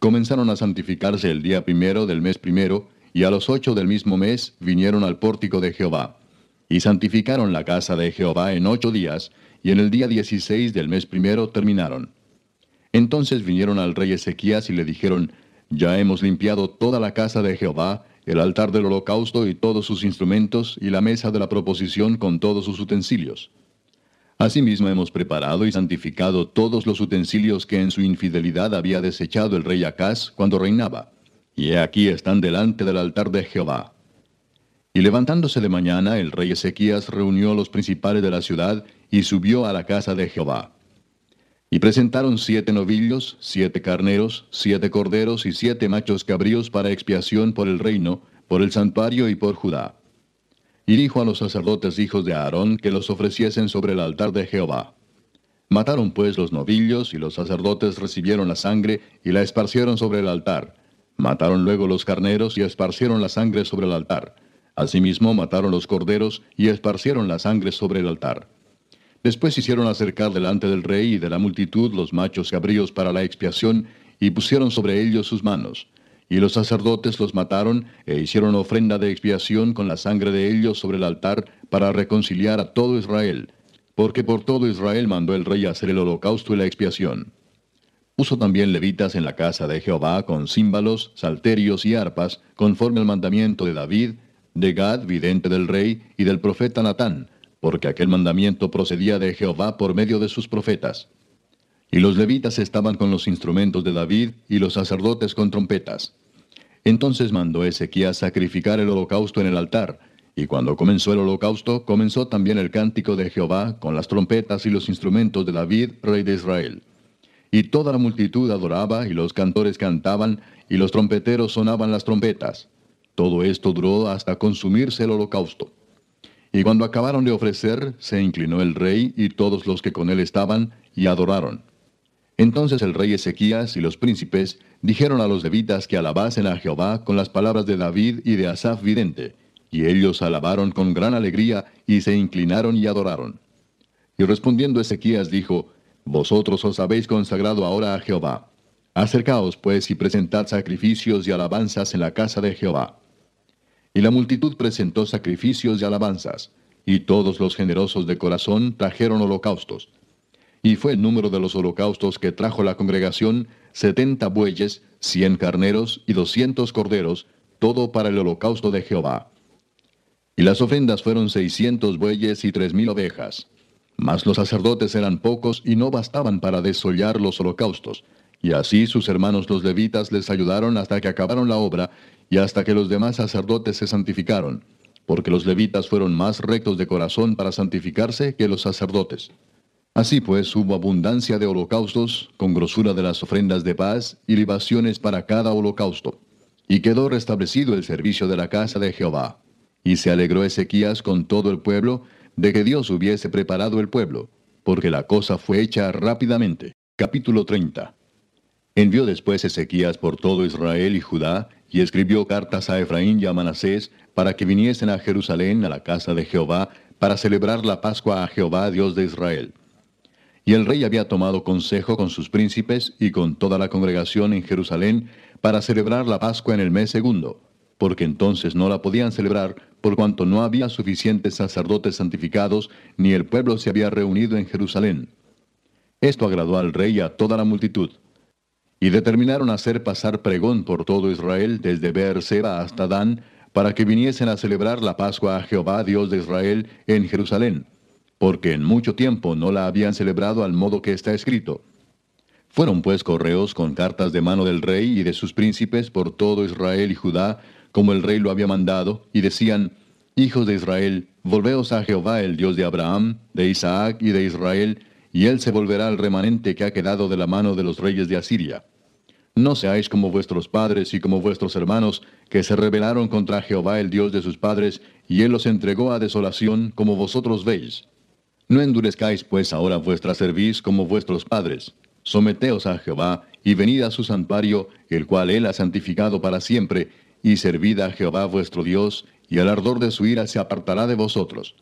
Comenzaron a santificarse el día primero del mes primero, y a los ocho del mismo mes vinieron al pórtico de Jehová. Y santificaron la casa de Jehová en ocho días, y en el día dieciséis del mes primero terminaron. Entonces vinieron al rey Ezequías y le dijeron, Ya hemos limpiado toda la casa de Jehová, el altar del holocausto y todos sus instrumentos, y la mesa de la proposición con todos sus utensilios. Asimismo hemos preparado y santificado todos los utensilios que en su infidelidad había desechado el rey Acaz cuando reinaba. Y he aquí están delante del altar de Jehová. Y levantándose de mañana, el rey Ezequías reunió a los principales de la ciudad y subió a la casa de Jehová. Y presentaron siete novillos, siete carneros, siete corderos y siete machos cabríos para expiación por el reino, por el santuario y por Judá y dijo a los sacerdotes hijos de Aarón que los ofreciesen sobre el altar de Jehová. Mataron pues los novillos, y los sacerdotes recibieron la sangre y la esparcieron sobre el altar. Mataron luego los carneros y esparcieron la sangre sobre el altar. Asimismo mataron los corderos y esparcieron la sangre sobre el altar. Después hicieron acercar delante del rey y de la multitud los machos cabríos para la expiación y pusieron sobre ellos sus manos. Y los sacerdotes los mataron e hicieron ofrenda de expiación con la sangre de ellos sobre el altar para reconciliar a todo Israel, porque por todo Israel mandó el rey hacer el holocausto y la expiación. Puso también levitas en la casa de Jehová con címbalos, salterios y arpas, conforme al mandamiento de David, de Gad, vidente del rey, y del profeta Natán, porque aquel mandamiento procedía de Jehová por medio de sus profetas. Y los levitas estaban con los instrumentos de David, y los sacerdotes con trompetas. Entonces mandó Ezequías sacrificar el holocausto en el altar, y cuando comenzó el holocausto, comenzó también el cántico de Jehová con las trompetas y los instrumentos de David, rey de Israel. Y toda la multitud adoraba, y los cantores cantaban, y los trompeteros sonaban las trompetas. Todo esto duró hasta consumirse el holocausto. Y cuando acabaron de ofrecer, se inclinó el rey y todos los que con él estaban, y adoraron. Entonces el rey Ezequías y los príncipes dijeron a los levitas que alabasen a Jehová con las palabras de David y de Asaf vidente, y ellos alabaron con gran alegría y se inclinaron y adoraron. Y respondiendo Ezequías dijo, Vosotros os habéis consagrado ahora a Jehová. Acercaos pues y presentad sacrificios y alabanzas en la casa de Jehová. Y la multitud presentó sacrificios y alabanzas, y todos los generosos de corazón trajeron holocaustos. Y fue el número de los holocaustos que trajo la congregación setenta bueyes, cien carneros y doscientos corderos, todo para el holocausto de Jehová. Y las ofrendas fueron seiscientos bueyes y tres mil ovejas. Mas los sacerdotes eran pocos y no bastaban para desollar los holocaustos. Y así sus hermanos los levitas les ayudaron hasta que acabaron la obra y hasta que los demás sacerdotes se santificaron, porque los levitas fueron más rectos de corazón para santificarse que los sacerdotes. Así pues hubo abundancia de holocaustos, con grosura de las ofrendas de paz y libaciones para cada holocausto. Y quedó restablecido el servicio de la casa de Jehová. Y se alegró Ezequías con todo el pueblo de que Dios hubiese preparado el pueblo, porque la cosa fue hecha rápidamente. Capítulo 30. Envió después Ezequías por todo Israel y Judá, y escribió cartas a Efraín y a Manasés, para que viniesen a Jerusalén, a la casa de Jehová, para celebrar la Pascua a Jehová, Dios de Israel. Y el rey había tomado consejo con sus príncipes y con toda la congregación en Jerusalén, para celebrar la Pascua en el mes segundo, porque entonces no la podían celebrar, por cuanto no había suficientes sacerdotes santificados, ni el pueblo se había reunido en Jerusalén. Esto agradó al rey y a toda la multitud. Y determinaron hacer pasar pregón por todo Israel, desde Beerseba hasta Dan, para que viniesen a celebrar la Pascua a Jehová, Dios de Israel, en Jerusalén, porque en mucho tiempo no la habían celebrado al modo que está escrito. Fueron pues correos con cartas de mano del rey y de sus príncipes por todo Israel y Judá, como el rey lo había mandado, y decían, Hijos de Israel, volveos a Jehová el Dios de Abraham, de Isaac y de Israel, y él se volverá al remanente que ha quedado de la mano de los reyes de Asiria. No seáis como vuestros padres y como vuestros hermanos, que se rebelaron contra Jehová el Dios de sus padres, y él los entregó a desolación, como vosotros veis. No endurezcáis pues ahora vuestra cerviz como vuestros padres. Someteos a Jehová, y venid a su santuario, el cual él ha santificado para siempre, y servid a Jehová vuestro Dios, y el ardor de su ira se apartará de vosotros.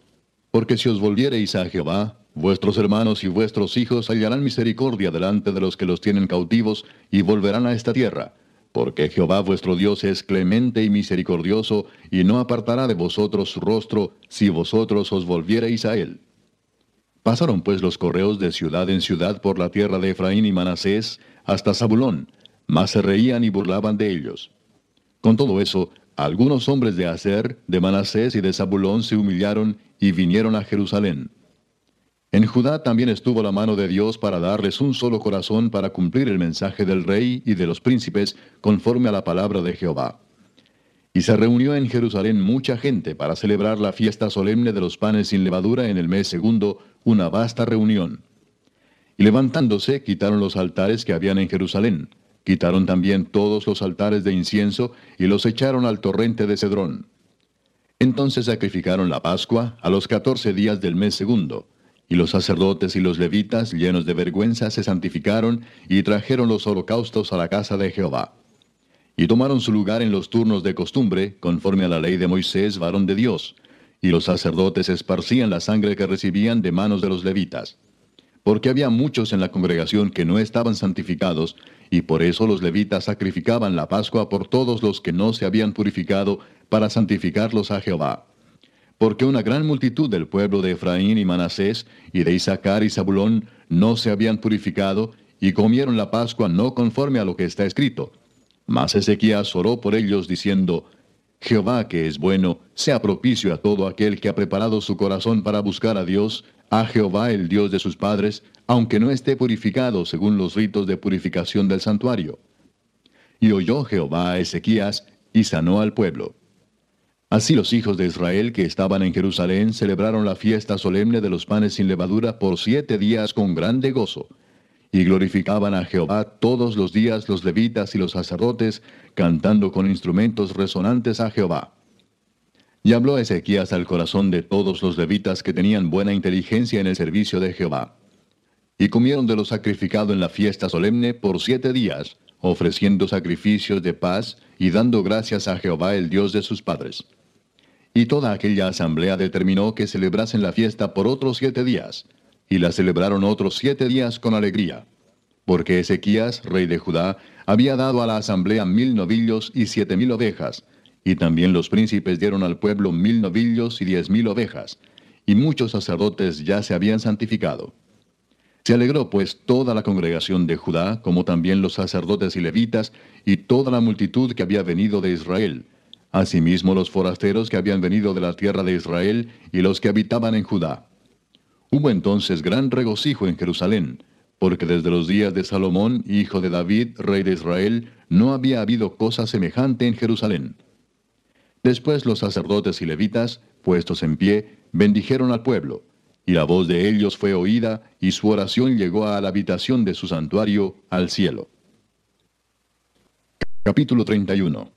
Porque si os volviereis a Jehová, vuestros hermanos y vuestros hijos hallarán misericordia delante de los que los tienen cautivos, y volverán a esta tierra. Porque Jehová vuestro Dios es clemente y misericordioso, y no apartará de vosotros su rostro, si vosotros os volviereis a él. Pasaron pues los correos de ciudad en ciudad por la tierra de Efraín y Manasés, hasta Zabulón, mas se reían y burlaban de ellos. Con todo eso, algunos hombres de Aser, de Manasés y de Zabulón se humillaron y vinieron a Jerusalén. En Judá también estuvo la mano de Dios para darles un solo corazón para cumplir el mensaje del rey y de los príncipes conforme a la palabra de Jehová. Y se reunió en Jerusalén mucha gente para celebrar la fiesta solemne de los panes sin levadura en el mes segundo, una vasta reunión. Y levantándose, quitaron los altares que habían en Jerusalén, Quitaron también todos los altares de incienso y los echaron al torrente de Cedrón. Entonces sacrificaron la Pascua a los catorce días del mes segundo, y los sacerdotes y los levitas, llenos de vergüenza, se santificaron y trajeron los holocaustos a la casa de Jehová. y tomaron su lugar en los turnos de costumbre, conforme a la ley de Moisés, varón de Dios, y los sacerdotes esparcían la sangre que recibían de manos de los levitas. Porque había muchos en la congregación que no estaban santificados, y por eso los levitas sacrificaban la Pascua por todos los que no se habían purificado, para santificarlos a Jehová. Porque una gran multitud del pueblo de Efraín y Manasés, y de Isaacar y Zabulón, no se habían purificado, y comieron la Pascua no conforme a lo que está escrito. Mas Ezequías oró por ellos diciendo, Jehová que es bueno, sea propicio a todo aquel que ha preparado su corazón para buscar a Dios, a Jehová el Dios de sus padres, aunque no esté purificado según los ritos de purificación del santuario. Y oyó Jehová a Ezequías y sanó al pueblo. Así los hijos de Israel que estaban en Jerusalén celebraron la fiesta solemne de los panes sin levadura por siete días con grande gozo y glorificaban a Jehová todos los días los levitas y los sacerdotes, cantando con instrumentos resonantes a Jehová. Y habló Ezequías al corazón de todos los levitas que tenían buena inteligencia en el servicio de Jehová. Y comieron de lo sacrificado en la fiesta solemne por siete días, ofreciendo sacrificios de paz y dando gracias a Jehová el Dios de sus padres. Y toda aquella asamblea determinó que celebrasen la fiesta por otros siete días, y la celebraron otros siete días con alegría. Porque Ezequías, rey de Judá, había dado a la asamblea mil novillos y siete mil ovejas, y también los príncipes dieron al pueblo mil novillos y diez mil ovejas, y muchos sacerdotes ya se habían santificado. Se alegró pues toda la congregación de Judá, como también los sacerdotes y levitas, y toda la multitud que había venido de Israel, asimismo los forasteros que habían venido de la tierra de Israel, y los que habitaban en Judá. Hubo entonces gran regocijo en Jerusalén, porque desde los días de Salomón, hijo de David, rey de Israel, no había habido cosa semejante en Jerusalén. Después los sacerdotes y levitas, puestos en pie, bendijeron al pueblo, y la voz de ellos fue oída, y su oración llegó a la habitación de su santuario, al cielo. Capítulo 31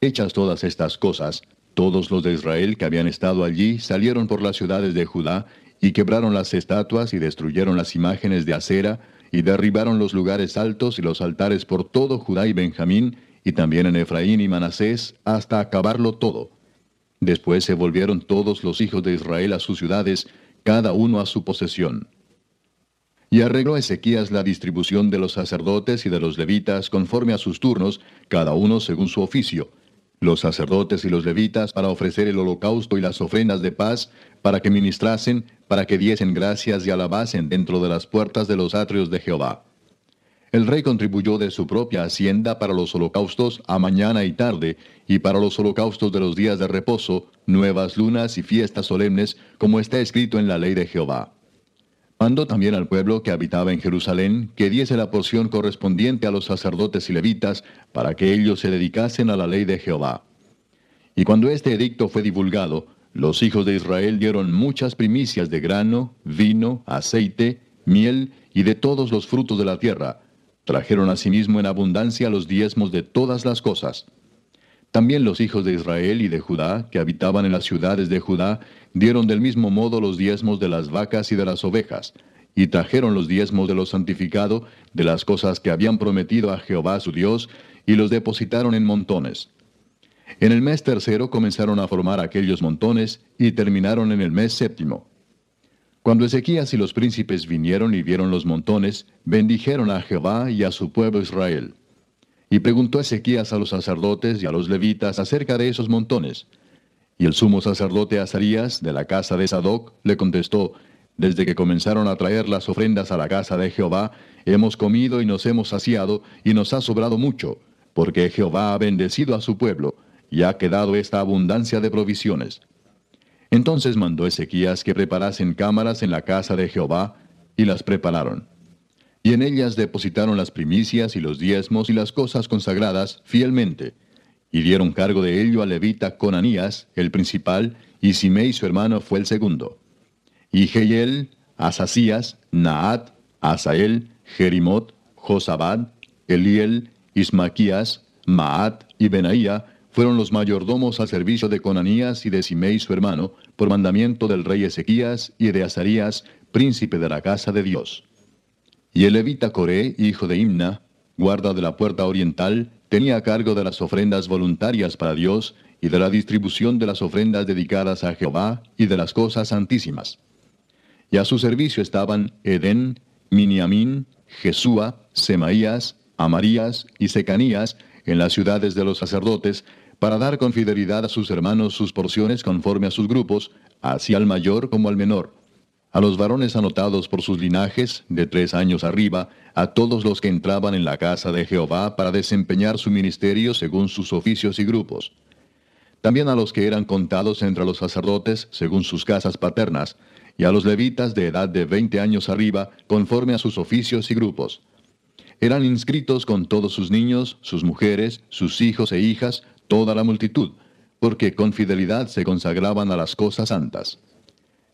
Hechas todas estas cosas, todos los de Israel que habían estado allí salieron por las ciudades de Judá y quebraron las estatuas y destruyeron las imágenes de acera, y derribaron los lugares altos y los altares por todo Judá y Benjamín, y también en Efraín y Manasés, hasta acabarlo todo. Después se volvieron todos los hijos de Israel a sus ciudades, cada uno a su posesión. Y arregló Ezequías la distribución de los sacerdotes y de los levitas conforme a sus turnos, cada uno según su oficio, los sacerdotes y los levitas para ofrecer el holocausto y las ofrendas de paz, para que ministrasen, para que diesen gracias y alabasen dentro de las puertas de los atrios de Jehová. El rey contribuyó de su propia hacienda para los holocaustos a mañana y tarde, y para los holocaustos de los días de reposo, nuevas lunas y fiestas solemnes, como está escrito en la ley de Jehová. Mandó también al pueblo que habitaba en Jerusalén que diese la porción correspondiente a los sacerdotes y levitas para que ellos se dedicasen a la ley de Jehová. Y cuando este edicto fue divulgado, los hijos de Israel dieron muchas primicias de grano, vino, aceite, miel y de todos los frutos de la tierra. Trajeron asimismo en abundancia los diezmos de todas las cosas. También los hijos de Israel y de Judá, que habitaban en las ciudades de Judá, dieron del mismo modo los diezmos de las vacas y de las ovejas, y trajeron los diezmos de lo santificado, de las cosas que habían prometido a Jehová su Dios, y los depositaron en montones. En el mes tercero comenzaron a formar aquellos montones, y terminaron en el mes séptimo. Cuando Ezequías y los príncipes vinieron y vieron los montones, bendijeron a Jehová y a su pueblo Israel. Y preguntó Ezequías a los sacerdotes y a los levitas acerca de esos montones. Y el sumo sacerdote Azarías, de la casa de Sadoc, le contestó, Desde que comenzaron a traer las ofrendas a la casa de Jehová, hemos comido y nos hemos saciado, y nos ha sobrado mucho, porque Jehová ha bendecido a su pueblo, y ha quedado esta abundancia de provisiones. Entonces mandó Ezequías que preparasen cámaras en la casa de Jehová, y las prepararon y en ellas depositaron las primicias y los diezmos y las cosas consagradas fielmente, y dieron cargo de ello a levita Conanías, el principal, y Simei su hermano fue el segundo. Y Jeiel, Asasías, Naat, Asael, Jerimot, Josabad, Eliel, Ismaquías, Maat y Benaía fueron los mayordomos al servicio de Conanías y de Simei su hermano, por mandamiento del rey Ezequías y de Azarías, príncipe de la casa de Dios. Y el levita Coré, hijo de Imna, guarda de la puerta oriental, tenía cargo de las ofrendas voluntarias para Dios y de la distribución de las ofrendas dedicadas a Jehová y de las cosas santísimas. Y a su servicio estaban Edén, Miniamín, Jesúa, Semaías, Amarías y Secanías en las ciudades de los sacerdotes, para dar con fidelidad a sus hermanos sus porciones conforme a sus grupos, así al mayor como al menor. A los varones anotados por sus linajes, de tres años arriba, a todos los que entraban en la casa de Jehová para desempeñar su ministerio según sus oficios y grupos. También a los que eran contados entre los sacerdotes según sus casas paternas, y a los levitas de edad de veinte años arriba, conforme a sus oficios y grupos. Eran inscritos con todos sus niños, sus mujeres, sus hijos e hijas, toda la multitud, porque con fidelidad se consagraban a las cosas santas.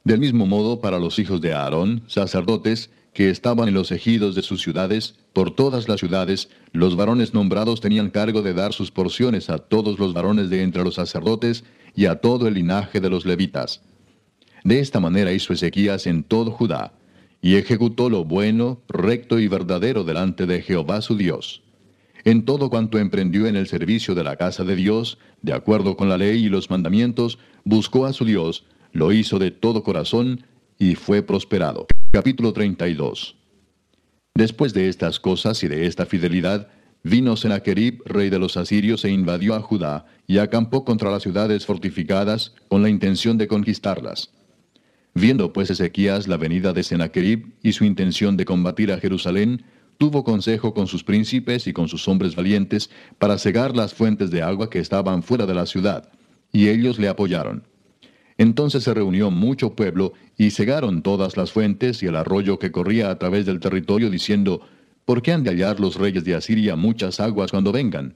Del mismo modo, para los hijos de Aarón, sacerdotes, que estaban en los ejidos de sus ciudades, por todas las ciudades, los varones nombrados tenían cargo de dar sus porciones a todos los varones de entre los sacerdotes y a todo el linaje de los levitas. De esta manera hizo Ezequías en todo Judá, y ejecutó lo bueno, recto y verdadero delante de Jehová su Dios. En todo cuanto emprendió en el servicio de la casa de Dios, de acuerdo con la ley y los mandamientos, buscó a su Dios, lo hizo de todo corazón y fue prosperado. Capítulo 32 Después de estas cosas y de esta fidelidad, vino Sennacherib, rey de los asirios, e invadió a Judá, y acampó contra las ciudades fortificadas, con la intención de conquistarlas. Viendo pues Ezequías la venida de Sennacherib y su intención de combatir a Jerusalén, tuvo consejo con sus príncipes y con sus hombres valientes para cegar las fuentes de agua que estaban fuera de la ciudad, y ellos le apoyaron. Entonces se reunió mucho pueblo y cegaron todas las fuentes y el arroyo que corría a través del territorio, diciendo, ¿por qué han de hallar los reyes de Asiria muchas aguas cuando vengan?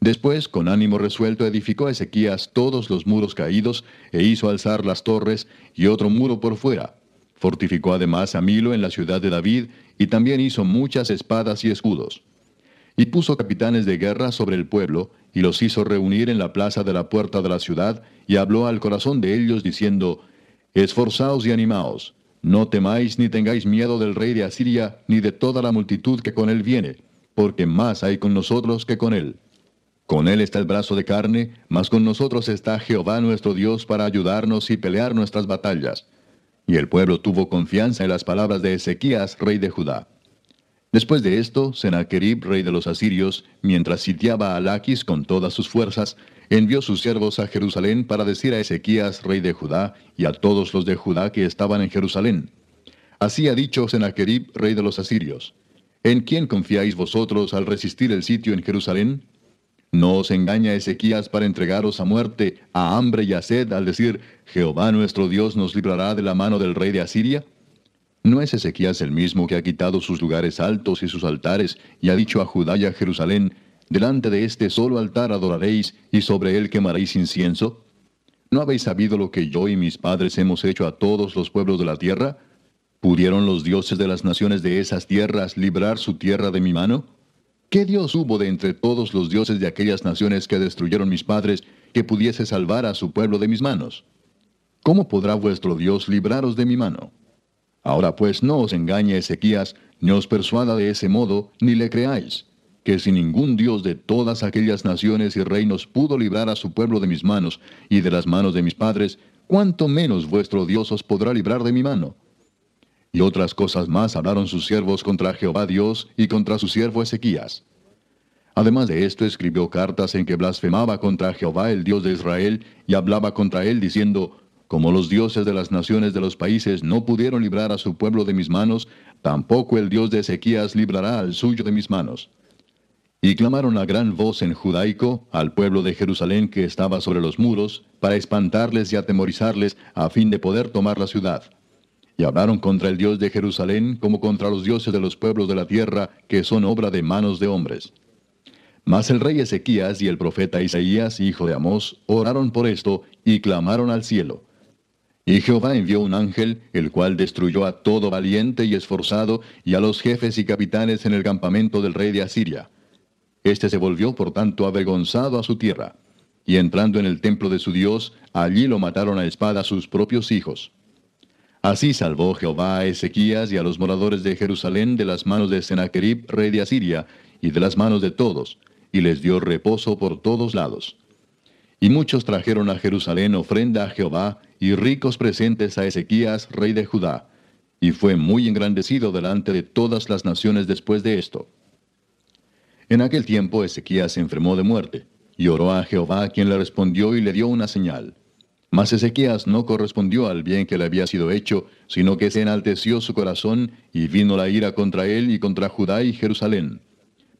Después, con ánimo resuelto, edificó Ezequías todos los muros caídos, e hizo alzar las torres y otro muro por fuera. Fortificó además a Milo en la ciudad de David, y también hizo muchas espadas y escudos. Y puso capitanes de guerra sobre el pueblo, y los hizo reunir en la plaza de la puerta de la ciudad, y habló al corazón de ellos, diciendo, Esforzaos y animaos, no temáis ni tengáis miedo del rey de Asiria, ni de toda la multitud que con él viene, porque más hay con nosotros que con él. Con él está el brazo de carne, mas con nosotros está Jehová nuestro Dios para ayudarnos y pelear nuestras batallas. Y el pueblo tuvo confianza en las palabras de Ezequías, rey de Judá. Después de esto, Sennacherib, rey de los asirios, mientras sitiaba a Laquis con todas sus fuerzas, envió sus siervos a Jerusalén para decir a Ezequías, rey de Judá, y a todos los de Judá que estaban en Jerusalén. Así ha dicho Sennacherib, rey de los asirios. ¿En quién confiáis vosotros al resistir el sitio en Jerusalén? ¿No os engaña Ezequías para entregaros a muerte, a hambre y a sed, al decir, Jehová nuestro Dios nos librará de la mano del rey de Asiria? ¿No es Ezequías el mismo que ha quitado sus lugares altos y sus altares y ha dicho a Judá y a Jerusalén, delante de este solo altar adoraréis y sobre él quemaréis incienso? ¿No habéis sabido lo que yo y mis padres hemos hecho a todos los pueblos de la tierra? ¿Pudieron los dioses de las naciones de esas tierras librar su tierra de mi mano? ¿Qué Dios hubo de entre todos los dioses de aquellas naciones que destruyeron mis padres que pudiese salvar a su pueblo de mis manos? ¿Cómo podrá vuestro Dios libraros de mi mano? Ahora pues no os engañe Ezequías, ni os persuada de ese modo, ni le creáis, que si ningún Dios de todas aquellas naciones y reinos pudo librar a su pueblo de mis manos y de las manos de mis padres, cuánto menos vuestro Dios os podrá librar de mi mano. Y otras cosas más hablaron sus siervos contra Jehová Dios y contra su siervo Ezequías. Además de esto escribió cartas en que blasfemaba contra Jehová el Dios de Israel y hablaba contra él diciendo, como los dioses de las naciones de los países no pudieron librar a su pueblo de mis manos, tampoco el Dios de Ezequías librará al suyo de mis manos. Y clamaron a gran voz en judaico al pueblo de Jerusalén que estaba sobre los muros, para espantarles y atemorizarles a fin de poder tomar la ciudad. Y hablaron contra el Dios de Jerusalén como contra los dioses de los pueblos de la tierra, que son obra de manos de hombres. Mas el rey Ezequías y el profeta Isaías, hijo de Amós, oraron por esto y clamaron al cielo. Y Jehová envió un ángel, el cual destruyó a todo valiente y esforzado, y a los jefes y capitanes en el campamento del rey de Asiria. Este se volvió por tanto avergonzado a su tierra, y entrando en el templo de su Dios, allí lo mataron a espada sus propios hijos. Así salvó Jehová a Ezequías y a los moradores de Jerusalén de las manos de Sennacherib, rey de Asiria, y de las manos de todos, y les dio reposo por todos lados. Y muchos trajeron a Jerusalén ofrenda a Jehová y ricos presentes a Ezequías, rey de Judá, y fue muy engrandecido delante de todas las naciones después de esto. En aquel tiempo Ezequías se enfermó de muerte, y oró a Jehová, quien le respondió y le dio una señal. Mas Ezequías no correspondió al bien que le había sido hecho, sino que se enalteció su corazón, y vino la ira contra él y contra Judá y Jerusalén.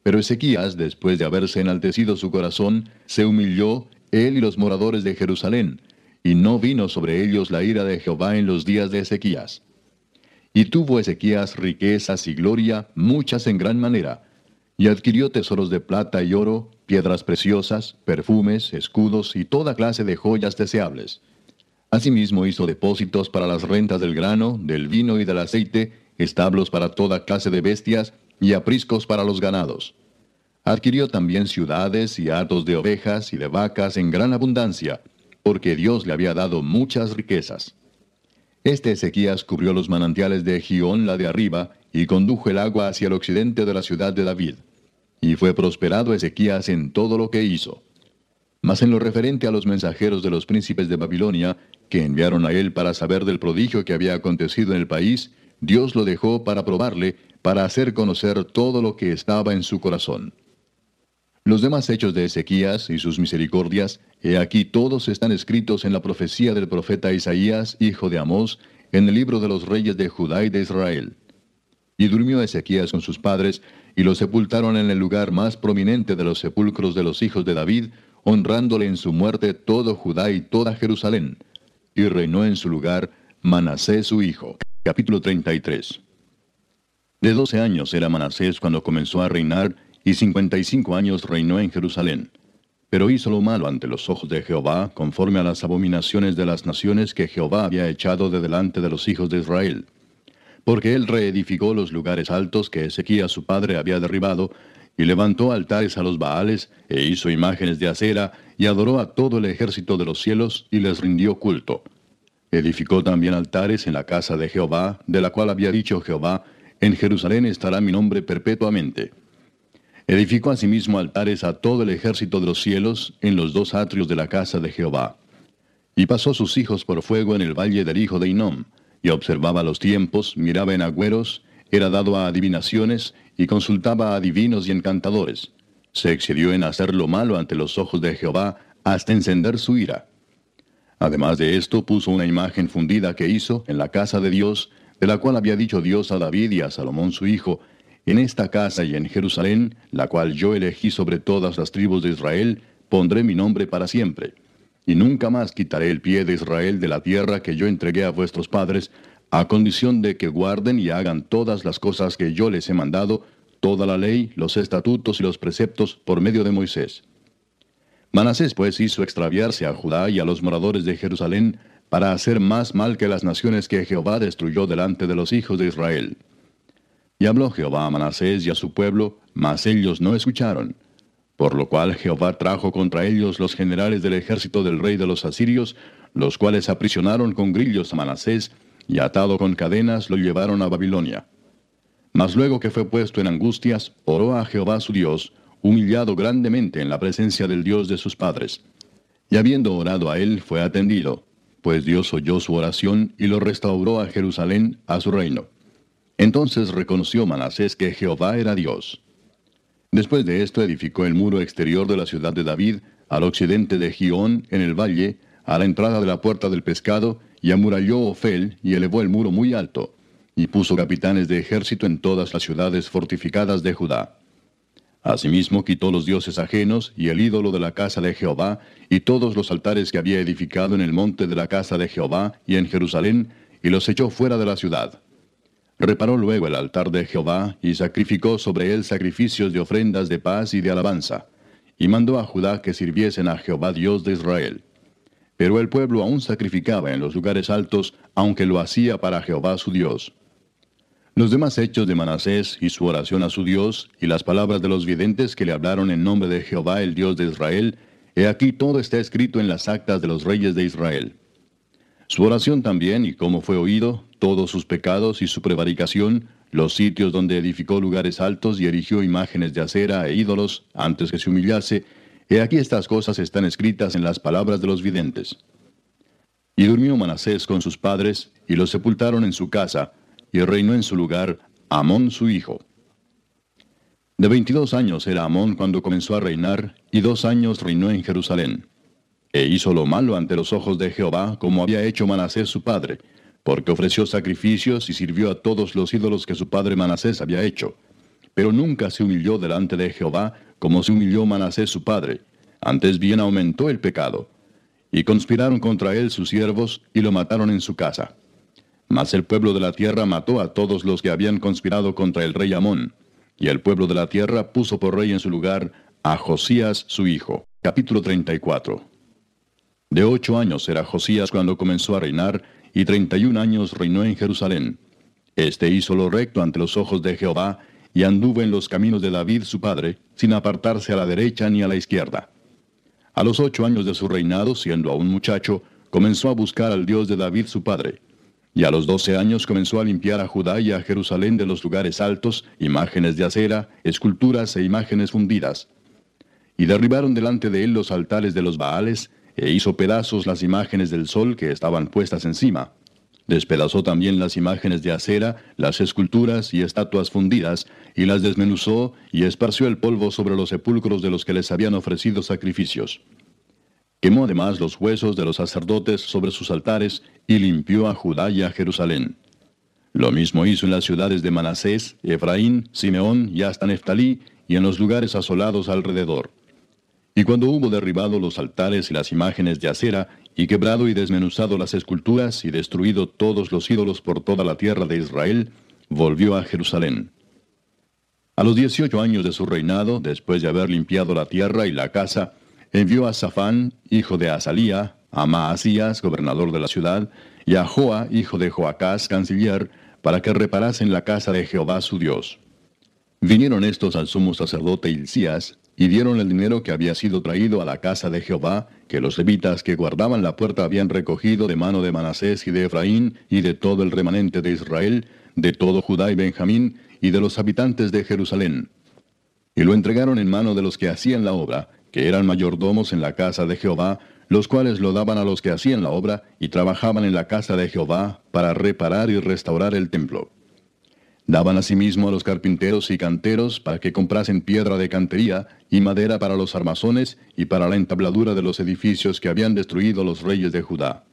Pero Ezequías, después de haberse enaltecido su corazón, se humilló, él y los moradores de Jerusalén, y no vino sobre ellos la ira de Jehová en los días de Ezequías. Y tuvo Ezequías riquezas y gloria, muchas en gran manera, y adquirió tesoros de plata y oro, piedras preciosas, perfumes, escudos y toda clase de joyas deseables. Asimismo hizo depósitos para las rentas del grano, del vino y del aceite, establos para toda clase de bestias y apriscos para los ganados. Adquirió también ciudades y hatos de ovejas y de vacas en gran abundancia, porque Dios le había dado muchas riquezas. Este Ezequías cubrió los manantiales de Gión, la de arriba, y condujo el agua hacia el occidente de la ciudad de David. Y fue prosperado Ezequías en todo lo que hizo. Mas en lo referente a los mensajeros de los príncipes de Babilonia, que enviaron a él para saber del prodigio que había acontecido en el país, Dios lo dejó para probarle, para hacer conocer todo lo que estaba en su corazón. Los demás hechos de Ezequías y sus misericordias, he aquí todos están escritos en la profecía del profeta Isaías, hijo de Amós, en el libro de los reyes de Judá y de Israel. Y durmió Ezequías con sus padres, y lo sepultaron en el lugar más prominente de los sepulcros de los hijos de David, honrándole en su muerte todo Judá y toda Jerusalén. Y reinó en su lugar Manasés su hijo. Capítulo 33. De doce años era Manasés cuando comenzó a reinar, y cincuenta y cinco años reinó en Jerusalén. Pero hizo lo malo ante los ojos de Jehová, conforme a las abominaciones de las naciones que Jehová había echado de delante de los hijos de Israel. Porque él reedificó los lugares altos que Ezequías su padre había derribado, y levantó altares a los Baales, e hizo imágenes de acera, y adoró a todo el ejército de los cielos, y les rindió culto. Edificó también altares en la casa de Jehová, de la cual había dicho Jehová, En Jerusalén estará mi nombre perpetuamente. Edificó asimismo altares a todo el ejército de los cielos en los dos atrios de la casa de Jehová. Y pasó sus hijos por fuego en el valle del hijo de Inom, y observaba los tiempos, miraba en agüeros, era dado a adivinaciones, y consultaba a divinos y encantadores. Se excedió en hacer lo malo ante los ojos de Jehová, hasta encender su ira. Además de esto, puso una imagen fundida que hizo en la casa de Dios, de la cual había dicho Dios a David y a Salomón su hijo, en esta casa y en Jerusalén, la cual yo elegí sobre todas las tribus de Israel, pondré mi nombre para siempre. Y nunca más quitaré el pie de Israel de la tierra que yo entregué a vuestros padres, a condición de que guarden y hagan todas las cosas que yo les he mandado, toda la ley, los estatutos y los preceptos por medio de Moisés. Manasés pues hizo extraviarse a Judá y a los moradores de Jerusalén para hacer más mal que las naciones que Jehová destruyó delante de los hijos de Israel. Y habló Jehová a Manasés y a su pueblo, mas ellos no escucharon. Por lo cual Jehová trajo contra ellos los generales del ejército del rey de los asirios, los cuales aprisionaron con grillos a Manasés, y atado con cadenas lo llevaron a Babilonia. Mas luego que fue puesto en angustias, oró a Jehová su Dios, humillado grandemente en la presencia del Dios de sus padres. Y habiendo orado a él, fue atendido, pues Dios oyó su oración y lo restauró a Jerusalén, a su reino. Entonces reconoció Manasés que Jehová era Dios. Después de esto edificó el muro exterior de la ciudad de David, al occidente de Gión, en el valle, a la entrada de la puerta del pescado, y amuralló Ofel, y elevó el muro muy alto, y puso capitanes de ejército en todas las ciudades fortificadas de Judá. Asimismo quitó los dioses ajenos y el ídolo de la casa de Jehová, y todos los altares que había edificado en el monte de la casa de Jehová y en Jerusalén, y los echó fuera de la ciudad. Reparó luego el altar de Jehová y sacrificó sobre él sacrificios de ofrendas de paz y de alabanza, y mandó a Judá que sirviesen a Jehová Dios de Israel. Pero el pueblo aún sacrificaba en los lugares altos, aunque lo hacía para Jehová su Dios. Los demás hechos de Manasés y su oración a su Dios, y las palabras de los videntes que le hablaron en nombre de Jehová el Dios de Israel, he aquí todo está escrito en las actas de los reyes de Israel. Su oración también y cómo fue oído, todos sus pecados y su prevaricación, los sitios donde edificó lugares altos y erigió imágenes de acera e ídolos antes que se humillase, he aquí estas cosas están escritas en las palabras de los videntes. Y durmió Manasés con sus padres, y los sepultaron en su casa, y reinó en su lugar Amón su hijo. De veintidós años era Amón cuando comenzó a reinar, y dos años reinó en Jerusalén. E hizo lo malo ante los ojos de Jehová, como había hecho Manasés su padre, porque ofreció sacrificios y sirvió a todos los ídolos que su padre Manasés había hecho. Pero nunca se humilló delante de Jehová como se humilló Manasés su padre, antes bien aumentó el pecado. Y conspiraron contra él sus siervos y lo mataron en su casa. Mas el pueblo de la tierra mató a todos los que habían conspirado contra el rey Amón, y el pueblo de la tierra puso por rey en su lugar a Josías su hijo. Capítulo 34 De ocho años era Josías cuando comenzó a reinar, y treinta y un años reinó en Jerusalén. Este hizo lo recto ante los ojos de Jehová, y anduvo en los caminos de David su padre, sin apartarse a la derecha ni a la izquierda. A los ocho años de su reinado, siendo aún muchacho, comenzó a buscar al Dios de David su padre. Y a los doce años comenzó a limpiar a Judá y a Jerusalén de los lugares altos, imágenes de acera, esculturas e imágenes fundidas. Y derribaron delante de él los altares de los Baales, e hizo pedazos las imágenes del sol que estaban puestas encima. Despedazó también las imágenes de acera, las esculturas y estatuas fundidas, y las desmenuzó y esparció el polvo sobre los sepulcros de los que les habían ofrecido sacrificios. Quemó además los huesos de los sacerdotes sobre sus altares y limpió a Judá y a Jerusalén. Lo mismo hizo en las ciudades de Manasés, Efraín, Simeón y hasta Neftalí, y en los lugares asolados alrededor. Y cuando hubo derribado los altares y las imágenes de acera, y quebrado y desmenuzado las esculturas, y destruido todos los ídolos por toda la tierra de Israel, volvió a Jerusalén. A los dieciocho años de su reinado, después de haber limpiado la tierra y la casa, envió a Safán, hijo de Azalía, a Maasías, gobernador de la ciudad, y a Joa, hijo de Joacás, canciller, para que reparasen la casa de Jehová su Dios. Vinieron estos al sumo sacerdote Hilcías, y dieron el dinero que había sido traído a la casa de Jehová, que los levitas que guardaban la puerta habían recogido de mano de Manasés y de Efraín, y de todo el remanente de Israel, de todo Judá y Benjamín, y de los habitantes de Jerusalén. Y lo entregaron en mano de los que hacían la obra, que eran mayordomos en la casa de Jehová, los cuales lo daban a los que hacían la obra, y trabajaban en la casa de Jehová, para reparar y restaurar el templo. Daban asimismo a los carpinteros y canteros para que comprasen piedra de cantería y madera para los armazones y para la entabladura de los edificios que habían destruido los reyes de Judá.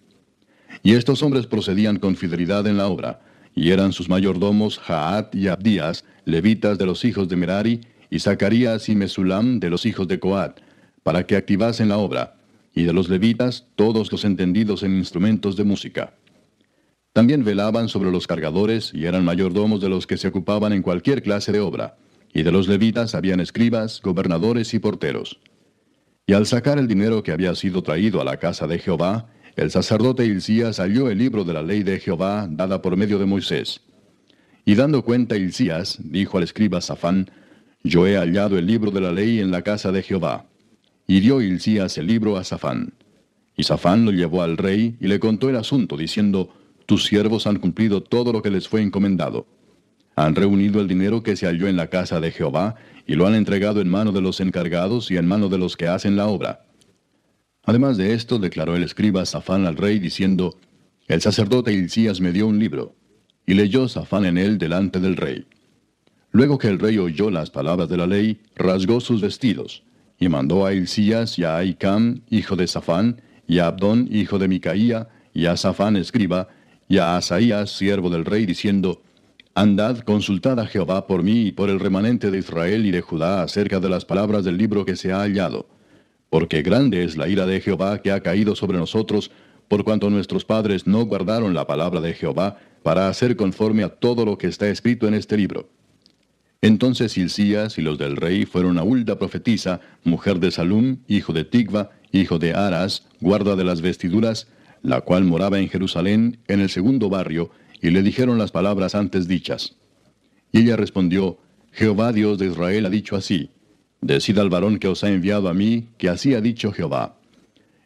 Y estos hombres procedían con fidelidad en la obra, y eran sus mayordomos Jaat y Abdías, levitas de los hijos de Merari, y Zacarías y Mesulam de los hijos de Coat, para que activasen la obra, y de los levitas todos los entendidos en instrumentos de música. También velaban sobre los cargadores y eran mayordomos de los que se ocupaban en cualquier clase de obra, y de los levitas habían escribas, gobernadores y porteros. Y al sacar el dinero que había sido traído a la casa de Jehová, el sacerdote Hilcías halló el libro de la ley de Jehová dada por medio de Moisés. Y dando cuenta Hilcías, dijo al escriba Safán, Yo he hallado el libro de la ley en la casa de Jehová. Y dio Hilcías el libro a Safán. Y Safán lo llevó al rey y le contó el asunto, diciendo, tus siervos han cumplido todo lo que les fue encomendado. Han reunido el dinero que se halló en la casa de Jehová y lo han entregado en mano de los encargados y en mano de los que hacen la obra. Además de esto, declaró el escriba Safán al rey, diciendo, El sacerdote Hilcías me dio un libro, y leyó Safán en él delante del rey. Luego que el rey oyó las palabras de la ley, rasgó sus vestidos, y mandó a Hilcías y a Aicam, hijo de Safán, y a Abdón, hijo de Micaía, y a Safán, escriba, y a Asaías, siervo del rey, diciendo, Andad, consultad a Jehová por mí y por el remanente de Israel y de Judá acerca de las palabras del libro que se ha hallado. Porque grande es la ira de Jehová que ha caído sobre nosotros, por cuanto nuestros padres no guardaron la palabra de Jehová para hacer conforme a todo lo que está escrito en este libro. Entonces Hilcías y los del rey fueron a Hulda profetisa, mujer de Salum, hijo de Tigva, hijo de Aras, guarda de las vestiduras, la cual moraba en Jerusalén, en el segundo barrio, y le dijeron las palabras antes dichas. Y ella respondió, Jehová Dios de Israel ha dicho así, Decid al varón que os ha enviado a mí, que así ha dicho Jehová.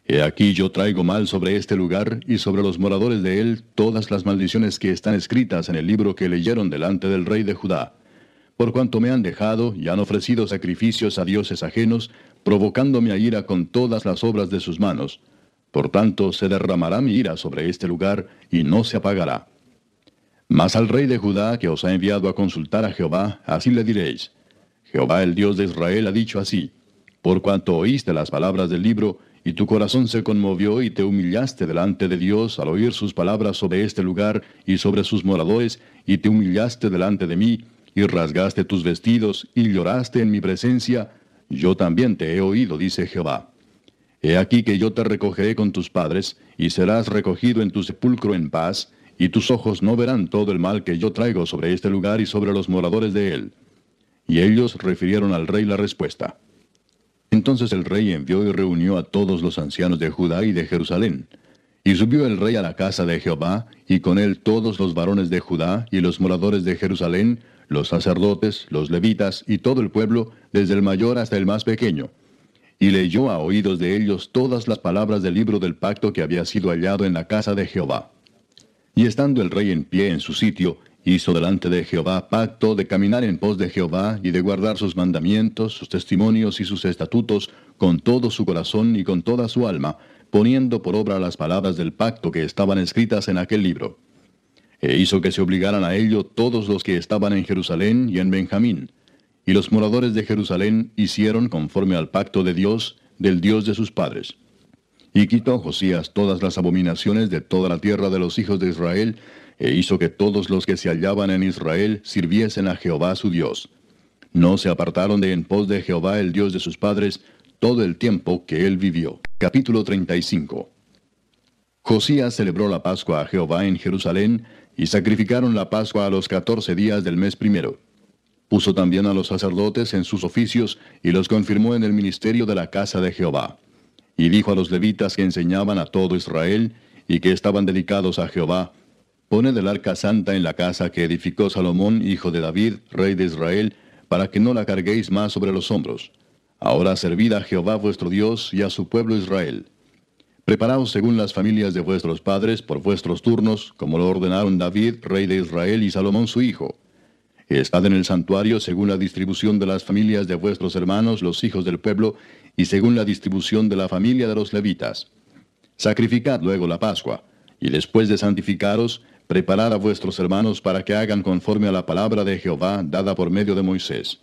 He aquí yo traigo mal sobre este lugar y sobre los moradores de él todas las maldiciones que están escritas en el libro que leyeron delante del rey de Judá. Por cuanto me han dejado y han ofrecido sacrificios a dioses ajenos, provocándome a ira con todas las obras de sus manos. Por tanto se derramará mi ira sobre este lugar y no se apagará. Mas al rey de Judá que os ha enviado a consultar a Jehová, así le diréis, Jehová el Dios de Israel ha dicho así, por cuanto oíste las palabras del libro, y tu corazón se conmovió y te humillaste delante de Dios al oír sus palabras sobre este lugar y sobre sus moradores, y te humillaste delante de mí, y rasgaste tus vestidos, y lloraste en mi presencia, yo también te he oído, dice Jehová. He aquí que yo te recogeré con tus padres, y serás recogido en tu sepulcro en paz, y tus ojos no verán todo el mal que yo traigo sobre este lugar y sobre los moradores de él. Y ellos refirieron al rey la respuesta. Entonces el rey envió y reunió a todos los ancianos de Judá y de Jerusalén. Y subió el rey a la casa de Jehová, y con él todos los varones de Judá y los moradores de Jerusalén, los sacerdotes, los levitas y todo el pueblo, desde el mayor hasta el más pequeño. Y leyó a oídos de ellos todas las palabras del libro del pacto que había sido hallado en la casa de Jehová. Y estando el rey en pie en su sitio, hizo delante de Jehová pacto de caminar en pos de Jehová y de guardar sus mandamientos, sus testimonios y sus estatutos con todo su corazón y con toda su alma, poniendo por obra las palabras del pacto que estaban escritas en aquel libro. E hizo que se obligaran a ello todos los que estaban en Jerusalén y en Benjamín. Y los moradores de Jerusalén hicieron conforme al pacto de Dios, del Dios de sus padres. Y quitó Josías todas las abominaciones de toda la tierra de los hijos de Israel, e hizo que todos los que se hallaban en Israel sirviesen a Jehová su Dios. No se apartaron de en pos de Jehová el Dios de sus padres todo el tiempo que él vivió. Capítulo 35 Josías celebró la Pascua a Jehová en Jerusalén, y sacrificaron la Pascua a los catorce días del mes primero. Puso también a los sacerdotes en sus oficios, y los confirmó en el ministerio de la casa de Jehová. Y dijo a los levitas que enseñaban a todo Israel, y que estaban dedicados a Jehová, Poned el arca santa en la casa que edificó Salomón, hijo de David, rey de Israel, para que no la carguéis más sobre los hombros. Ahora servid a Jehová vuestro Dios y a su pueblo Israel. Preparaos según las familias de vuestros padres por vuestros turnos, como lo ordenaron David, rey de Israel, y Salomón su hijo. Estad en el santuario según la distribución de las familias de vuestros hermanos, los hijos del pueblo, y según la distribución de la familia de los levitas. Sacrificad luego la Pascua, y después de santificaros, Preparad a vuestros hermanos para que hagan conforme a la palabra de Jehová dada por medio de Moisés.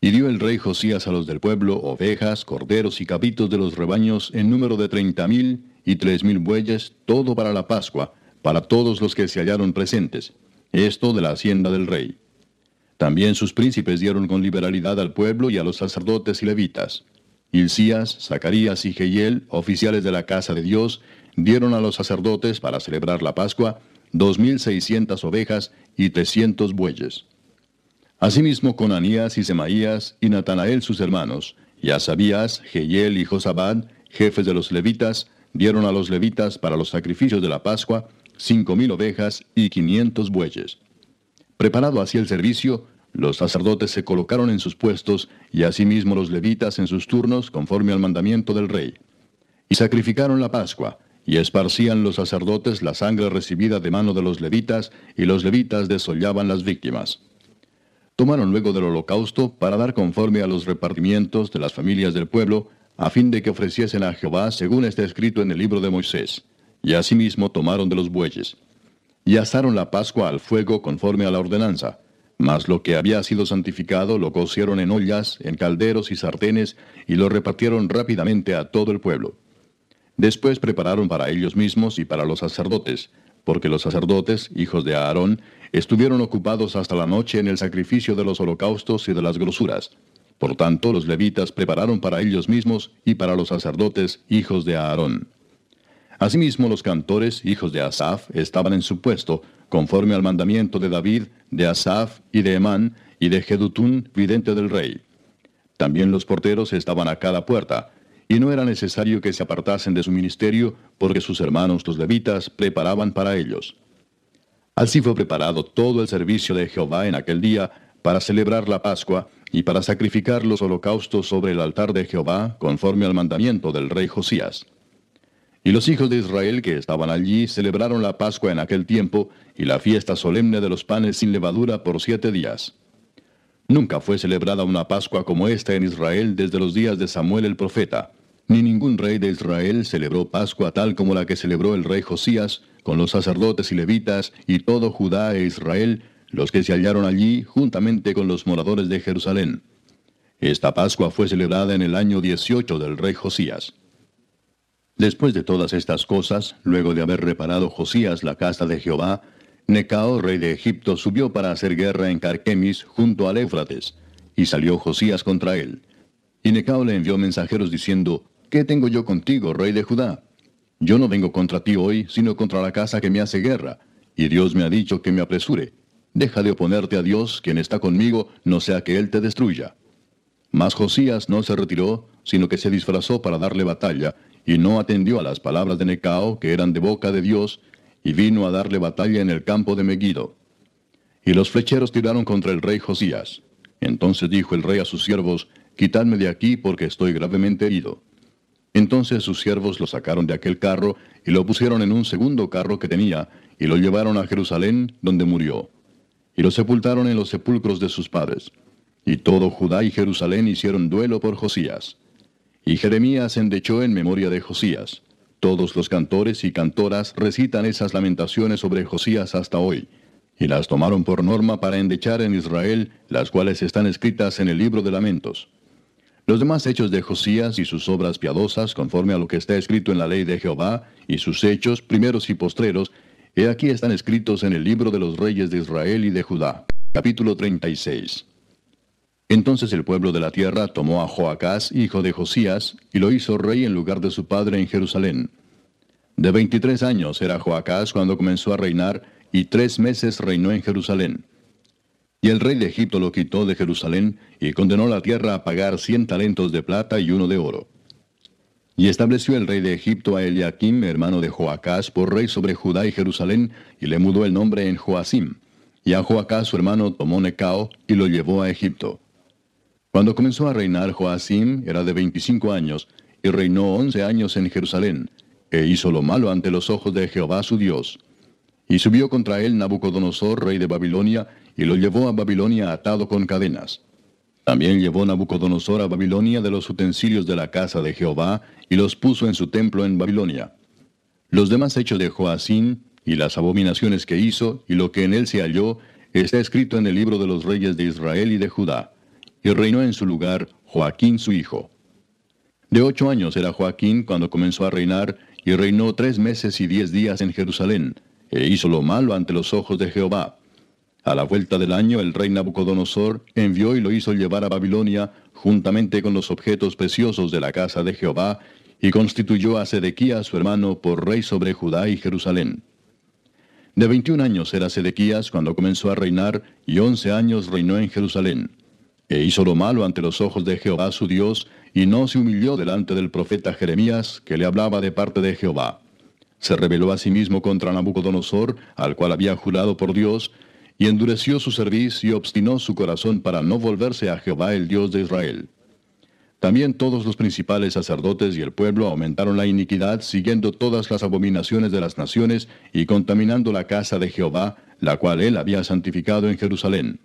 Y dio el rey Josías a los del pueblo ovejas, corderos y cabitos de los rebaños en número de treinta mil y tres mil bueyes, todo para la Pascua, para todos los que se hallaron presentes. Esto de la hacienda del rey. También sus príncipes dieron con liberalidad al pueblo y a los sacerdotes y levitas. Hilcías, Zacarías y Jehiel, oficiales de la casa de Dios, dieron a los sacerdotes para celebrar la Pascua dos mil seiscientas ovejas y trescientos bueyes. Asimismo con Anías y Semaías y Natanael sus hermanos, y a Sabías, Jehiel y Josabad, jefes de los levitas, dieron a los levitas para los sacrificios de la Pascua cinco mil ovejas y quinientos bueyes. Preparado así el servicio, los sacerdotes se colocaron en sus puestos, y asimismo los levitas en sus turnos, conforme al mandamiento del rey. Y sacrificaron la Pascua, y esparcían los sacerdotes la sangre recibida de mano de los levitas, y los levitas desollaban las víctimas. Tomaron luego del holocausto para dar conforme a los repartimientos de las familias del pueblo, a fin de que ofreciesen a Jehová según está escrito en el libro de Moisés. Y asimismo tomaron de los bueyes. Y asaron la Pascua al fuego conforme a la ordenanza. Mas lo que había sido santificado lo cocieron en ollas, en calderos y sartenes, y lo repartieron rápidamente a todo el pueblo. Después prepararon para ellos mismos y para los sacerdotes, porque los sacerdotes, hijos de Aarón, estuvieron ocupados hasta la noche en el sacrificio de los holocaustos y de las grosuras. Por tanto, los levitas prepararon para ellos mismos y para los sacerdotes, hijos de Aarón. Asimismo, los cantores, hijos de Asaf, estaban en su puesto, conforme al mandamiento de David, de Asaf y de Emán, y de Jedutún, vidente del rey. También los porteros estaban a cada puerta, y no era necesario que se apartasen de su ministerio, porque sus hermanos los levitas preparaban para ellos. Así fue preparado todo el servicio de Jehová en aquel día para celebrar la Pascua y para sacrificar los holocaustos sobre el altar de Jehová, conforme al mandamiento del rey Josías. Y los hijos de Israel que estaban allí celebraron la Pascua en aquel tiempo y la fiesta solemne de los panes sin levadura por siete días. Nunca fue celebrada una Pascua como esta en Israel desde los días de Samuel el profeta. Ni ningún rey de Israel celebró Pascua tal como la que celebró el rey Josías, con los sacerdotes y levitas y todo Judá e Israel, los que se hallaron allí juntamente con los moradores de Jerusalén. Esta Pascua fue celebrada en el año 18 del rey Josías. Después de todas estas cosas, luego de haber reparado Josías la casa de Jehová, Necao, rey de Egipto, subió para hacer guerra en Carquemis junto al Éufrates, y salió Josías contra él. Y Necao le envió mensajeros diciendo, ¿Qué tengo yo contigo, rey de Judá? Yo no vengo contra ti hoy, sino contra la casa que me hace guerra, y Dios me ha dicho que me apresure. Deja de oponerte a Dios, quien está conmigo, no sea que Él te destruya. Mas Josías no se retiró, sino que se disfrazó para darle batalla, y no atendió a las palabras de Necao, que eran de boca de Dios, y vino a darle batalla en el campo de Megiddo. Y los flecheros tiraron contra el rey Josías. Entonces dijo el rey a sus siervos, Quitadme de aquí porque estoy gravemente herido. Entonces sus siervos lo sacaron de aquel carro y lo pusieron en un segundo carro que tenía, y lo llevaron a Jerusalén, donde murió. Y lo sepultaron en los sepulcros de sus padres. Y todo Judá y Jerusalén hicieron duelo por Josías. Y Jeremías endechó en memoria de Josías. Todos los cantores y cantoras recitan esas lamentaciones sobre Josías hasta hoy, y las tomaron por norma para endechar en Israel, las cuales están escritas en el libro de lamentos. Los demás hechos de Josías y sus obras piadosas, conforme a lo que está escrito en la ley de Jehová, y sus hechos, primeros y postreros, he aquí están escritos en el libro de los reyes de Israel y de Judá. Capítulo 36. Entonces el pueblo de la tierra tomó a Joacás, hijo de Josías, y lo hizo rey en lugar de su padre en Jerusalén. De veintitrés años era Joacás cuando comenzó a reinar, y tres meses reinó en Jerusalén. Y el rey de Egipto lo quitó de Jerusalén, y condenó la tierra a pagar cien talentos de plata y uno de oro. Y estableció el rey de Egipto a Eliakim, hermano de Joacás, por rey sobre Judá y Jerusalén, y le mudó el nombre en Joacim. Y a Joacás su hermano tomó Necao, y lo llevó a Egipto. Cuando comenzó a reinar Joacim era de veinticinco años, y reinó once años en Jerusalén, e hizo lo malo ante los ojos de Jehová su Dios. Y subió contra él Nabucodonosor, rey de Babilonia, y lo llevó a Babilonia atado con cadenas. También llevó Nabucodonosor a Babilonia de los utensilios de la casa de Jehová, y los puso en su templo en Babilonia. Los demás hechos de Joacim, y las abominaciones que hizo, y lo que en él se halló, está escrito en el libro de los reyes de Israel y de Judá y reinó en su lugar Joaquín su hijo. De ocho años era Joaquín cuando comenzó a reinar, y reinó tres meses y diez días en Jerusalén, e hizo lo malo ante los ojos de Jehová. A la vuelta del año el rey Nabucodonosor envió y lo hizo llevar a Babilonia, juntamente con los objetos preciosos de la casa de Jehová, y constituyó a Sedequías su hermano por rey sobre Judá y Jerusalén. De veintiún años era Sedequías cuando comenzó a reinar, y once años reinó en Jerusalén e hizo lo malo ante los ojos de Jehová su Dios, y no se humilló delante del profeta Jeremías, que le hablaba de parte de Jehová. Se rebeló a sí mismo contra Nabucodonosor, al cual había jurado por Dios, y endureció su cerviz y obstinó su corazón para no volverse a Jehová el Dios de Israel. También todos los principales sacerdotes y el pueblo aumentaron la iniquidad, siguiendo todas las abominaciones de las naciones y contaminando la casa de Jehová, la cual él había santificado en Jerusalén.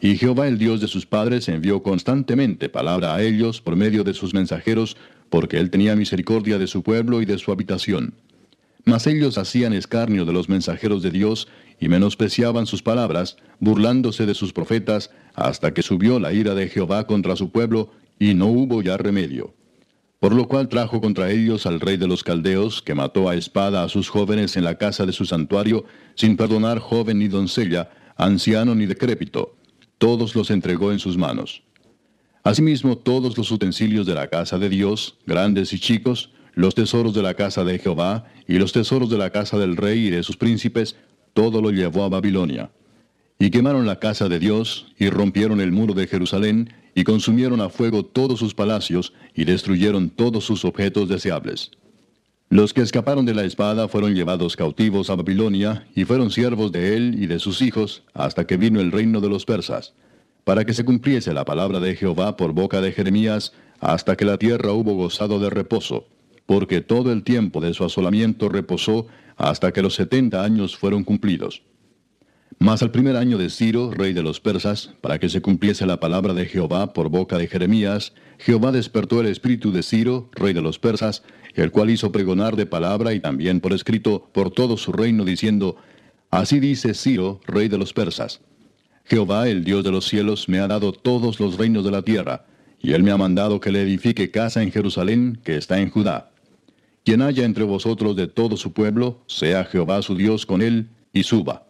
Y Jehová el Dios de sus padres envió constantemente palabra a ellos por medio de sus mensajeros, porque él tenía misericordia de su pueblo y de su habitación. Mas ellos hacían escarnio de los mensajeros de Dios y menospreciaban sus palabras, burlándose de sus profetas, hasta que subió la ira de Jehová contra su pueblo, y no hubo ya remedio. Por lo cual trajo contra ellos al rey de los caldeos, que mató a espada a sus jóvenes en la casa de su santuario, sin perdonar joven ni doncella, anciano ni decrépito todos los entregó en sus manos. Asimismo, todos los utensilios de la casa de Dios, grandes y chicos, los tesoros de la casa de Jehová, y los tesoros de la casa del rey y de sus príncipes, todo lo llevó a Babilonia. Y quemaron la casa de Dios, y rompieron el muro de Jerusalén, y consumieron a fuego todos sus palacios, y destruyeron todos sus objetos deseables. Los que escaparon de la espada fueron llevados cautivos a Babilonia y fueron siervos de él y de sus hijos hasta que vino el reino de los persas, para que se cumpliese la palabra de Jehová por boca de Jeremías hasta que la tierra hubo gozado de reposo. porque todo el tiempo de su asolamiento reposó hasta que los setenta años fueron cumplidos. Mas al primer año de Ciro, rey de los persas, para que se cumpliese la palabra de Jehová por boca de Jeremías, Jehová despertó el espíritu de Ciro, rey de los persas, el cual hizo pregonar de palabra y también por escrito por todo su reino, diciendo, Así dice Ciro, rey de los persas. Jehová, el Dios de los cielos, me ha dado todos los reinos de la tierra, y él me ha mandado que le edifique casa en Jerusalén, que está en Judá. Quien haya entre vosotros de todo su pueblo, sea Jehová su Dios con él, y suba.